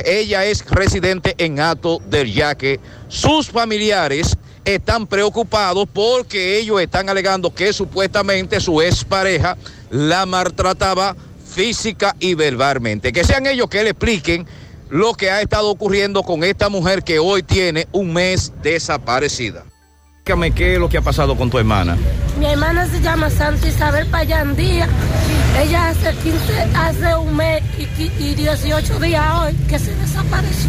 ella es residente en Ato del Yaque. Sus familiares están preocupados porque ellos están alegando que supuestamente su expareja la maltrataba física y verbalmente. Que sean ellos que le expliquen lo que ha estado ocurriendo con esta mujer que hoy tiene un mes desaparecida. Dígame qué es lo que ha pasado con tu hermana.
Mi hermana se llama Santa Isabel Payandía. Ella hace 15, hace un mes y, 18 días hoy que se desapareció.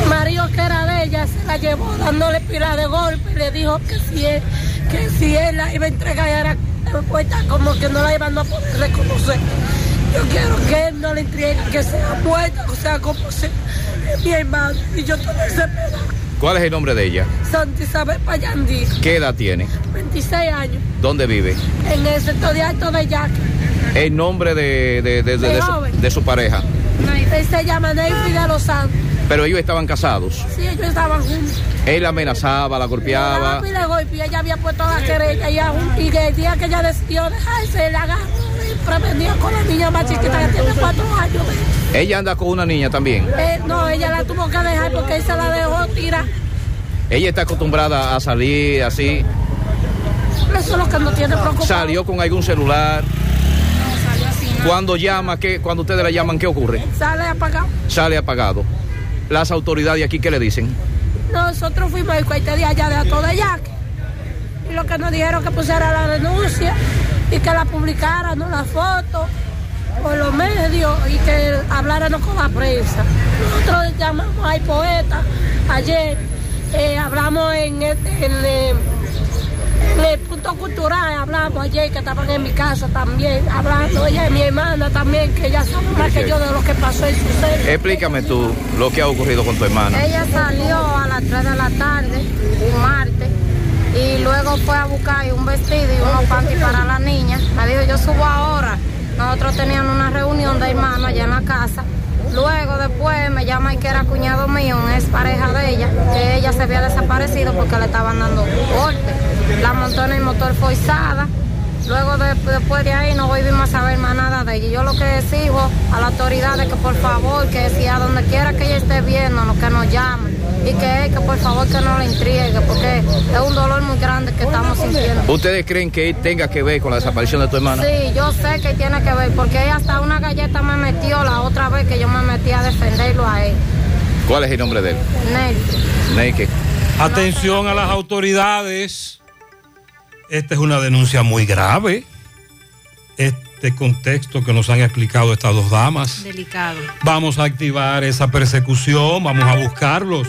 El marido que era de ella se la llevó dándole pila de golpe y le dijo que si él, que si él la iba a entregar era puesta como que no la iban a poder reconocer. Yo quiero que él no le entregue, que sea muerta, o sea, como sea, mi hermano. Y yo estoy desesperada.
¿Cuál es el nombre de ella?
Santa Isabel Payandí.
¿Qué edad tiene?
26 años.
¿Dónde vive?
En el sector de Alto de Yaque.
¿El nombre de, de, de, de su, su, pareja?
Él se llama Neyfi de los Santos.
¿Pero ellos estaban casados?
Sí, ellos estaban juntos.
Él la amenazaba, la golpeaba.
Y le golpeaba, ella había puesto la querella y, y el día que ella decidió dejarse, la agarró y prendía con la niña más chiquita que tiene cuatro años.
¿Ella anda con una niña también?
Eh, no, ella la tuvo que dejar porque él se la dejó tirar.
¿Ella está acostumbrada a salir así?
Eso es lo que no tiene preocupado.
¿Salió con algún celular?
No, salió así.
Cuando llama, ¿qué, cuando ustedes la llaman, ¿qué ocurre?
Sale apagado.
Sale apagado. ¿Las autoridades aquí qué le dicen?
Nosotros fuimos al cuartel de allá de Ato de Yaque. Y lo que nos dijeron que pusiera la denuncia y que la publicaran, ¿no? la foto por los medios y que habláramos con la prensa. Nosotros llamamos al poeta ayer, eh, hablamos en, el, en, en, el punto cultural, hablamos ayer que estaban en mi casa también, hablando, ella y mi hermana también, que ella sabe más que yo de lo que pasó y sucede.
Explícame tú lo que ha ocurrido con tu hermana.
Ella salió a las 3 de la tarde, un martes, y luego fue a buscar un vestido y unos panties para la niña. Me dijo, yo subo ahora. Nosotros teníamos una reunión de hermanos allá en la casa. Luego después me llama y que era cuñado mío, es pareja de ella, que ella se había desaparecido porque le estaban dando golpe. La montó en el motor forzada. Luego de, después de ahí no volvimos a saber más nada de ella. Yo lo que exijo a la autoridad es que por favor, que si a donde quiera que ella esté viendo, que nos llamen y que, que por favor que no la intrigue, porque es un dolor muy grande que estamos sintiendo.
¿Ustedes creen que tenga que ver con la desaparición de tu hermana?
Sí, yo sé que tiene que ver, porque ella hasta una galleta me metió la otra vez que yo me metí a defenderlo a él.
¿Cuál es el nombre de él?
Ney.
Ney, ¿qué?
Atención a las autoridades. Esta es una denuncia muy grave. Este contexto que nos han explicado estas dos damas.
Delicado.
Vamos a activar esa persecución, vamos a buscarlos.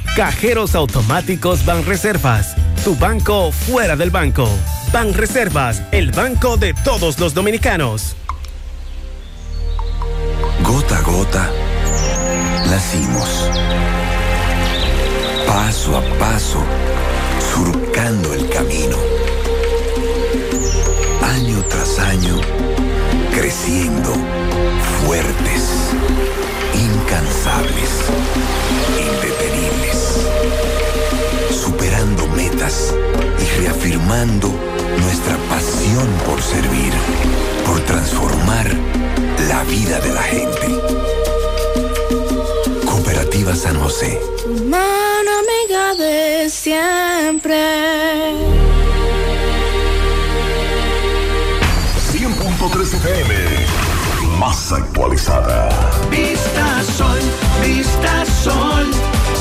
Cajeros automáticos Banreservas, tu banco fuera del banco. Banreservas, el banco de todos los dominicanos.
Gota a gota, nacimos. Paso a paso, surcando el camino. Año tras año, creciendo, fuertes, incansables, indetenibles, superando metas y reafirmando nuestra pasión por servir, por transformar la vida de la gente. Cooperativa San José.
Mano amiga de siempre.
100.3 FM, más actualizada.
Vista Sol, Vista Sol,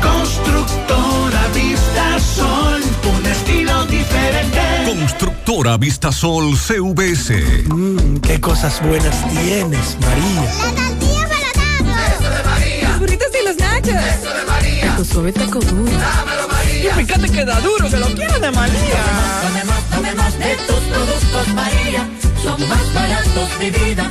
constructora Vista Sol, un estilo diferente.
Constructora Vistasol CVS.
Mmm, qué cosas buenas tienes, María.
La tortilla para Eso de María. Los burritos y los nachos. Eso de María.
Tu suave taco duro.
Dámelo, María.
Y fíjate que da duro, que lo quiero de María.
Tomemos, tomemos de tus productos, María. Son más baratos de vida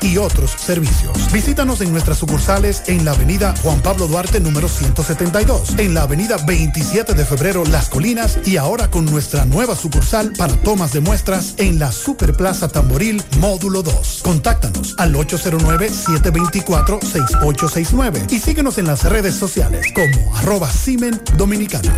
y otros servicios. Visítanos en nuestras sucursales en la avenida Juan Pablo Duarte número 172, en la avenida 27 de febrero Las Colinas y ahora con nuestra nueva sucursal para tomas de muestras en la Superplaza Tamboril Módulo 2. Contáctanos al 809-724-6869 y síguenos en las redes sociales como arroba Simen Dominicana.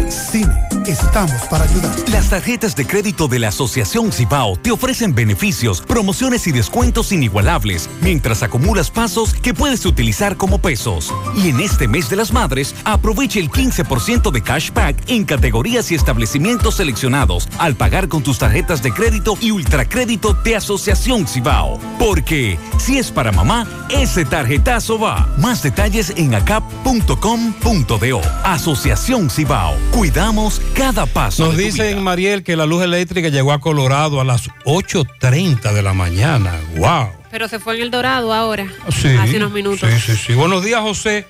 Estamos para ayudar.
Las tarjetas de crédito de la Asociación Cibao te ofrecen beneficios, promociones y descuentos inigualables mientras acumulas pasos que puedes utilizar como pesos. Y en este mes de las madres, aproveche el 15% de cashback en categorías y establecimientos seleccionados al pagar con tus tarjetas de crédito y ultracrédito de Asociación Cibao. Porque si es para mamá, ese tarjetazo va. Más detalles en acap.com.do. Asociación Cibao. Cuidamos cada paso.
Nos dicen. Mariel, que la luz eléctrica llegó a Colorado a las 8.30 de la mañana. ¡Wow!
Pero se fue en el Dorado ahora,
Sí,
hace unos minutos.
Sí, sí, sí. Buenos días, José.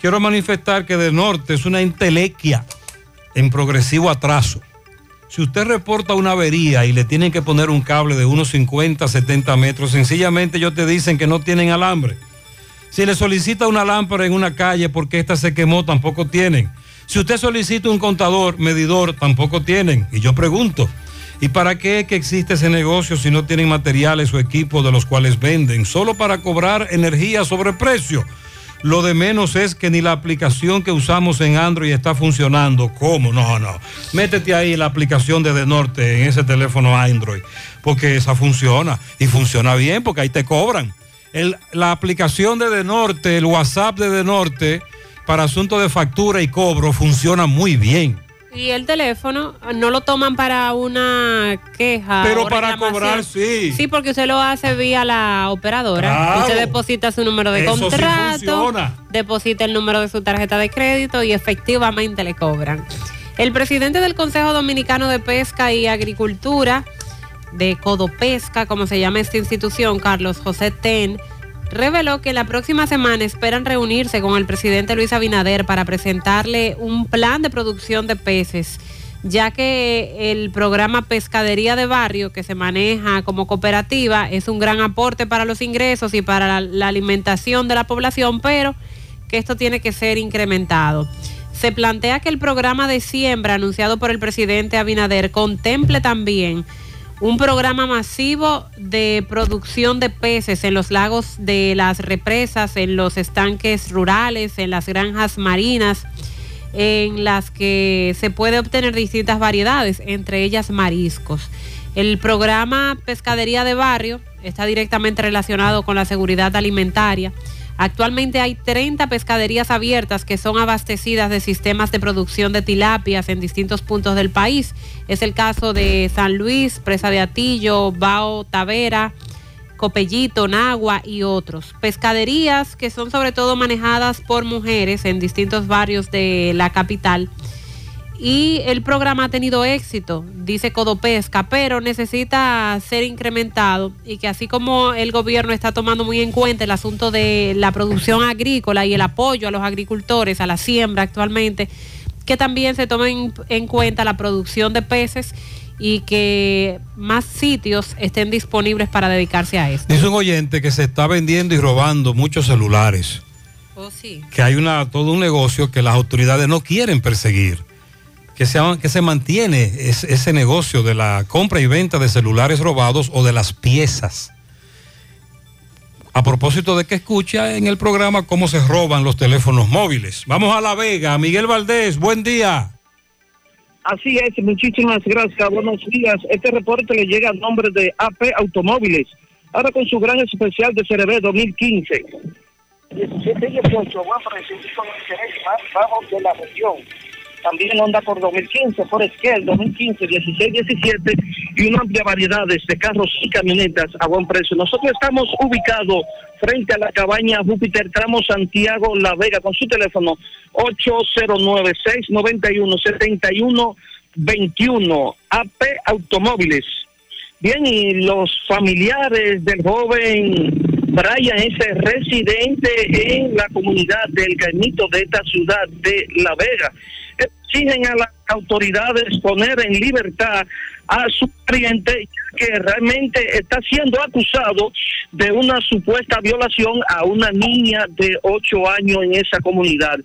Quiero manifestar que de norte es una intelequia en progresivo atraso. Si usted reporta una avería y le tienen que poner un cable de unos 50, 70 metros, sencillamente ellos te dicen que no tienen alambre. Si le solicita una lámpara en una calle porque esta se quemó, tampoco tienen. Si usted solicita un contador, medidor, tampoco tienen. Y yo pregunto, ¿y para qué que existe ese negocio si no tienen materiales o equipos de los cuales venden? Solo para cobrar energía sobre precio. Lo de menos es que ni la aplicación que usamos en Android está funcionando. ¿Cómo? No, no. Métete ahí la aplicación de De Norte en ese teléfono Android, porque esa funciona y funciona bien porque ahí te cobran. La aplicación de De Norte, el WhatsApp de De Norte, para asuntos de factura y cobro, funciona muy bien.
Y el teléfono no lo toman para una queja.
Pero
o
para cobrar, sí.
Sí, porque usted lo hace vía la operadora.
Claro.
Usted deposita su número de
Eso
contrato, deposita el número de su tarjeta de crédito y efectivamente le cobran. El presidente del Consejo Dominicano de Pesca y Agricultura, de Codopesca, como se llama esta institución, Carlos José Ten, reveló que la próxima semana esperan reunirse con el presidente Luis Abinader para presentarle un plan de producción de peces, ya que el programa Pescadería de Barrio, que se maneja como cooperativa, es un gran aporte para los ingresos y para la, la alimentación de la población, pero que esto tiene que ser incrementado. Se plantea que el programa de siembra anunciado por el presidente Abinader contemple también un programa masivo de producción de peces en los lagos de las represas, en los estanques rurales, en las granjas marinas, en las que se puede obtener distintas variedades, entre ellas mariscos. El programa Pescadería de Barrio está directamente relacionado con la seguridad alimentaria. Actualmente hay 30 pescaderías abiertas que son abastecidas de sistemas de producción de tilapias en distintos puntos del país. Es el caso de San Luis, Presa de Atillo, Bao Tavera, Copellito, Nagua y otros. Pescaderías que son sobre todo manejadas por mujeres en distintos barrios de la capital y el programa ha tenido éxito, dice Codopesca, pero necesita ser incrementado y que así como el gobierno está tomando muy en cuenta el asunto de la producción agrícola y el apoyo a los agricultores, a la siembra actualmente, que también se tome en cuenta la producción de peces y que más sitios estén disponibles para dedicarse a esto.
Dice un oyente que se está vendiendo y robando muchos celulares.
Oh, sí.
Que hay una, todo un negocio que las autoridades no quieren perseguir que se, que se mantiene ese negocio de la compra y venta de celulares robados o de las piezas. A propósito de que escucha en el programa cómo se roban los teléfonos móviles. Vamos a La Vega. Miguel Valdés, buen día.
Así es, muchísimas gracias. Buenos días. Este reporte le llega a nombre de AP Automóviles. Ahora con su gran especial de CRB 2015. 17 y 18, buen precio con interés más bajo de la región también Honda por 2015, por Esquel 2015, 16, 17 y una amplia variedad de carros y camionetas a buen precio. Nosotros estamos ubicados frente a la cabaña Júpiter, tramo Santiago La Vega, con su teléfono 809-691-7121, AP Automóviles. Bien, y los familiares del joven Brian es residente en la comunidad del Gaimito de esta ciudad de La Vega exigen a las autoridades poner en libertad a su cliente que realmente está siendo acusado de una supuesta violación a una niña de 8 años en esa comunidad.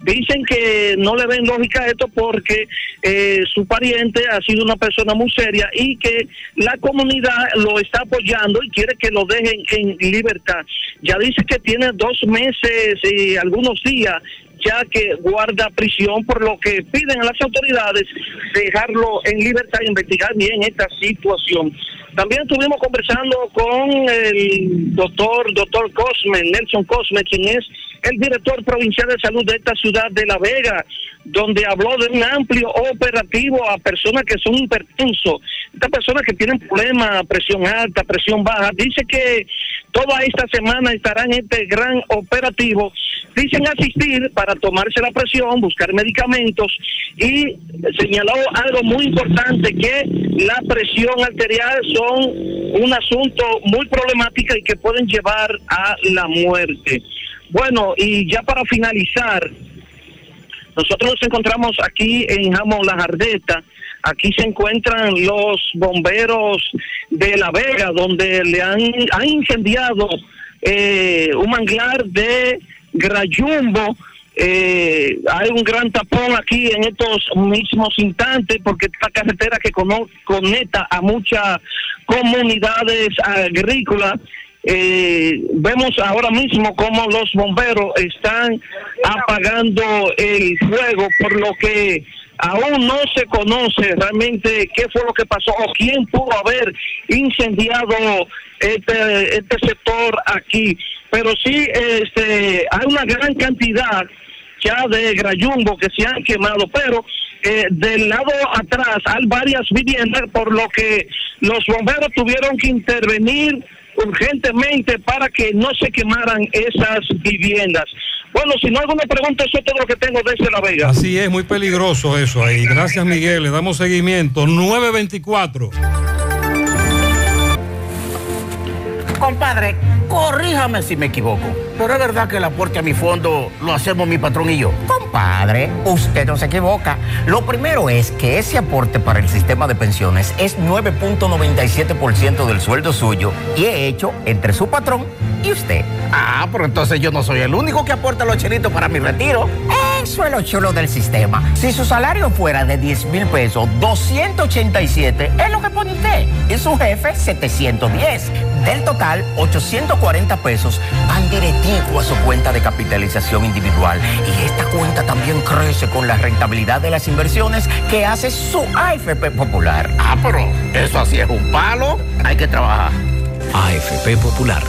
Dicen que no le ven lógica esto porque eh, su pariente ha sido una persona muy seria y que la comunidad lo está apoyando y quiere que lo dejen en libertad. Ya dice que tiene dos meses y algunos días ya que guarda prisión, por lo que piden a las autoridades dejarlo en libertad e investigar bien esta situación. También estuvimos conversando con el doctor, doctor Cosme, Nelson Cosme, quien es el director provincial de salud de esta ciudad de La Vega, donde habló de un amplio operativo a personas que son hipertensos, estas personas que tienen problemas, presión alta, presión baja. Dice que toda esta semana estarán en este gran operativo. Dicen asistir para tomarse la presión, buscar medicamentos y señaló algo muy importante, que la presión arterial son un asunto muy problemático y que pueden llevar a la muerte. Bueno, y ya para finalizar, nosotros nos encontramos aquí en Jamón La Jardeta. Aquí se encuentran los bomberos de La Vega, donde le han, incendiado eh, un manglar de Grayumbo. Eh, hay un gran tapón aquí en estos mismos instantes porque esta carretera que conecta a muchas comunidades agrícolas eh, vemos ahora mismo cómo los bomberos están apagando el fuego, por lo que aún no se conoce realmente qué fue lo que pasó o quién pudo haber incendiado este, este sector aquí. Pero sí este, hay una gran cantidad ya de grayumbo que se han quemado, pero eh, del lado atrás hay varias viviendas, por lo que los bomberos tuvieron que intervenir urgentemente para que no se quemaran esas viviendas. Bueno, si no alguna pregunta, eso es todo lo que tengo desde La Vega.
Así es, muy peligroso eso ahí. Gracias, Miguel. Le damos seguimiento. 924.
Compadre,
corríjame si me equivoco, pero es verdad que el aporte a mi fondo lo hacemos mi patrón y yo.
Compadre, usted no se equivoca. Lo primero es que ese aporte para el sistema de pensiones es 9.97% del sueldo suyo y he hecho entre su patrón y usted.
Ah, pero entonces yo no soy el único que aporta los chelitos para mi retiro.
Eso es lo chulo del sistema. Si su salario fuera de 10 mil pesos, 287 es lo que pone usted. Y su jefe, 710. Del total, 840 pesos van directivo a su cuenta de capitalización individual. Y esta cuenta también crece con la rentabilidad de las inversiones que hace su AFP Popular.
Ah, pero eso así es un palo. Hay que trabajar.
AFP Popular.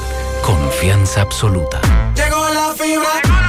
Confianza absoluta.
Llegó la fibra.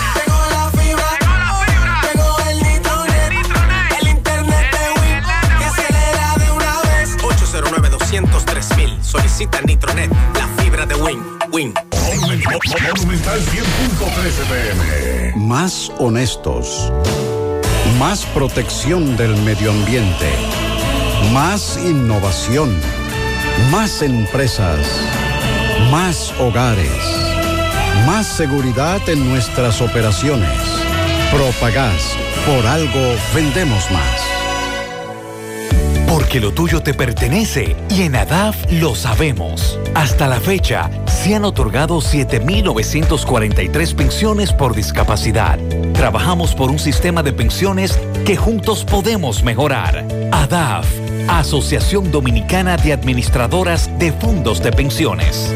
Solicita Nitronet, la fibra de Win. Win.
Monumental 100.13 pm.
Más honestos. Más protección del medio ambiente. Más innovación. Más empresas. Más hogares. Más seguridad en nuestras operaciones. Propagás. Por algo vendemos más.
Porque lo tuyo te pertenece y en ADAF lo sabemos. Hasta la fecha, se han otorgado 7.943 pensiones por discapacidad. Trabajamos por un sistema de pensiones que juntos podemos mejorar. ADAF, Asociación Dominicana de Administradoras de Fondos de Pensiones.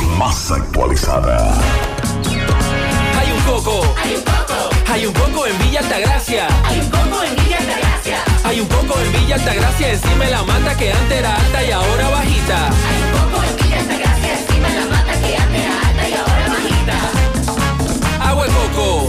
Más actualizada.
Hay un coco. Hay un coco. Hay un coco en Villa Altagracia. Hay un coco en Villa Altagracia. Hay un coco en Villa Altagracia encima de la mata que antes era alta y ahora bajita. Hay un coco en Villa Altagracia encima de la mata que antes era alta y ahora bajita. Agua de coco.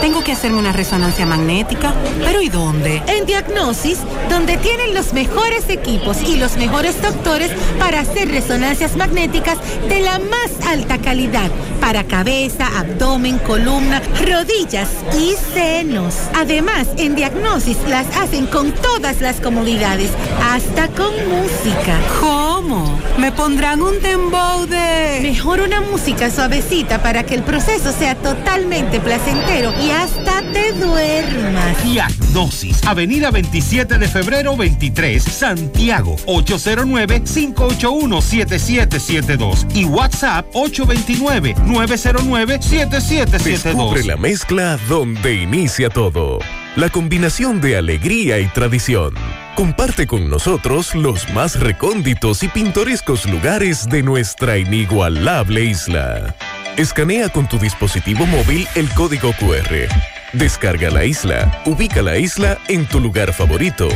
tengo que hacerme una resonancia magnética. ¿Pero y dónde?
En Diagnosis, donde tienen los mejores equipos y los mejores doctores para hacer resonancias magnéticas de la más alta calidad para cabeza, abdomen, columna, rodillas y senos. Además, en Diagnosis las hacen con todas las comodidades, hasta con música.
¿Cómo? ¿Me pondrán un dembow de...?
Mejor una música suavecita para que el proceso sea totalmente placentero y hasta te duermas.
Diagnosis, Avenida 27 de febrero 23, Santiago, 809-581-7772 y WhatsApp 829-909-7772.
Descubre la mezcla donde inicia todo. La combinación de alegría y tradición. Comparte con nosotros los más recónditos y pintorescos lugares de nuestra inigualable isla. Escanea con tu dispositivo móvil el código QR. Descarga la isla, ubica la isla en tu lugar favorito.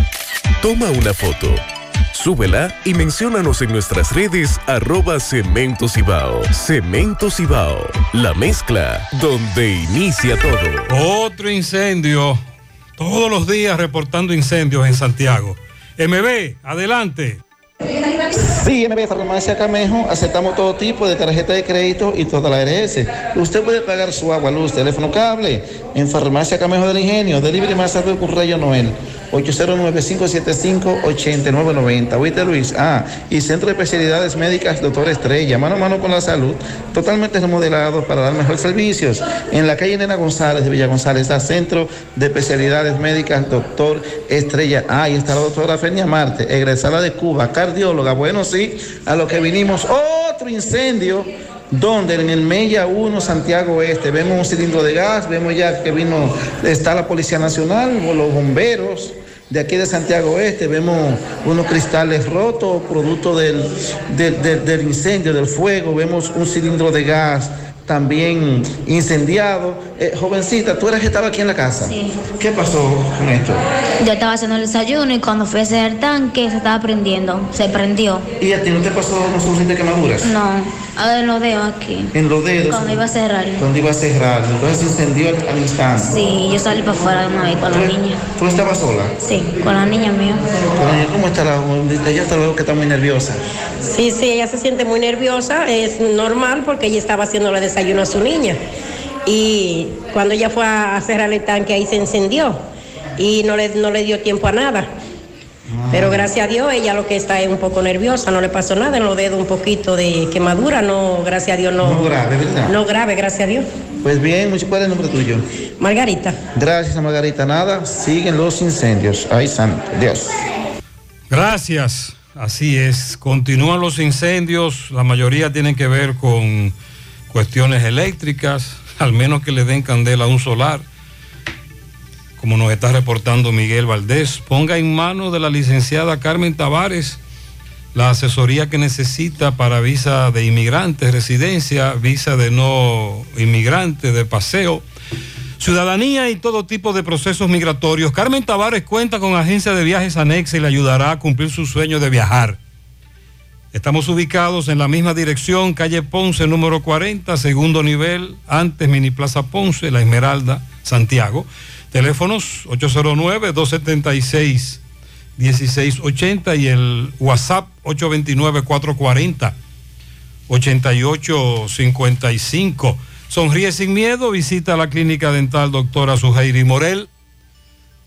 Toma una foto. Súbela y menciónanos en nuestras redes arroba Cemento Cibao. Cemento Cibao, la mezcla donde inicia todo.
Otro incendio. Todos los días reportando incendios en Santiago. MB, adelante.
Sí, MB Farmacia Camejo, aceptamos todo tipo de tarjeta de crédito y toda la ARS. Usted puede pagar su agua, luz, teléfono, cable en Farmacia Camejo del Ingenio, Delivery más tarde con Rayo Noel. 809-575-8990. ¿Oíste, Luis? Ah, y Centro de Especialidades Médicas Doctor Estrella, mano a mano con la salud, totalmente remodelado para dar mejores servicios. En la calle Nena González de Villa González está Centro de Especialidades Médicas Doctor Estrella. Ah, y está la doctora Fenia Marte, egresada de Cuba, cardióloga. Bueno, sí, a lo que vinimos, otro incendio donde en el Mella 1 Santiago Este. Vemos un cilindro de gas, vemos ya que vino, está la Policía Nacional, los bomberos de aquí de Santiago Este, vemos unos cristales rotos, producto del, del, incendio, del fuego, vemos un cilindro de gas también incendiado. Eh, jovencita, tú eras que estaba aquí en la casa.
Sí.
¿Qué pasó con esto?
Yo estaba haciendo el desayuno y cuando fui a hacer el tanque se estaba prendiendo, se prendió.
¿Y a ti no te pasó, no sufriste quemaduras?
No, a ver lo veo aquí.
En los dedos.
Cuando iba a cerrar.
Cuando iba a cerrar, entonces se incendió al, al instante.
Sí, yo salí para afuera de una vez con la niña.
¿Tú estabas sola?
Sí, con la niña mía.
¿Cómo está la Ella te veo que está muy nerviosa.
Sí, sí, ella se siente muy nerviosa, es normal porque ella estaba haciendo el desayuno a su niña. Y cuando ella fue a cerrar el tanque ahí se encendió y no le, no le dio tiempo a nada. Pero gracias a Dios ella lo que está es un poco nerviosa, no le pasó nada en los dedos, un poquito de quemadura, no, gracias a Dios no.
No grave, ¿verdad?
No grave, gracias a Dios.
Pues bien, ¿cuál es el nombre tuyo?
Margarita.
Gracias, Margarita. Nada, siguen los incendios. Ay, santo, Dios.
Gracias. Así es. Continúan los incendios. La mayoría tienen que ver con cuestiones eléctricas, al menos que le den candela a un solar, como nos está reportando Miguel Valdés. Ponga en manos de la licenciada Carmen Tavares la asesoría que necesita para visa de inmigrante, residencia, visa de no inmigrante, de paseo, ciudadanía y todo tipo de procesos migratorios. Carmen Tavares cuenta con agencia de viajes anexa y le ayudará a cumplir su sueño de viajar. Estamos ubicados en la misma dirección, calle Ponce, número 40, segundo nivel, antes Mini Plaza Ponce, La Esmeralda, Santiago. Teléfonos 809-276-1680 y el WhatsApp 829-440-8855. Sonríe sin miedo, visita la clínica dental doctora Suheiri Morel.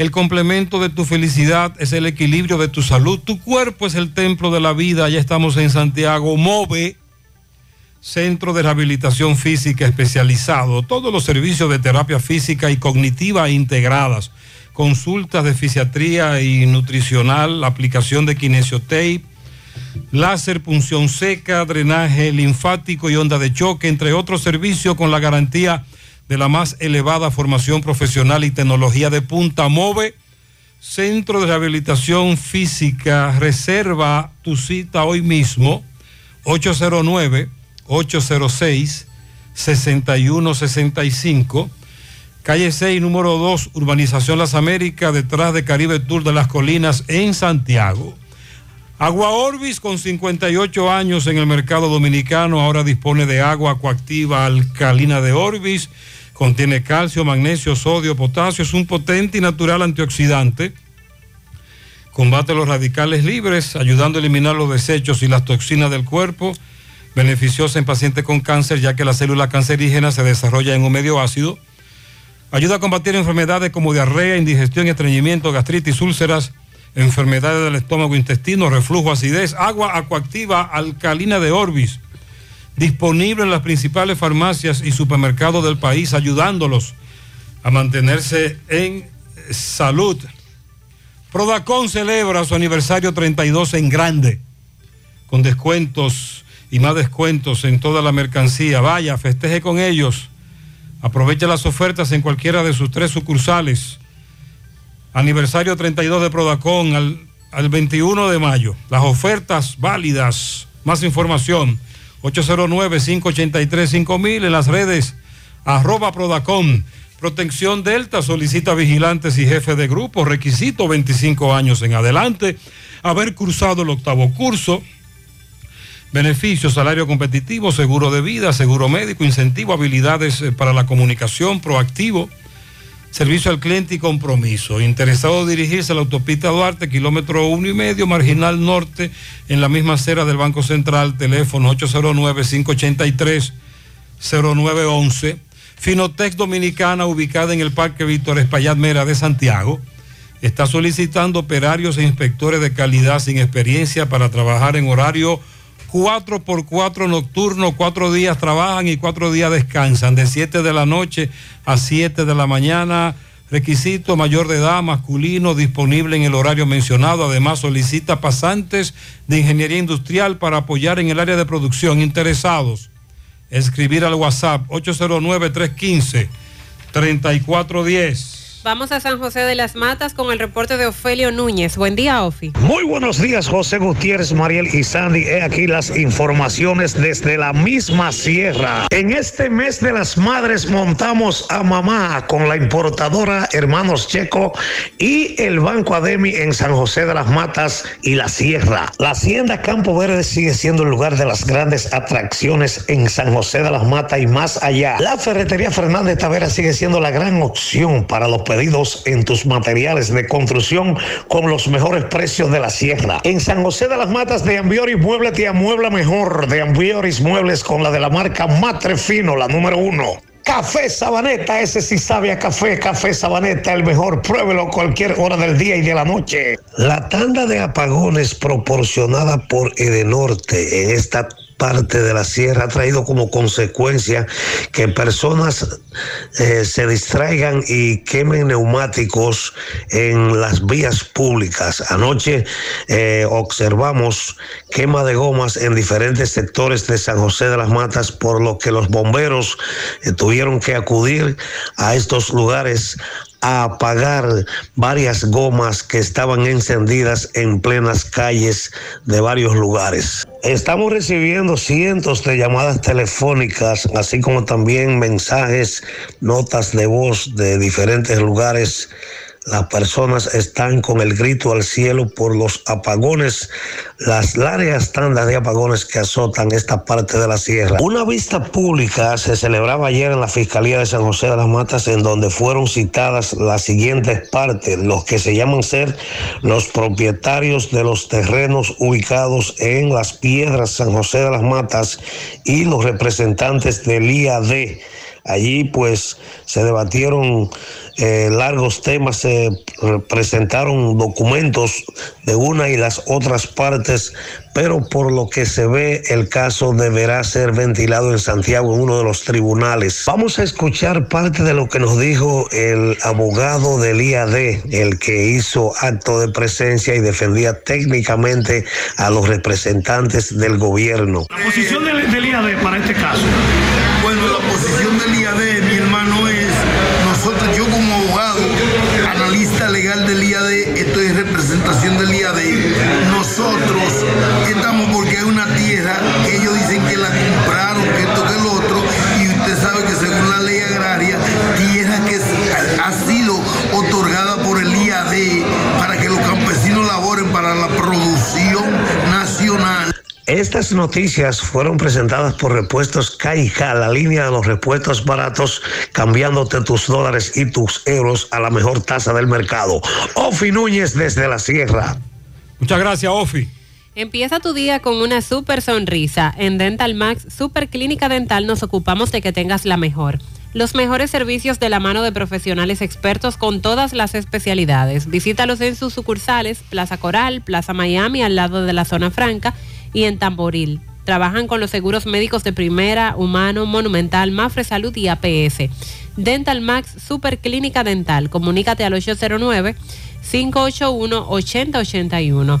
El complemento de tu felicidad es el equilibrio de tu salud. Tu cuerpo es el templo de la vida. Ya estamos en Santiago. Move, Centro de Rehabilitación Física especializado. Todos los servicios de terapia física y cognitiva integradas. Consultas de fisiatría y nutricional, aplicación de kinesiotape, láser, punción seca, drenaje linfático y onda de choque, entre otros servicios con la garantía de la más elevada formación profesional y tecnología de punta. Move, Centro de Rehabilitación Física, reserva tu cita hoy mismo, 809-806-6165, calle 6, número 2, Urbanización Las Américas, detrás de Caribe Tour de las Colinas, en Santiago. Agua Orbis, con 58 años en el mercado dominicano, ahora dispone de agua coactiva alcalina de Orbis. Contiene calcio, magnesio, sodio, potasio. Es un potente y natural antioxidante. Combate los radicales libres, ayudando a eliminar los desechos y las toxinas del cuerpo. Beneficiosa en pacientes con cáncer, ya que la célula cancerígena se desarrolla en un medio ácido. Ayuda a combatir enfermedades como diarrea, indigestión, estreñimiento, gastritis, úlceras, enfermedades del estómago, intestino, reflujo, acidez, agua acuactiva alcalina de Orbis, disponible en las principales farmacias y supermercados del país, ayudándolos a mantenerse en salud. Prodacon celebra su aniversario 32 en grande, con descuentos y más descuentos en toda la mercancía. Vaya, festeje con ellos. Aproveche las ofertas en cualquiera de sus tres sucursales. Aniversario 32 de Prodacon al, al 21 de mayo. Las ofertas válidas. Más información. 809-583-5000 en las redes arroba Prodacon. Protección Delta solicita vigilantes y jefes de grupo. Requisito 25 años en adelante. haber cursado el octavo curso. Beneficios, salario competitivo, seguro de vida, seguro médico, incentivo, habilidades eh, para la comunicación, proactivo, servicio al cliente y compromiso. Interesado dirigirse a la autopista Duarte, kilómetro uno y medio, marginal norte, en la misma acera del Banco Central, teléfono 809-583-0911. Finotex Dominicana, ubicada en el Parque Víctor Espaillat Mera de Santiago, está solicitando operarios e inspectores de calidad sin experiencia para trabajar en horario 4 por 4 nocturno, cuatro días trabajan y cuatro días descansan, de 7 de la noche a 7 de la mañana. Requisito mayor de edad, masculino, disponible en el horario mencionado. Además, solicita pasantes de ingeniería industrial para apoyar en el área de producción. Interesados, escribir al WhatsApp 809-315-3410.
Vamos a San José de las Matas con el reporte de Ofelio Núñez. Buen día, Ofi.
Muy buenos días, José Gutiérrez, Mariel y Sandy. He aquí las informaciones desde la misma sierra. En este mes de las madres montamos a mamá con la importadora Hermanos Checo y el Banco Ademi en San José de las Matas y la sierra. La hacienda Campo Verde sigue siendo el lugar de las grandes atracciones en San José de las Matas y más allá. La ferretería Fernández Tavera sigue siendo la gran opción para los pedidos en tus materiales de construcción con los mejores precios de la sierra. En San José de las Matas de Ambioris Mueble te amuebla mejor. De Ambioris Muebles con la de la marca Matre Fino, la número uno. Café Sabaneta, ese sí sabe a café, Café Sabaneta, el mejor, pruébelo cualquier hora del día y de la noche. La tanda de apagones proporcionada por Edenorte en esta parte de la sierra ha traído como consecuencia que personas eh, se distraigan y quemen neumáticos en las vías públicas. Anoche eh, observamos quema de gomas en diferentes sectores de San José de las Matas, por lo que los bomberos eh, tuvieron que acudir a estos lugares a apagar varias gomas que estaban encendidas en plenas calles de varios lugares. Estamos recibiendo cientos de llamadas telefónicas, así como también mensajes, notas de voz de diferentes lugares las personas están con el grito al cielo por los apagones, las largas tandas de apagones que azotan esta parte de la sierra. Una vista pública se celebraba ayer en la Fiscalía de San José de las Matas, en donde fueron citadas las siguientes partes, los que se llaman ser los propietarios de los terrenos ubicados en las piedras San José de las Matas y los representantes del IAD. Allí pues se debatieron eh, largos temas, se presentaron documentos de una y las otras partes, pero por lo que se ve el caso deberá ser ventilado en Santiago en uno de los tribunales. Vamos a escuchar parte de lo que nos dijo el abogado del IAD, el que hizo acto de presencia y defendía técnicamente a los representantes del gobierno.
La posición del, del IAD para este caso.
Bueno, la posición del IAD,
Estas noticias fueron presentadas por Repuestos Caija, la línea de los repuestos baratos, cambiándote tus dólares y tus euros a la mejor tasa del mercado. Ofi Núñez desde la Sierra.
Muchas gracias, Ofi.
Empieza tu día con una super sonrisa. En Dental Max Super Clínica Dental nos ocupamos de que tengas la mejor. Los mejores servicios de la mano de profesionales expertos con todas las especialidades. Visítalos en sus sucursales, Plaza Coral, Plaza Miami, al lado de la zona franca y en Tamboril. Trabajan con los seguros médicos de primera, humano, monumental, Mafre Salud y APS. Dental Max Super Clínica Dental. Comunícate al 809 581 8081.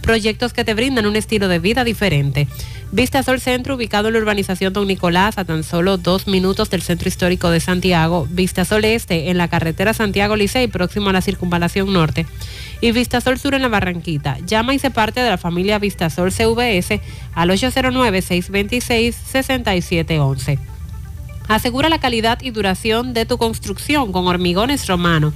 Proyectos que te brindan un estilo de vida diferente. Vistasol Centro, ubicado en la urbanización Don Nicolás, a tan solo dos minutos del centro histórico de Santiago. Vistasol Este, en la carretera Santiago Licey, próximo a la circunvalación norte. Y Vistasol Sur en la Barranquita. Llama y se parte de la familia Vistasol CVS al 809-626-6711. Asegura la calidad y duración de tu construcción con Hormigones Romano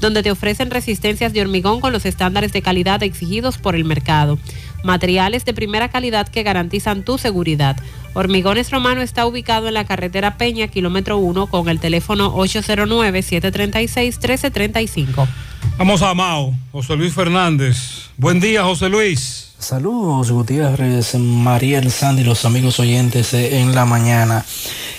donde te ofrecen resistencias de hormigón con los estándares de calidad exigidos por el mercado. Materiales de primera calidad que garantizan tu seguridad. Hormigones Romano está ubicado en la carretera Peña, kilómetro 1, con el teléfono 809-736-1335.
Vamos a Mao, José Luis Fernández. Buen día, José Luis.
Saludos, Gutiérrez, Mariel, Sandy, los amigos oyentes en la mañana.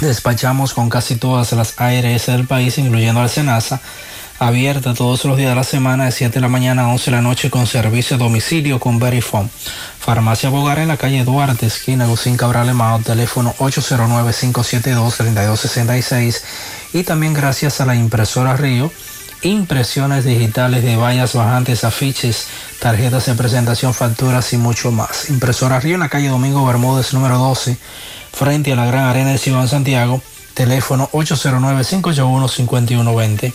Despachamos con casi todas las ARS del país, incluyendo al Senasa, abierta todos los días de la semana de 7 de la mañana a 11 de la noche con servicio a domicilio con Verifone. Farmacia Bogar en la calle Duarte, esquina Gusín Cabral Emao, teléfono 809-572-3266 y también gracias a la impresora Río, impresiones digitales de vallas bajantes, afiches, tarjetas de presentación, facturas y mucho más. Impresora Río en la calle Domingo Bermúdez número 12, frente a la Gran Arena de Ciudad Santiago, teléfono 809-581-5120.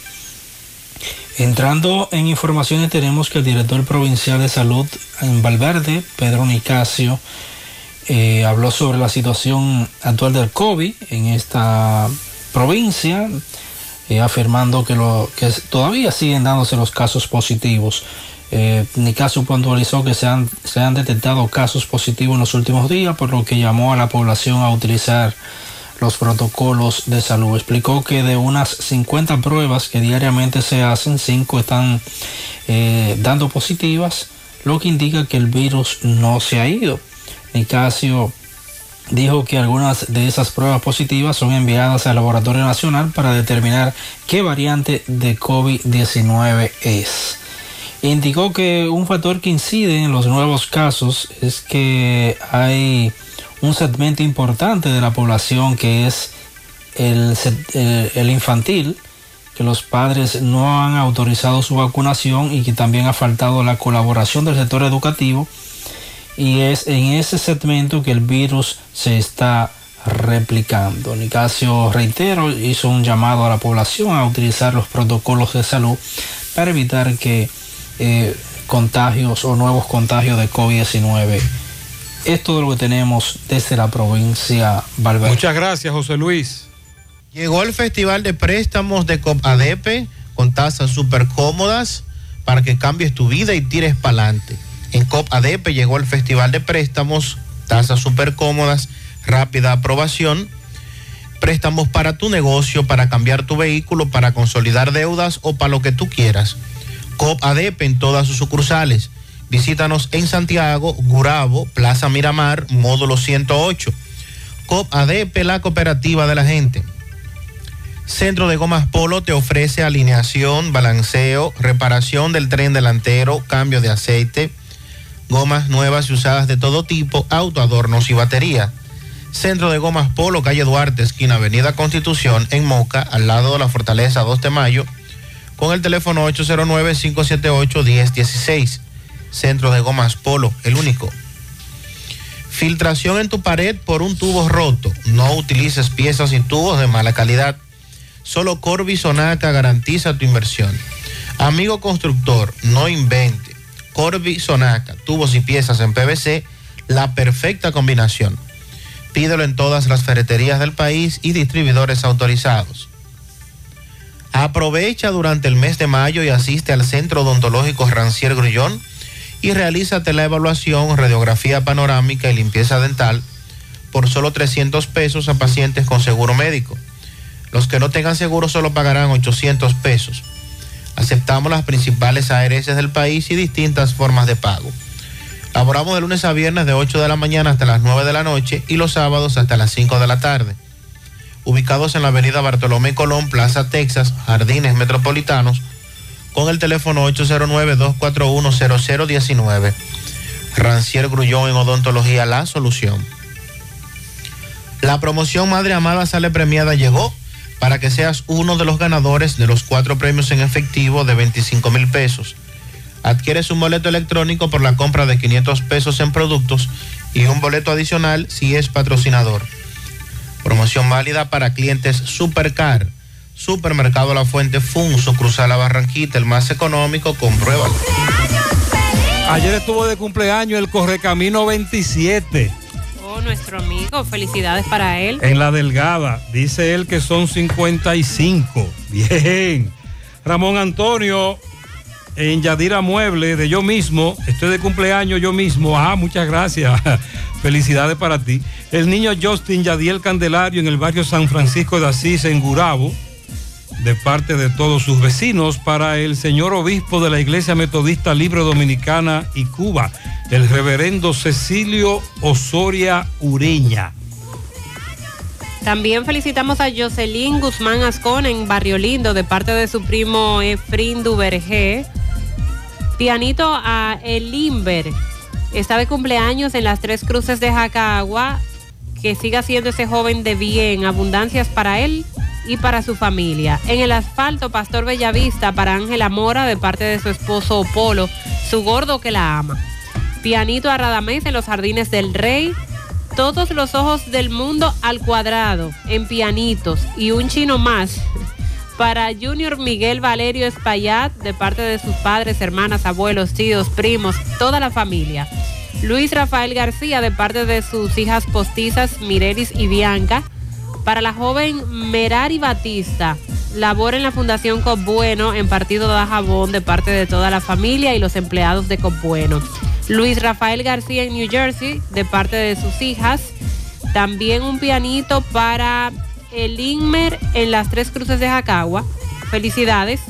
Entrando en informaciones tenemos que el director provincial de salud en Valverde, Pedro Nicasio, eh, habló sobre la situación actual del COVID en esta provincia, eh, afirmando que, lo, que todavía siguen dándose los casos positivos. Eh, puntualizó que se han, se han detectado casos positivos en los últimos días, por lo que llamó a la población a utilizar los protocolos de salud. Explicó que de unas 50 pruebas que diariamente se hacen, 5 están eh, dando positivas, lo que indica que el virus no se ha ido. Nicasio dijo que algunas de esas pruebas positivas son enviadas al Laboratorio Nacional para determinar qué variante de COVID-19 es. Indicó que un factor que incide en los nuevos casos es que hay un segmento importante de la población que es el, el, infantil, que los padres no han autorizado su vacunación y que también ha faltado la colaboración del sector educativo. Y es en ese segmento que el virus se está replicando. Nicasio, reitero, hizo un llamado a la población a utilizar los protocolos de salud para evitar que eh, contagios o nuevos contagios de COVID-19 es todo lo que tenemos desde la provincia Valverde.
Muchas gracias, José Luis.
Llegó el Festival de Préstamos de COPADEPE con tasas súper cómodas para que cambies tu vida y tires para adelante. En COPADEPE llegó el Festival de Préstamos, tasas súper cómodas, rápida aprobación, préstamos para tu negocio, para cambiar tu vehículo, para consolidar deudas o para lo que tú quieras. COPADEPE en todas sus sucursales Visítanos en Santiago, Gurabo, Plaza Miramar, módulo 108. COP ADP, la cooperativa de la gente. Centro de Gomas Polo te ofrece alineación, balanceo, reparación del tren delantero, cambio de aceite, gomas nuevas y usadas de todo tipo, autoadornos y batería. Centro de Gomas Polo, calle Duarte, esquina Avenida Constitución, en Moca, al lado de la Fortaleza 2 de Mayo, con el teléfono 809-578-1016. Centro de Gomas Polo, el único. Filtración en tu pared por un tubo roto. No utilices piezas y tubos de mala calidad. Solo Corby Sonaca garantiza tu inversión. Amigo constructor, no invente. Corby Sonaca, tubos y piezas en PVC, la perfecta combinación. Pídelo en todas las ferreterías del país y distribuidores autorizados. Aprovecha durante el mes de mayo y asiste al Centro Odontológico Rancier Grullón y realízate la evaluación, radiografía panorámica y limpieza dental por solo 300 pesos a pacientes con seguro médico. Los que no tengan seguro solo pagarán 800 pesos. Aceptamos las principales ARS del país y distintas formas de pago. Laboramos de lunes a viernes de 8 de la mañana hasta las 9 de la noche y los sábados hasta las 5 de la tarde. Ubicados en la avenida Bartolomé Colón, Plaza Texas, Jardines Metropolitanos, con el teléfono 809-241-0019. Rancier Grullón en Odontología La Solución. La promoción Madre Amada Sale Premiada llegó para que seas uno de los ganadores de los cuatro premios en efectivo de 25 mil pesos. Adquieres un boleto electrónico por la compra de 500 pesos en productos y un boleto adicional si es patrocinador. Promoción válida para clientes Supercar. Supermercado La Fuente Funso, Cruzar la Barranquita, el más económico, compruébalo.
Ayer estuvo de cumpleaños el Correcamino 27.
Nuestro amigo, felicidades para él.
En la delgada, dice él que son 55. Bien. Ramón Antonio, en Yadira Mueble, de yo mismo, estoy de cumpleaños yo mismo. Ah, muchas gracias. Felicidades para ti. El niño Justin Yadiel Candelario en el barrio San Francisco de Asís, en Gurabo, de parte de todos sus vecinos, para el señor obispo de la Iglesia Metodista Libre Dominicana y Cuba, el reverendo Cecilio Osoria Ureña.
También felicitamos a Jocelyn Guzmán Ascón en Barrio Lindo de parte de su primo Efrin Duvergé. Pianito a Elimber. Está de cumpleaños en las Tres Cruces de Jacagua. Que siga siendo ese joven de bien. Abundancias para él y para su familia. En el asfalto, Pastor Bellavista para Ángela Mora de parte de su esposo Polo, su gordo que la ama. Pianito a Radamés en los Jardines del Rey. Todos los ojos del mundo al cuadrado, en pianitos. Y un chino más para Junior Miguel Valerio Espaillat de parte de sus padres, hermanas, abuelos, tíos, primos, toda la familia. Luis Rafael García de parte de sus hijas postizas Mirelis y Bianca. Para la joven Merari Batista, labora en la Fundación Copbueno en Partido de Jabón de parte de toda la familia y los empleados de Copbueno. Luis Rafael García en New Jersey de parte de sus hijas. También un pianito para el Inmer en las Tres Cruces de Jacagua. Felicidades.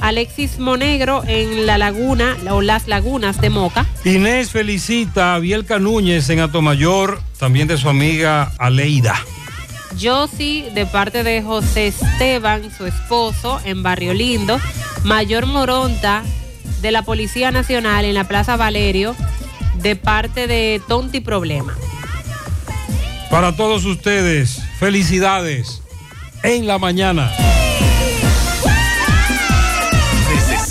Alexis Monegro en La Laguna o Las Lagunas de Moca.
Inés felicita a Bielka Núñez en Atomayor, también de su amiga Aleida.
Josie de parte de José Esteban, su esposo, en Barrio Lindo. Mayor Moronta de la Policía Nacional en la Plaza Valerio, de parte de Tonti Problema.
Para todos ustedes, felicidades en la mañana.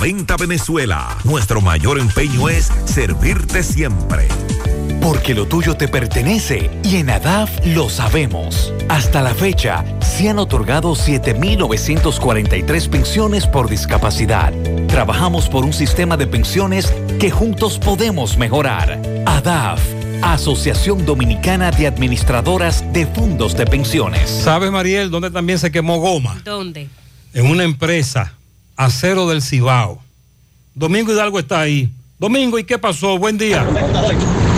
Compra-venta Venezuela. Nuestro mayor empeño es servirte siempre.
Porque lo tuyo te pertenece y en ADAF lo sabemos. Hasta la fecha, se han otorgado 7.943 pensiones por discapacidad. Trabajamos por un sistema de pensiones que juntos podemos mejorar. ADAF, Asociación Dominicana de Administradoras de Fondos de Pensiones.
¿Sabes, Mariel, dónde también se quemó goma?
¿Dónde?
En una empresa, Acero del Cibao. Domingo Hidalgo está ahí. Domingo, ¿y qué pasó? Buen día.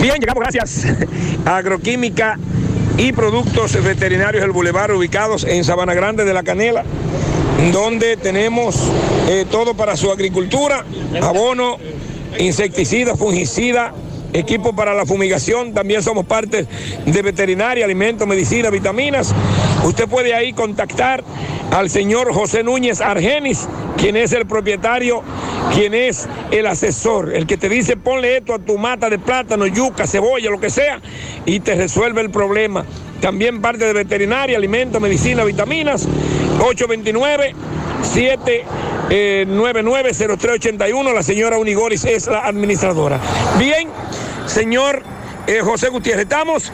Bien, llegamos gracias. Agroquímica y productos veterinarios del Boulevard ubicados en Sabana Grande de la Canela, donde tenemos eh, todo para su agricultura, abono, insecticida, fungicida, equipo para la fumigación, también somos parte de veterinaria, alimentos, medicina, vitaminas. Usted puede ahí contactar al señor José Núñez Argenis, quien es el propietario, quien es el asesor, el que te dice ponle esto a tu mata de plátano, yuca, cebolla, lo que sea, y te resuelve el problema. También parte de veterinaria, alimentos, medicina, vitaminas, 829 7 eh, 990381. La señora Unigoris es la administradora. Bien, señor eh, José Gutiérrez, estamos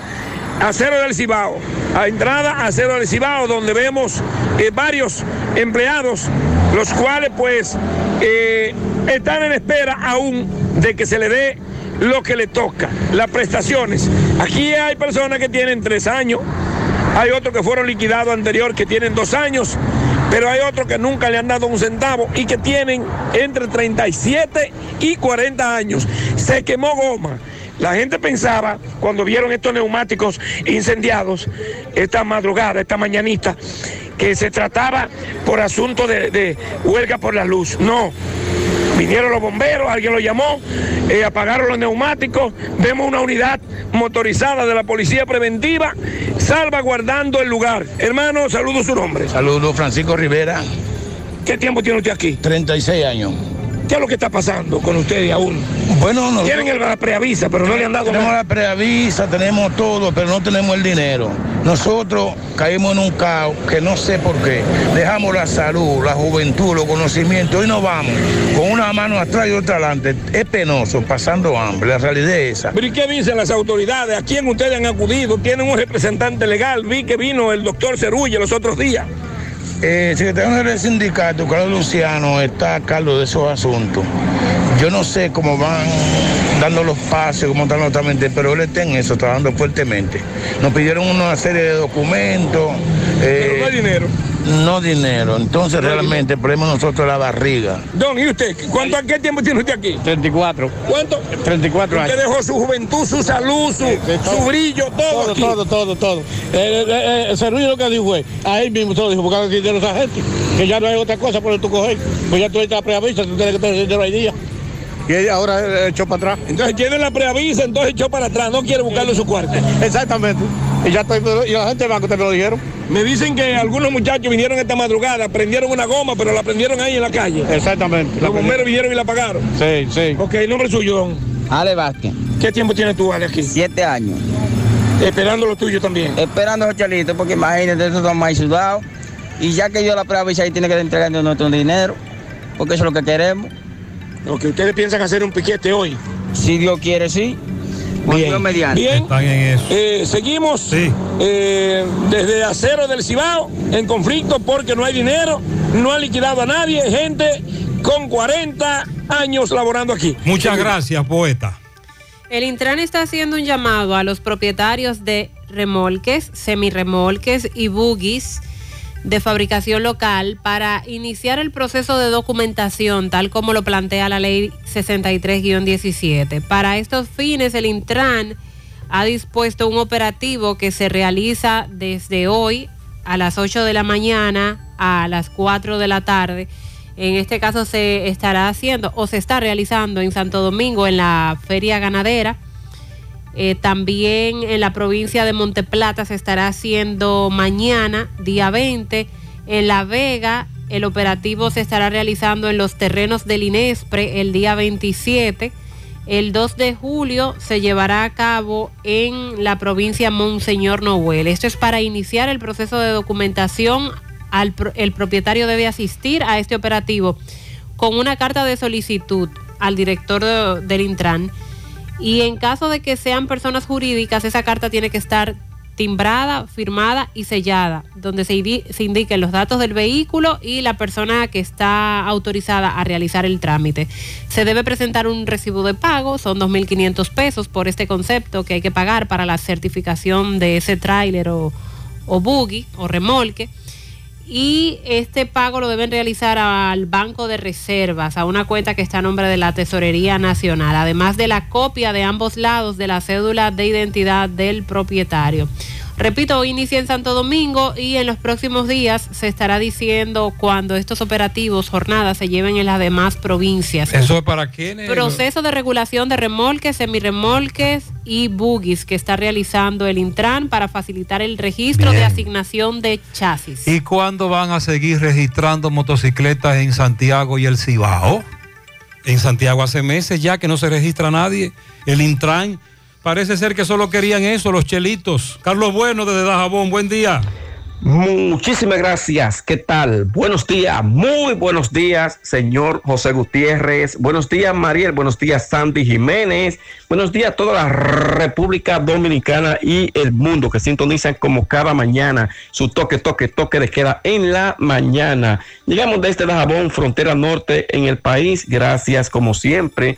a Cero del Cibao, a entrada a Cero del Cibao, donde vemos eh, varios empleados, los cuales pues eh, están en espera aún de que se le dé lo que le toca, las prestaciones. Aquí hay personas que tienen tres años, hay otros que fueron liquidados anterior que tienen dos años, pero hay otros que nunca le han dado un centavo y que tienen entre 37 y 40 años. Se quemó goma. La gente pensaba, cuando vieron estos neumáticos incendiados, esta madrugada, esta mañanita, que se trataba por asunto de, de huelga por la luz. No. Vinieron los bomberos, alguien los llamó, eh, apagaron los neumáticos, vemos una unidad motorizada de la policía preventiva salvaguardando el lugar. Hermano, saludo su nombre.
Saludos, Francisco Rivera.
¿Qué tiempo tiene usted aquí?
36 años.
¿Qué es lo que está pasando con ustedes aún?
Bueno, no.
Tienen el- la preavisa, pero no le han dado
Tenemos
nada.
la preavisa, tenemos todo, pero no tenemos el dinero. Nosotros caímos en un caos que no sé por qué. Dejamos la salud, la juventud, los conocimientos y nos vamos con una mano atrás y otra adelante. Es penoso, pasando hambre. La realidad es esa.
¿Pero y qué dicen las autoridades? ¿A quién ustedes han acudido? ¿Tienen un representante legal? Vi que vino el doctor Cerulla los otros días.
Eh, secretario del sindicato, Carlos Luciano, está a cargo de esos asuntos. Yo no sé cómo van dando los pases, cómo están los trámites, pero él está en eso, trabajando fuertemente. Nos pidieron una serie de documentos.
Pero no hay dinero.
No dinero. Entonces, realmente, el problema nosotros la barriga.
Don, ¿y usted? ¿Cuánto, ¿Qué tiempo tiene usted aquí?
34.
¿Cuánto?
34
Usted dejó su juventud, su salud, su, su brillo, todo,
Todo,
aquí.
todo, todo, todo. Eh, eh, eh, el Cerullo lo que dijo fue, a él mismo se lo dijo, porque aquí tiene esa gente, que ya no hay otra cosa por tú coger. Pues ya tú estás preavisa, tú tienes que tener dinero ahí día. Y él ahora eh, echó para atrás.
Entonces tiene la preavisa, entonces echó para atrás, no quiere buscarlo en su cuarto.
Exactamente. Y ya estoy, y la gente del banco te lo dijeron.
Me dicen que algunos muchachos vinieron esta madrugada, prendieron una goma, pero la prendieron ahí en la calle.
Exactamente.
Los bomberos vinieron y la apagaron.
Sí, sí.
Ok, el nombre suyo, don.
Ale Vázquez.
¿Qué tiempo tienes tú, Ale, aquí?
Siete años.
Esperando lo tuyo también.
Esperando esos chelitos, porque imagínate, esos son más sudados. Y ya que yo la preavisa ahí tiene que entregarnos nuestro dinero, porque eso es lo que queremos.
Lo que ustedes piensan hacer un piquete hoy.
Si Dios quiere, sí.
Bien. Bien. Eh, seguimos eh, desde Acero del Cibao en conflicto porque no hay dinero, no han liquidado a nadie, gente con 40 años laborando aquí.
Muchas gracias, poeta.
El Intran está haciendo un llamado a los propietarios de remolques, semirremolques y buggies de fabricación local para iniciar el proceso de documentación tal como lo plantea la ley 63-17. Para estos fines, el Intran ha dispuesto un operativo que se realiza desde hoy a las 8 de la mañana a las 4 de la tarde. En este caso se estará haciendo o se está realizando en Santo Domingo en la feria ganadera. Eh, también en la provincia de Monteplata se estará haciendo mañana, día 20. En La Vega, el operativo se estará realizando en los terrenos del INESPRE el día 27. El 2 de julio se llevará a cabo en la provincia Monseñor Noel. Esto es para iniciar el proceso de documentación. Al el propietario debe asistir a este operativo con una carta de solicitud al director de- del Intran. Y en caso de que sean personas jurídicas, esa carta tiene que estar timbrada, firmada y sellada, donde se, indi- se indiquen los datos del vehículo y la persona que está autorizada a realizar el trámite. Se debe presentar un recibo de pago, son 2.500 pesos por este concepto que hay que pagar para la certificación de ese tráiler o, o buggy o remolque y este pago lo deben realizar al Banco de Reservas, a una cuenta que está a nombre de la Tesorería Nacional, además de la copia de ambos lados de la cédula de identidad del propietario. Repito, hoy inicia en Santo Domingo y en los próximos días se estará diciendo cuando estos operativos, jornadas, se lleven en las demás provincias.
¿Eso es para quiénes?
Proceso de regulación de remolques, semirremolques y buggies que está realizando el Intran para facilitar el registro de asignación de chasis.
¿Y cuándo van a seguir registrando motocicletas en Santiago y el Cibao? En Santiago hace meses ya que no se registra nadie. El Intran parece ser que solo querían eso, los chelitos. Carlos Bueno desde Dajabón, buen día.
Muchísimas gracias. ¿Qué tal? Buenos días, muy buenos días, señor José Gutiérrez. Buenos días, Mariel. Buenos días, Sandy Jiménez. Buenos días a toda la República Dominicana y el mundo que sintonizan como cada mañana su toque, toque, toque de queda en la mañana. Llegamos desde Dajabón, frontera norte en el país. Gracias, como siempre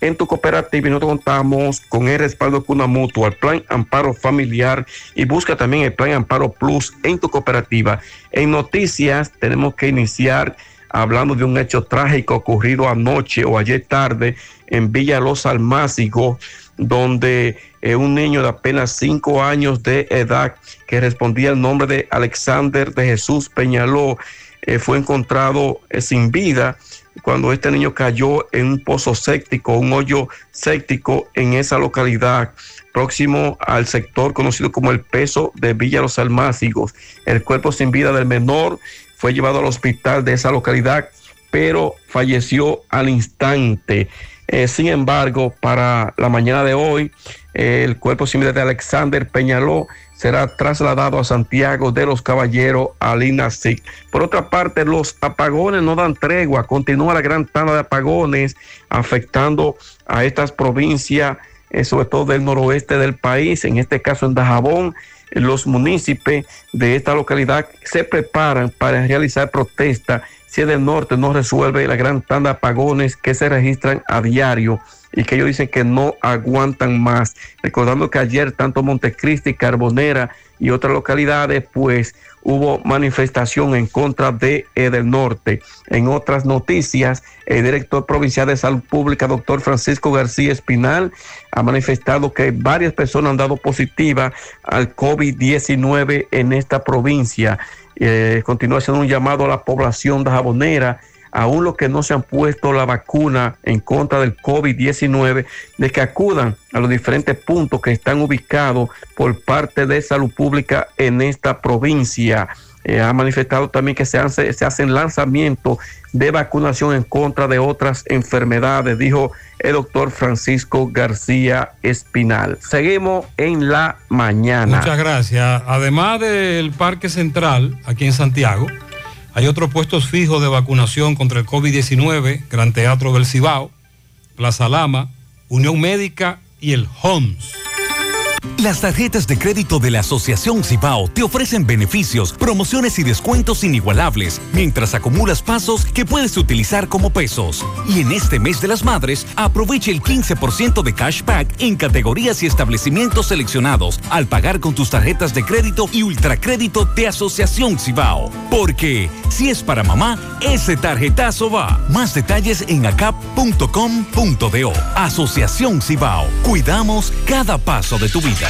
en tu cooperativa y nosotros contamos con el respaldo de una mutua, el plan amparo familiar y busca también el plan amparo plus en tu cooperativa. En noticias tenemos que iniciar hablando de un hecho trágico ocurrido anoche o ayer tarde en Villa Los Almácigos, donde eh, un niño de apenas cinco años de edad que respondía al nombre de Alexander de Jesús Peñaló eh, fue encontrado eh, sin vida cuando este niño cayó en un pozo séptico, un hoyo séptico en esa localidad, próximo al sector conocido como el Peso de Villa Los Almácigos. El cuerpo sin vida del menor fue llevado al hospital de esa localidad, pero falleció al instante. Eh, sin embargo, para la mañana de hoy, el cuerpo sin vida de Alexander Peñaló será trasladado a Santiago de los Caballeros, al INASIC. Por otra parte, los apagones no dan tregua, continúa la gran tanda de apagones afectando a estas provincias, eh, sobre todo del noroeste del país, en este caso en Dajabón. Los municipios de esta localidad se preparan para realizar protesta si el norte no resuelve la gran tanda de apagones que se registran a diario y que ellos dicen que no aguantan más. Recordando que ayer tanto Montecristi, Carbonera y otras localidades, pues hubo manifestación en contra de del Norte. En otras noticias, el director provincial de salud pública, doctor Francisco García Espinal, ha manifestado que varias personas han dado positiva al COVID-19 en esta provincia. Eh, continúa haciendo un llamado a la población de Jabonera aún los que no se han puesto la vacuna en contra del COVID-19, de que acudan a los diferentes puntos que están ubicados por parte de salud pública en esta provincia. Eh, ha manifestado también que se, hace, se hacen lanzamientos de vacunación en contra de otras enfermedades, dijo el doctor Francisco García Espinal. Seguimos en la mañana.
Muchas gracias. Además del Parque Central, aquí en Santiago, hay otros puestos fijos de vacunación contra el COVID-19, Gran Teatro del Cibao, Plaza Lama, Unión Médica y el HOMS.
Las tarjetas de crédito de la Asociación Cibao te ofrecen beneficios, promociones y descuentos inigualables mientras acumulas pasos que puedes utilizar como pesos. Y en este mes de las madres, aprovecha el 15% de cashback en categorías y establecimientos seleccionados al pagar con tus tarjetas de crédito y ultracrédito de Asociación Cibao. Porque si es para mamá, ese tarjetazo va. Más detalles en acap.com.do. Asociación Cibao. Cuidamos cada paso de tu vida.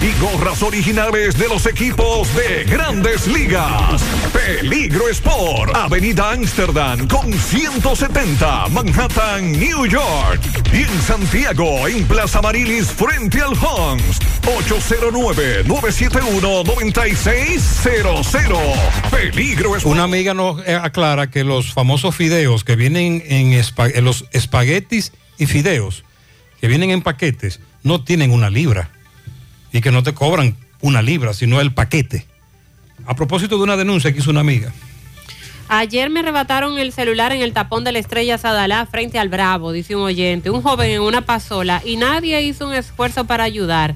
y gorras originales de los equipos de grandes ligas. Peligro Sport, Avenida Amsterdam con 170, Manhattan, New York. Y en Santiago, en Plaza Marilis, frente al Hans, 809-971-9600. Peligro es
Una amiga nos eh, aclara que los famosos fideos que vienen en, en los espaguetis y fideos que vienen en paquetes no tienen una libra y que no te cobran una libra, sino el paquete. A propósito de una denuncia que hizo una amiga.
Ayer me arrebataron el celular en el tapón de la estrella Sadalá frente al Bravo, dice un oyente, un joven en una pasola y nadie hizo un esfuerzo para ayudar.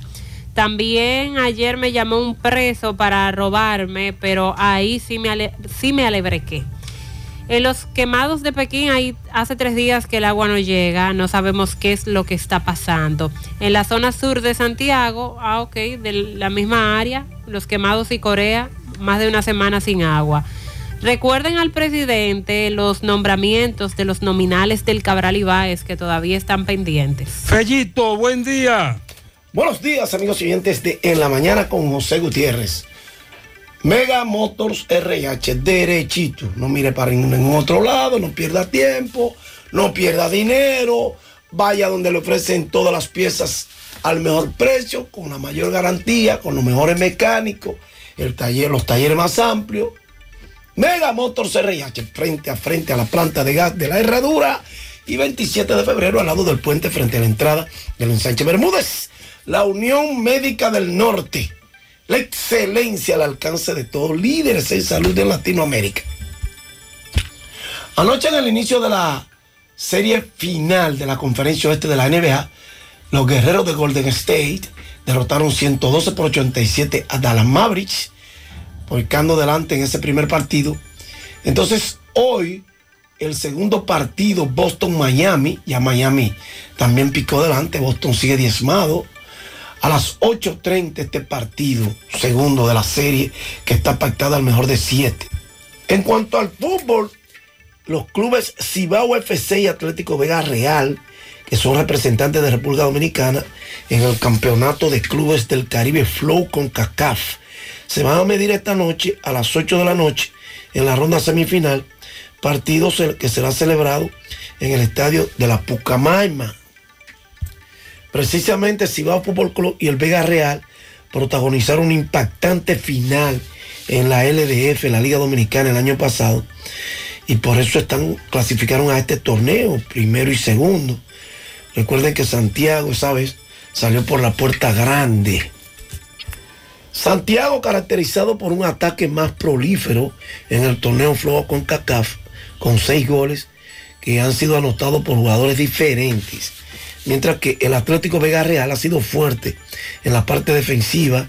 También ayer me llamó un preso para robarme, pero ahí sí me, sí me alebrequé. En los quemados de Pekín, ahí hace tres días que el agua no llega, no sabemos qué es lo que está pasando. En la zona sur de Santiago, ah, ok, de la misma área, los quemados y Corea, más de una semana sin agua. Recuerden al presidente los nombramientos de los nominales del Cabral Ibáez que todavía están pendientes.
Fellito, buen día.
Buenos días, amigos siguientes de En la Mañana con José Gutiérrez. Mega Motors RH, derechito. No mire para ningún otro lado, no pierda tiempo, no pierda dinero. Vaya donde le ofrecen todas las piezas al mejor precio, con la mayor garantía, con los mejores mecánicos, el taller, los talleres más amplios. Mega Motors RH, frente a frente a la planta de gas de la Herradura y 27 de febrero al lado del puente frente a la entrada del ensanche Bermúdez. La Unión Médica del Norte, la excelencia al alcance de todos, líderes en salud de Latinoamérica. Anoche en el inicio de la serie final de la conferencia oeste de la NBA, los guerreros de Golden State derrotaron 112 por 87 a Dallas Mavericks volcando delante en ese primer partido. Entonces, hoy, el segundo partido, Boston-Miami, ya Miami también picó delante, Boston sigue diezmado. A las 8.30 este partido, segundo de la serie, que está pactada al mejor de siete. En cuanto al fútbol, los clubes Cibao FC y Atlético Vega Real, que son representantes de República Dominicana en el campeonato de clubes del Caribe Flow con CACAF, se van a medir esta noche a las 8 de la noche en la ronda semifinal, partido que será celebrado en el estadio de la Pucamaima. Precisamente Cibao Fútbol Club y el Vega Real protagonizaron un impactante final en la LDF, la Liga Dominicana, el año pasado. Y por eso están, clasificaron a este torneo, primero y segundo. Recuerden que Santiago esa vez salió por la puerta grande. Santiago caracterizado por un ataque más prolífero en el torneo Flow con CACAF, con seis goles que han sido anotados por jugadores diferentes. Mientras que el Atlético Vega Real ha sido fuerte en la parte defensiva,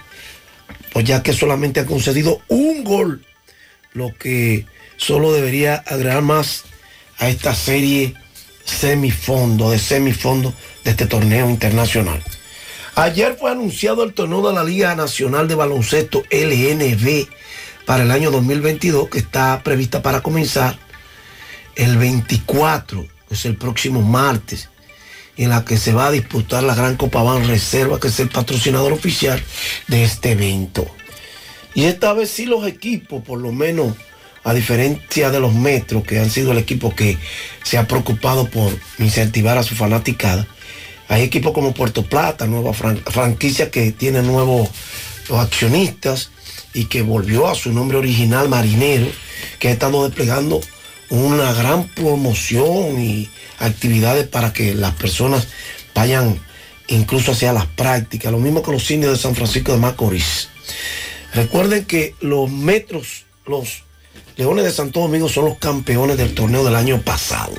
pues ya que solamente ha concedido un gol, lo que solo debería agregar más a esta serie semifondo, de semifondo de este torneo internacional. Ayer fue anunciado el torneo de la Liga Nacional de Baloncesto LNB para el año 2022, que está prevista para comenzar el 24, que es el próximo martes, en la que se va a disputar la Gran Copa Ban Reserva, que es el patrocinador oficial de este evento. Y esta vez sí los equipos, por lo menos a diferencia de los metros, que han sido el equipo que se ha preocupado por incentivar a su fanaticada, hay equipos como Puerto Plata, nueva fran- franquicia que tiene nuevos accionistas y que volvió a su nombre original Marinero, que ha estado desplegando una gran promoción y actividades para que las personas vayan incluso hacia las prácticas, lo mismo que los indios de San Francisco de Macorís. Recuerden que los metros, los Leones de Santo Domingo son los campeones del torneo del año pasado.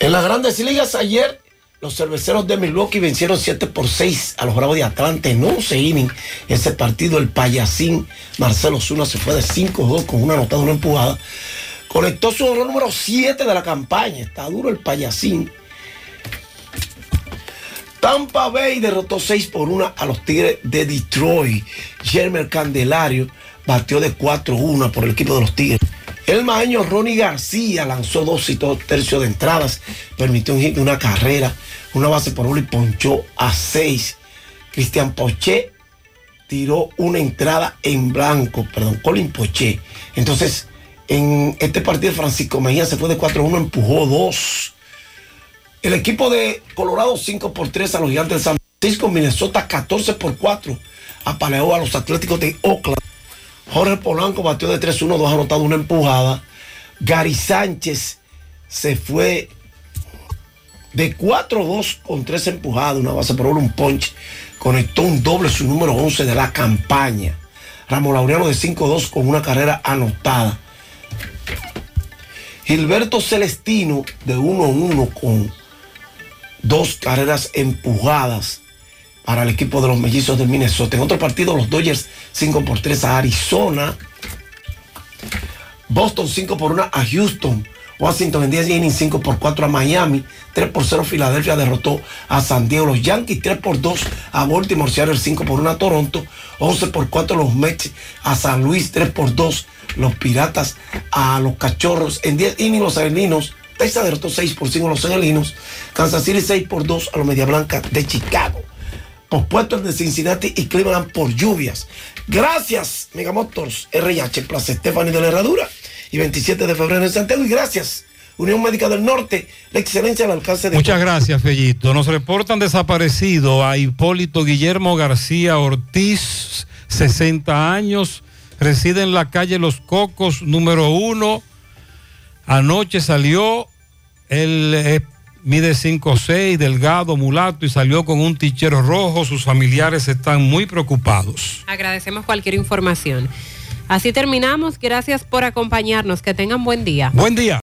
En las grandes ligas ayer, los cerveceros de Milwaukee vencieron 7 por 6 a los Bravos de Atlanta en 11 innings. Ese partido, el payasín Marcelo Zuna se fue de 5-2 con una anotada, una empujada. Conectó su honor número 7 de la campaña. Está duro el payasín. Tampa Bay derrotó 6 por 1 a los Tigres de Detroit. Germer Candelario batió de 4-1 por el equipo de los Tigres. El maeño Ronnie García lanzó dos y dos tercios de entradas, permitió un hit de una carrera, una base por uno y ponchó a 6. Cristian Poché tiró una entrada en blanco, perdón, Colin Poché. Entonces, en este partido Francisco Mejía se fue de 4-1, empujó 2. El equipo de Colorado 5 por 3 a los gigantes de San Francisco, Minnesota 14 por 4 apaleó a los Atléticos de Oakland. Jorge Polanco batió de 3-1, dos anotado una empujada. Gary Sánchez se fue de 4-2 con 3 empujadas, una base por un punch. Conectó un doble, su número 11 de la campaña. Ramón Laureano de 5-2 con una carrera anotada. Gilberto Celestino de 1-1 con dos carreras empujadas para el equipo de los mellizos de Minnesota. En otro partido, los Dodgers 5 por 3 a Arizona. Boston 5 por 1 a Houston. Washington en 10 innings 5 por 4 a Miami. 3 por 0 Filadelfia derrotó a San Diego. Los Yankees 3 por 2 a Baltimore. Seattle 5 por 1 a Toronto. 11 por 4 los Mets a San Luis. 3 por 2 los Piratas a los Cachorros. En 10 innings los Angelinos. Texas derrotó 6 por 5 a los Angelinos. Kansas City 6 por 2 a los Media Blanca de Chicago. Pospuestos de Cincinnati y Cleveland por lluvias. Gracias, Megamotors RH, Plaza Stephanie de la Herradura y 27 de febrero en Santiago. Y gracias, Unión Médica del Norte, la excelencia al alcance de
Muchas gracias, Fellito. Nos reportan desaparecido a Hipólito Guillermo García Ortiz, 60 años, reside en la calle Los Cocos, número uno. Anoche salió, él eh, mide 5'6, delgado, mulato y salió con un tichero rojo. Sus familiares están muy preocupados.
Agradecemos cualquier información. Así terminamos. Gracias por acompañarnos. Que tengan buen día.
Buen día.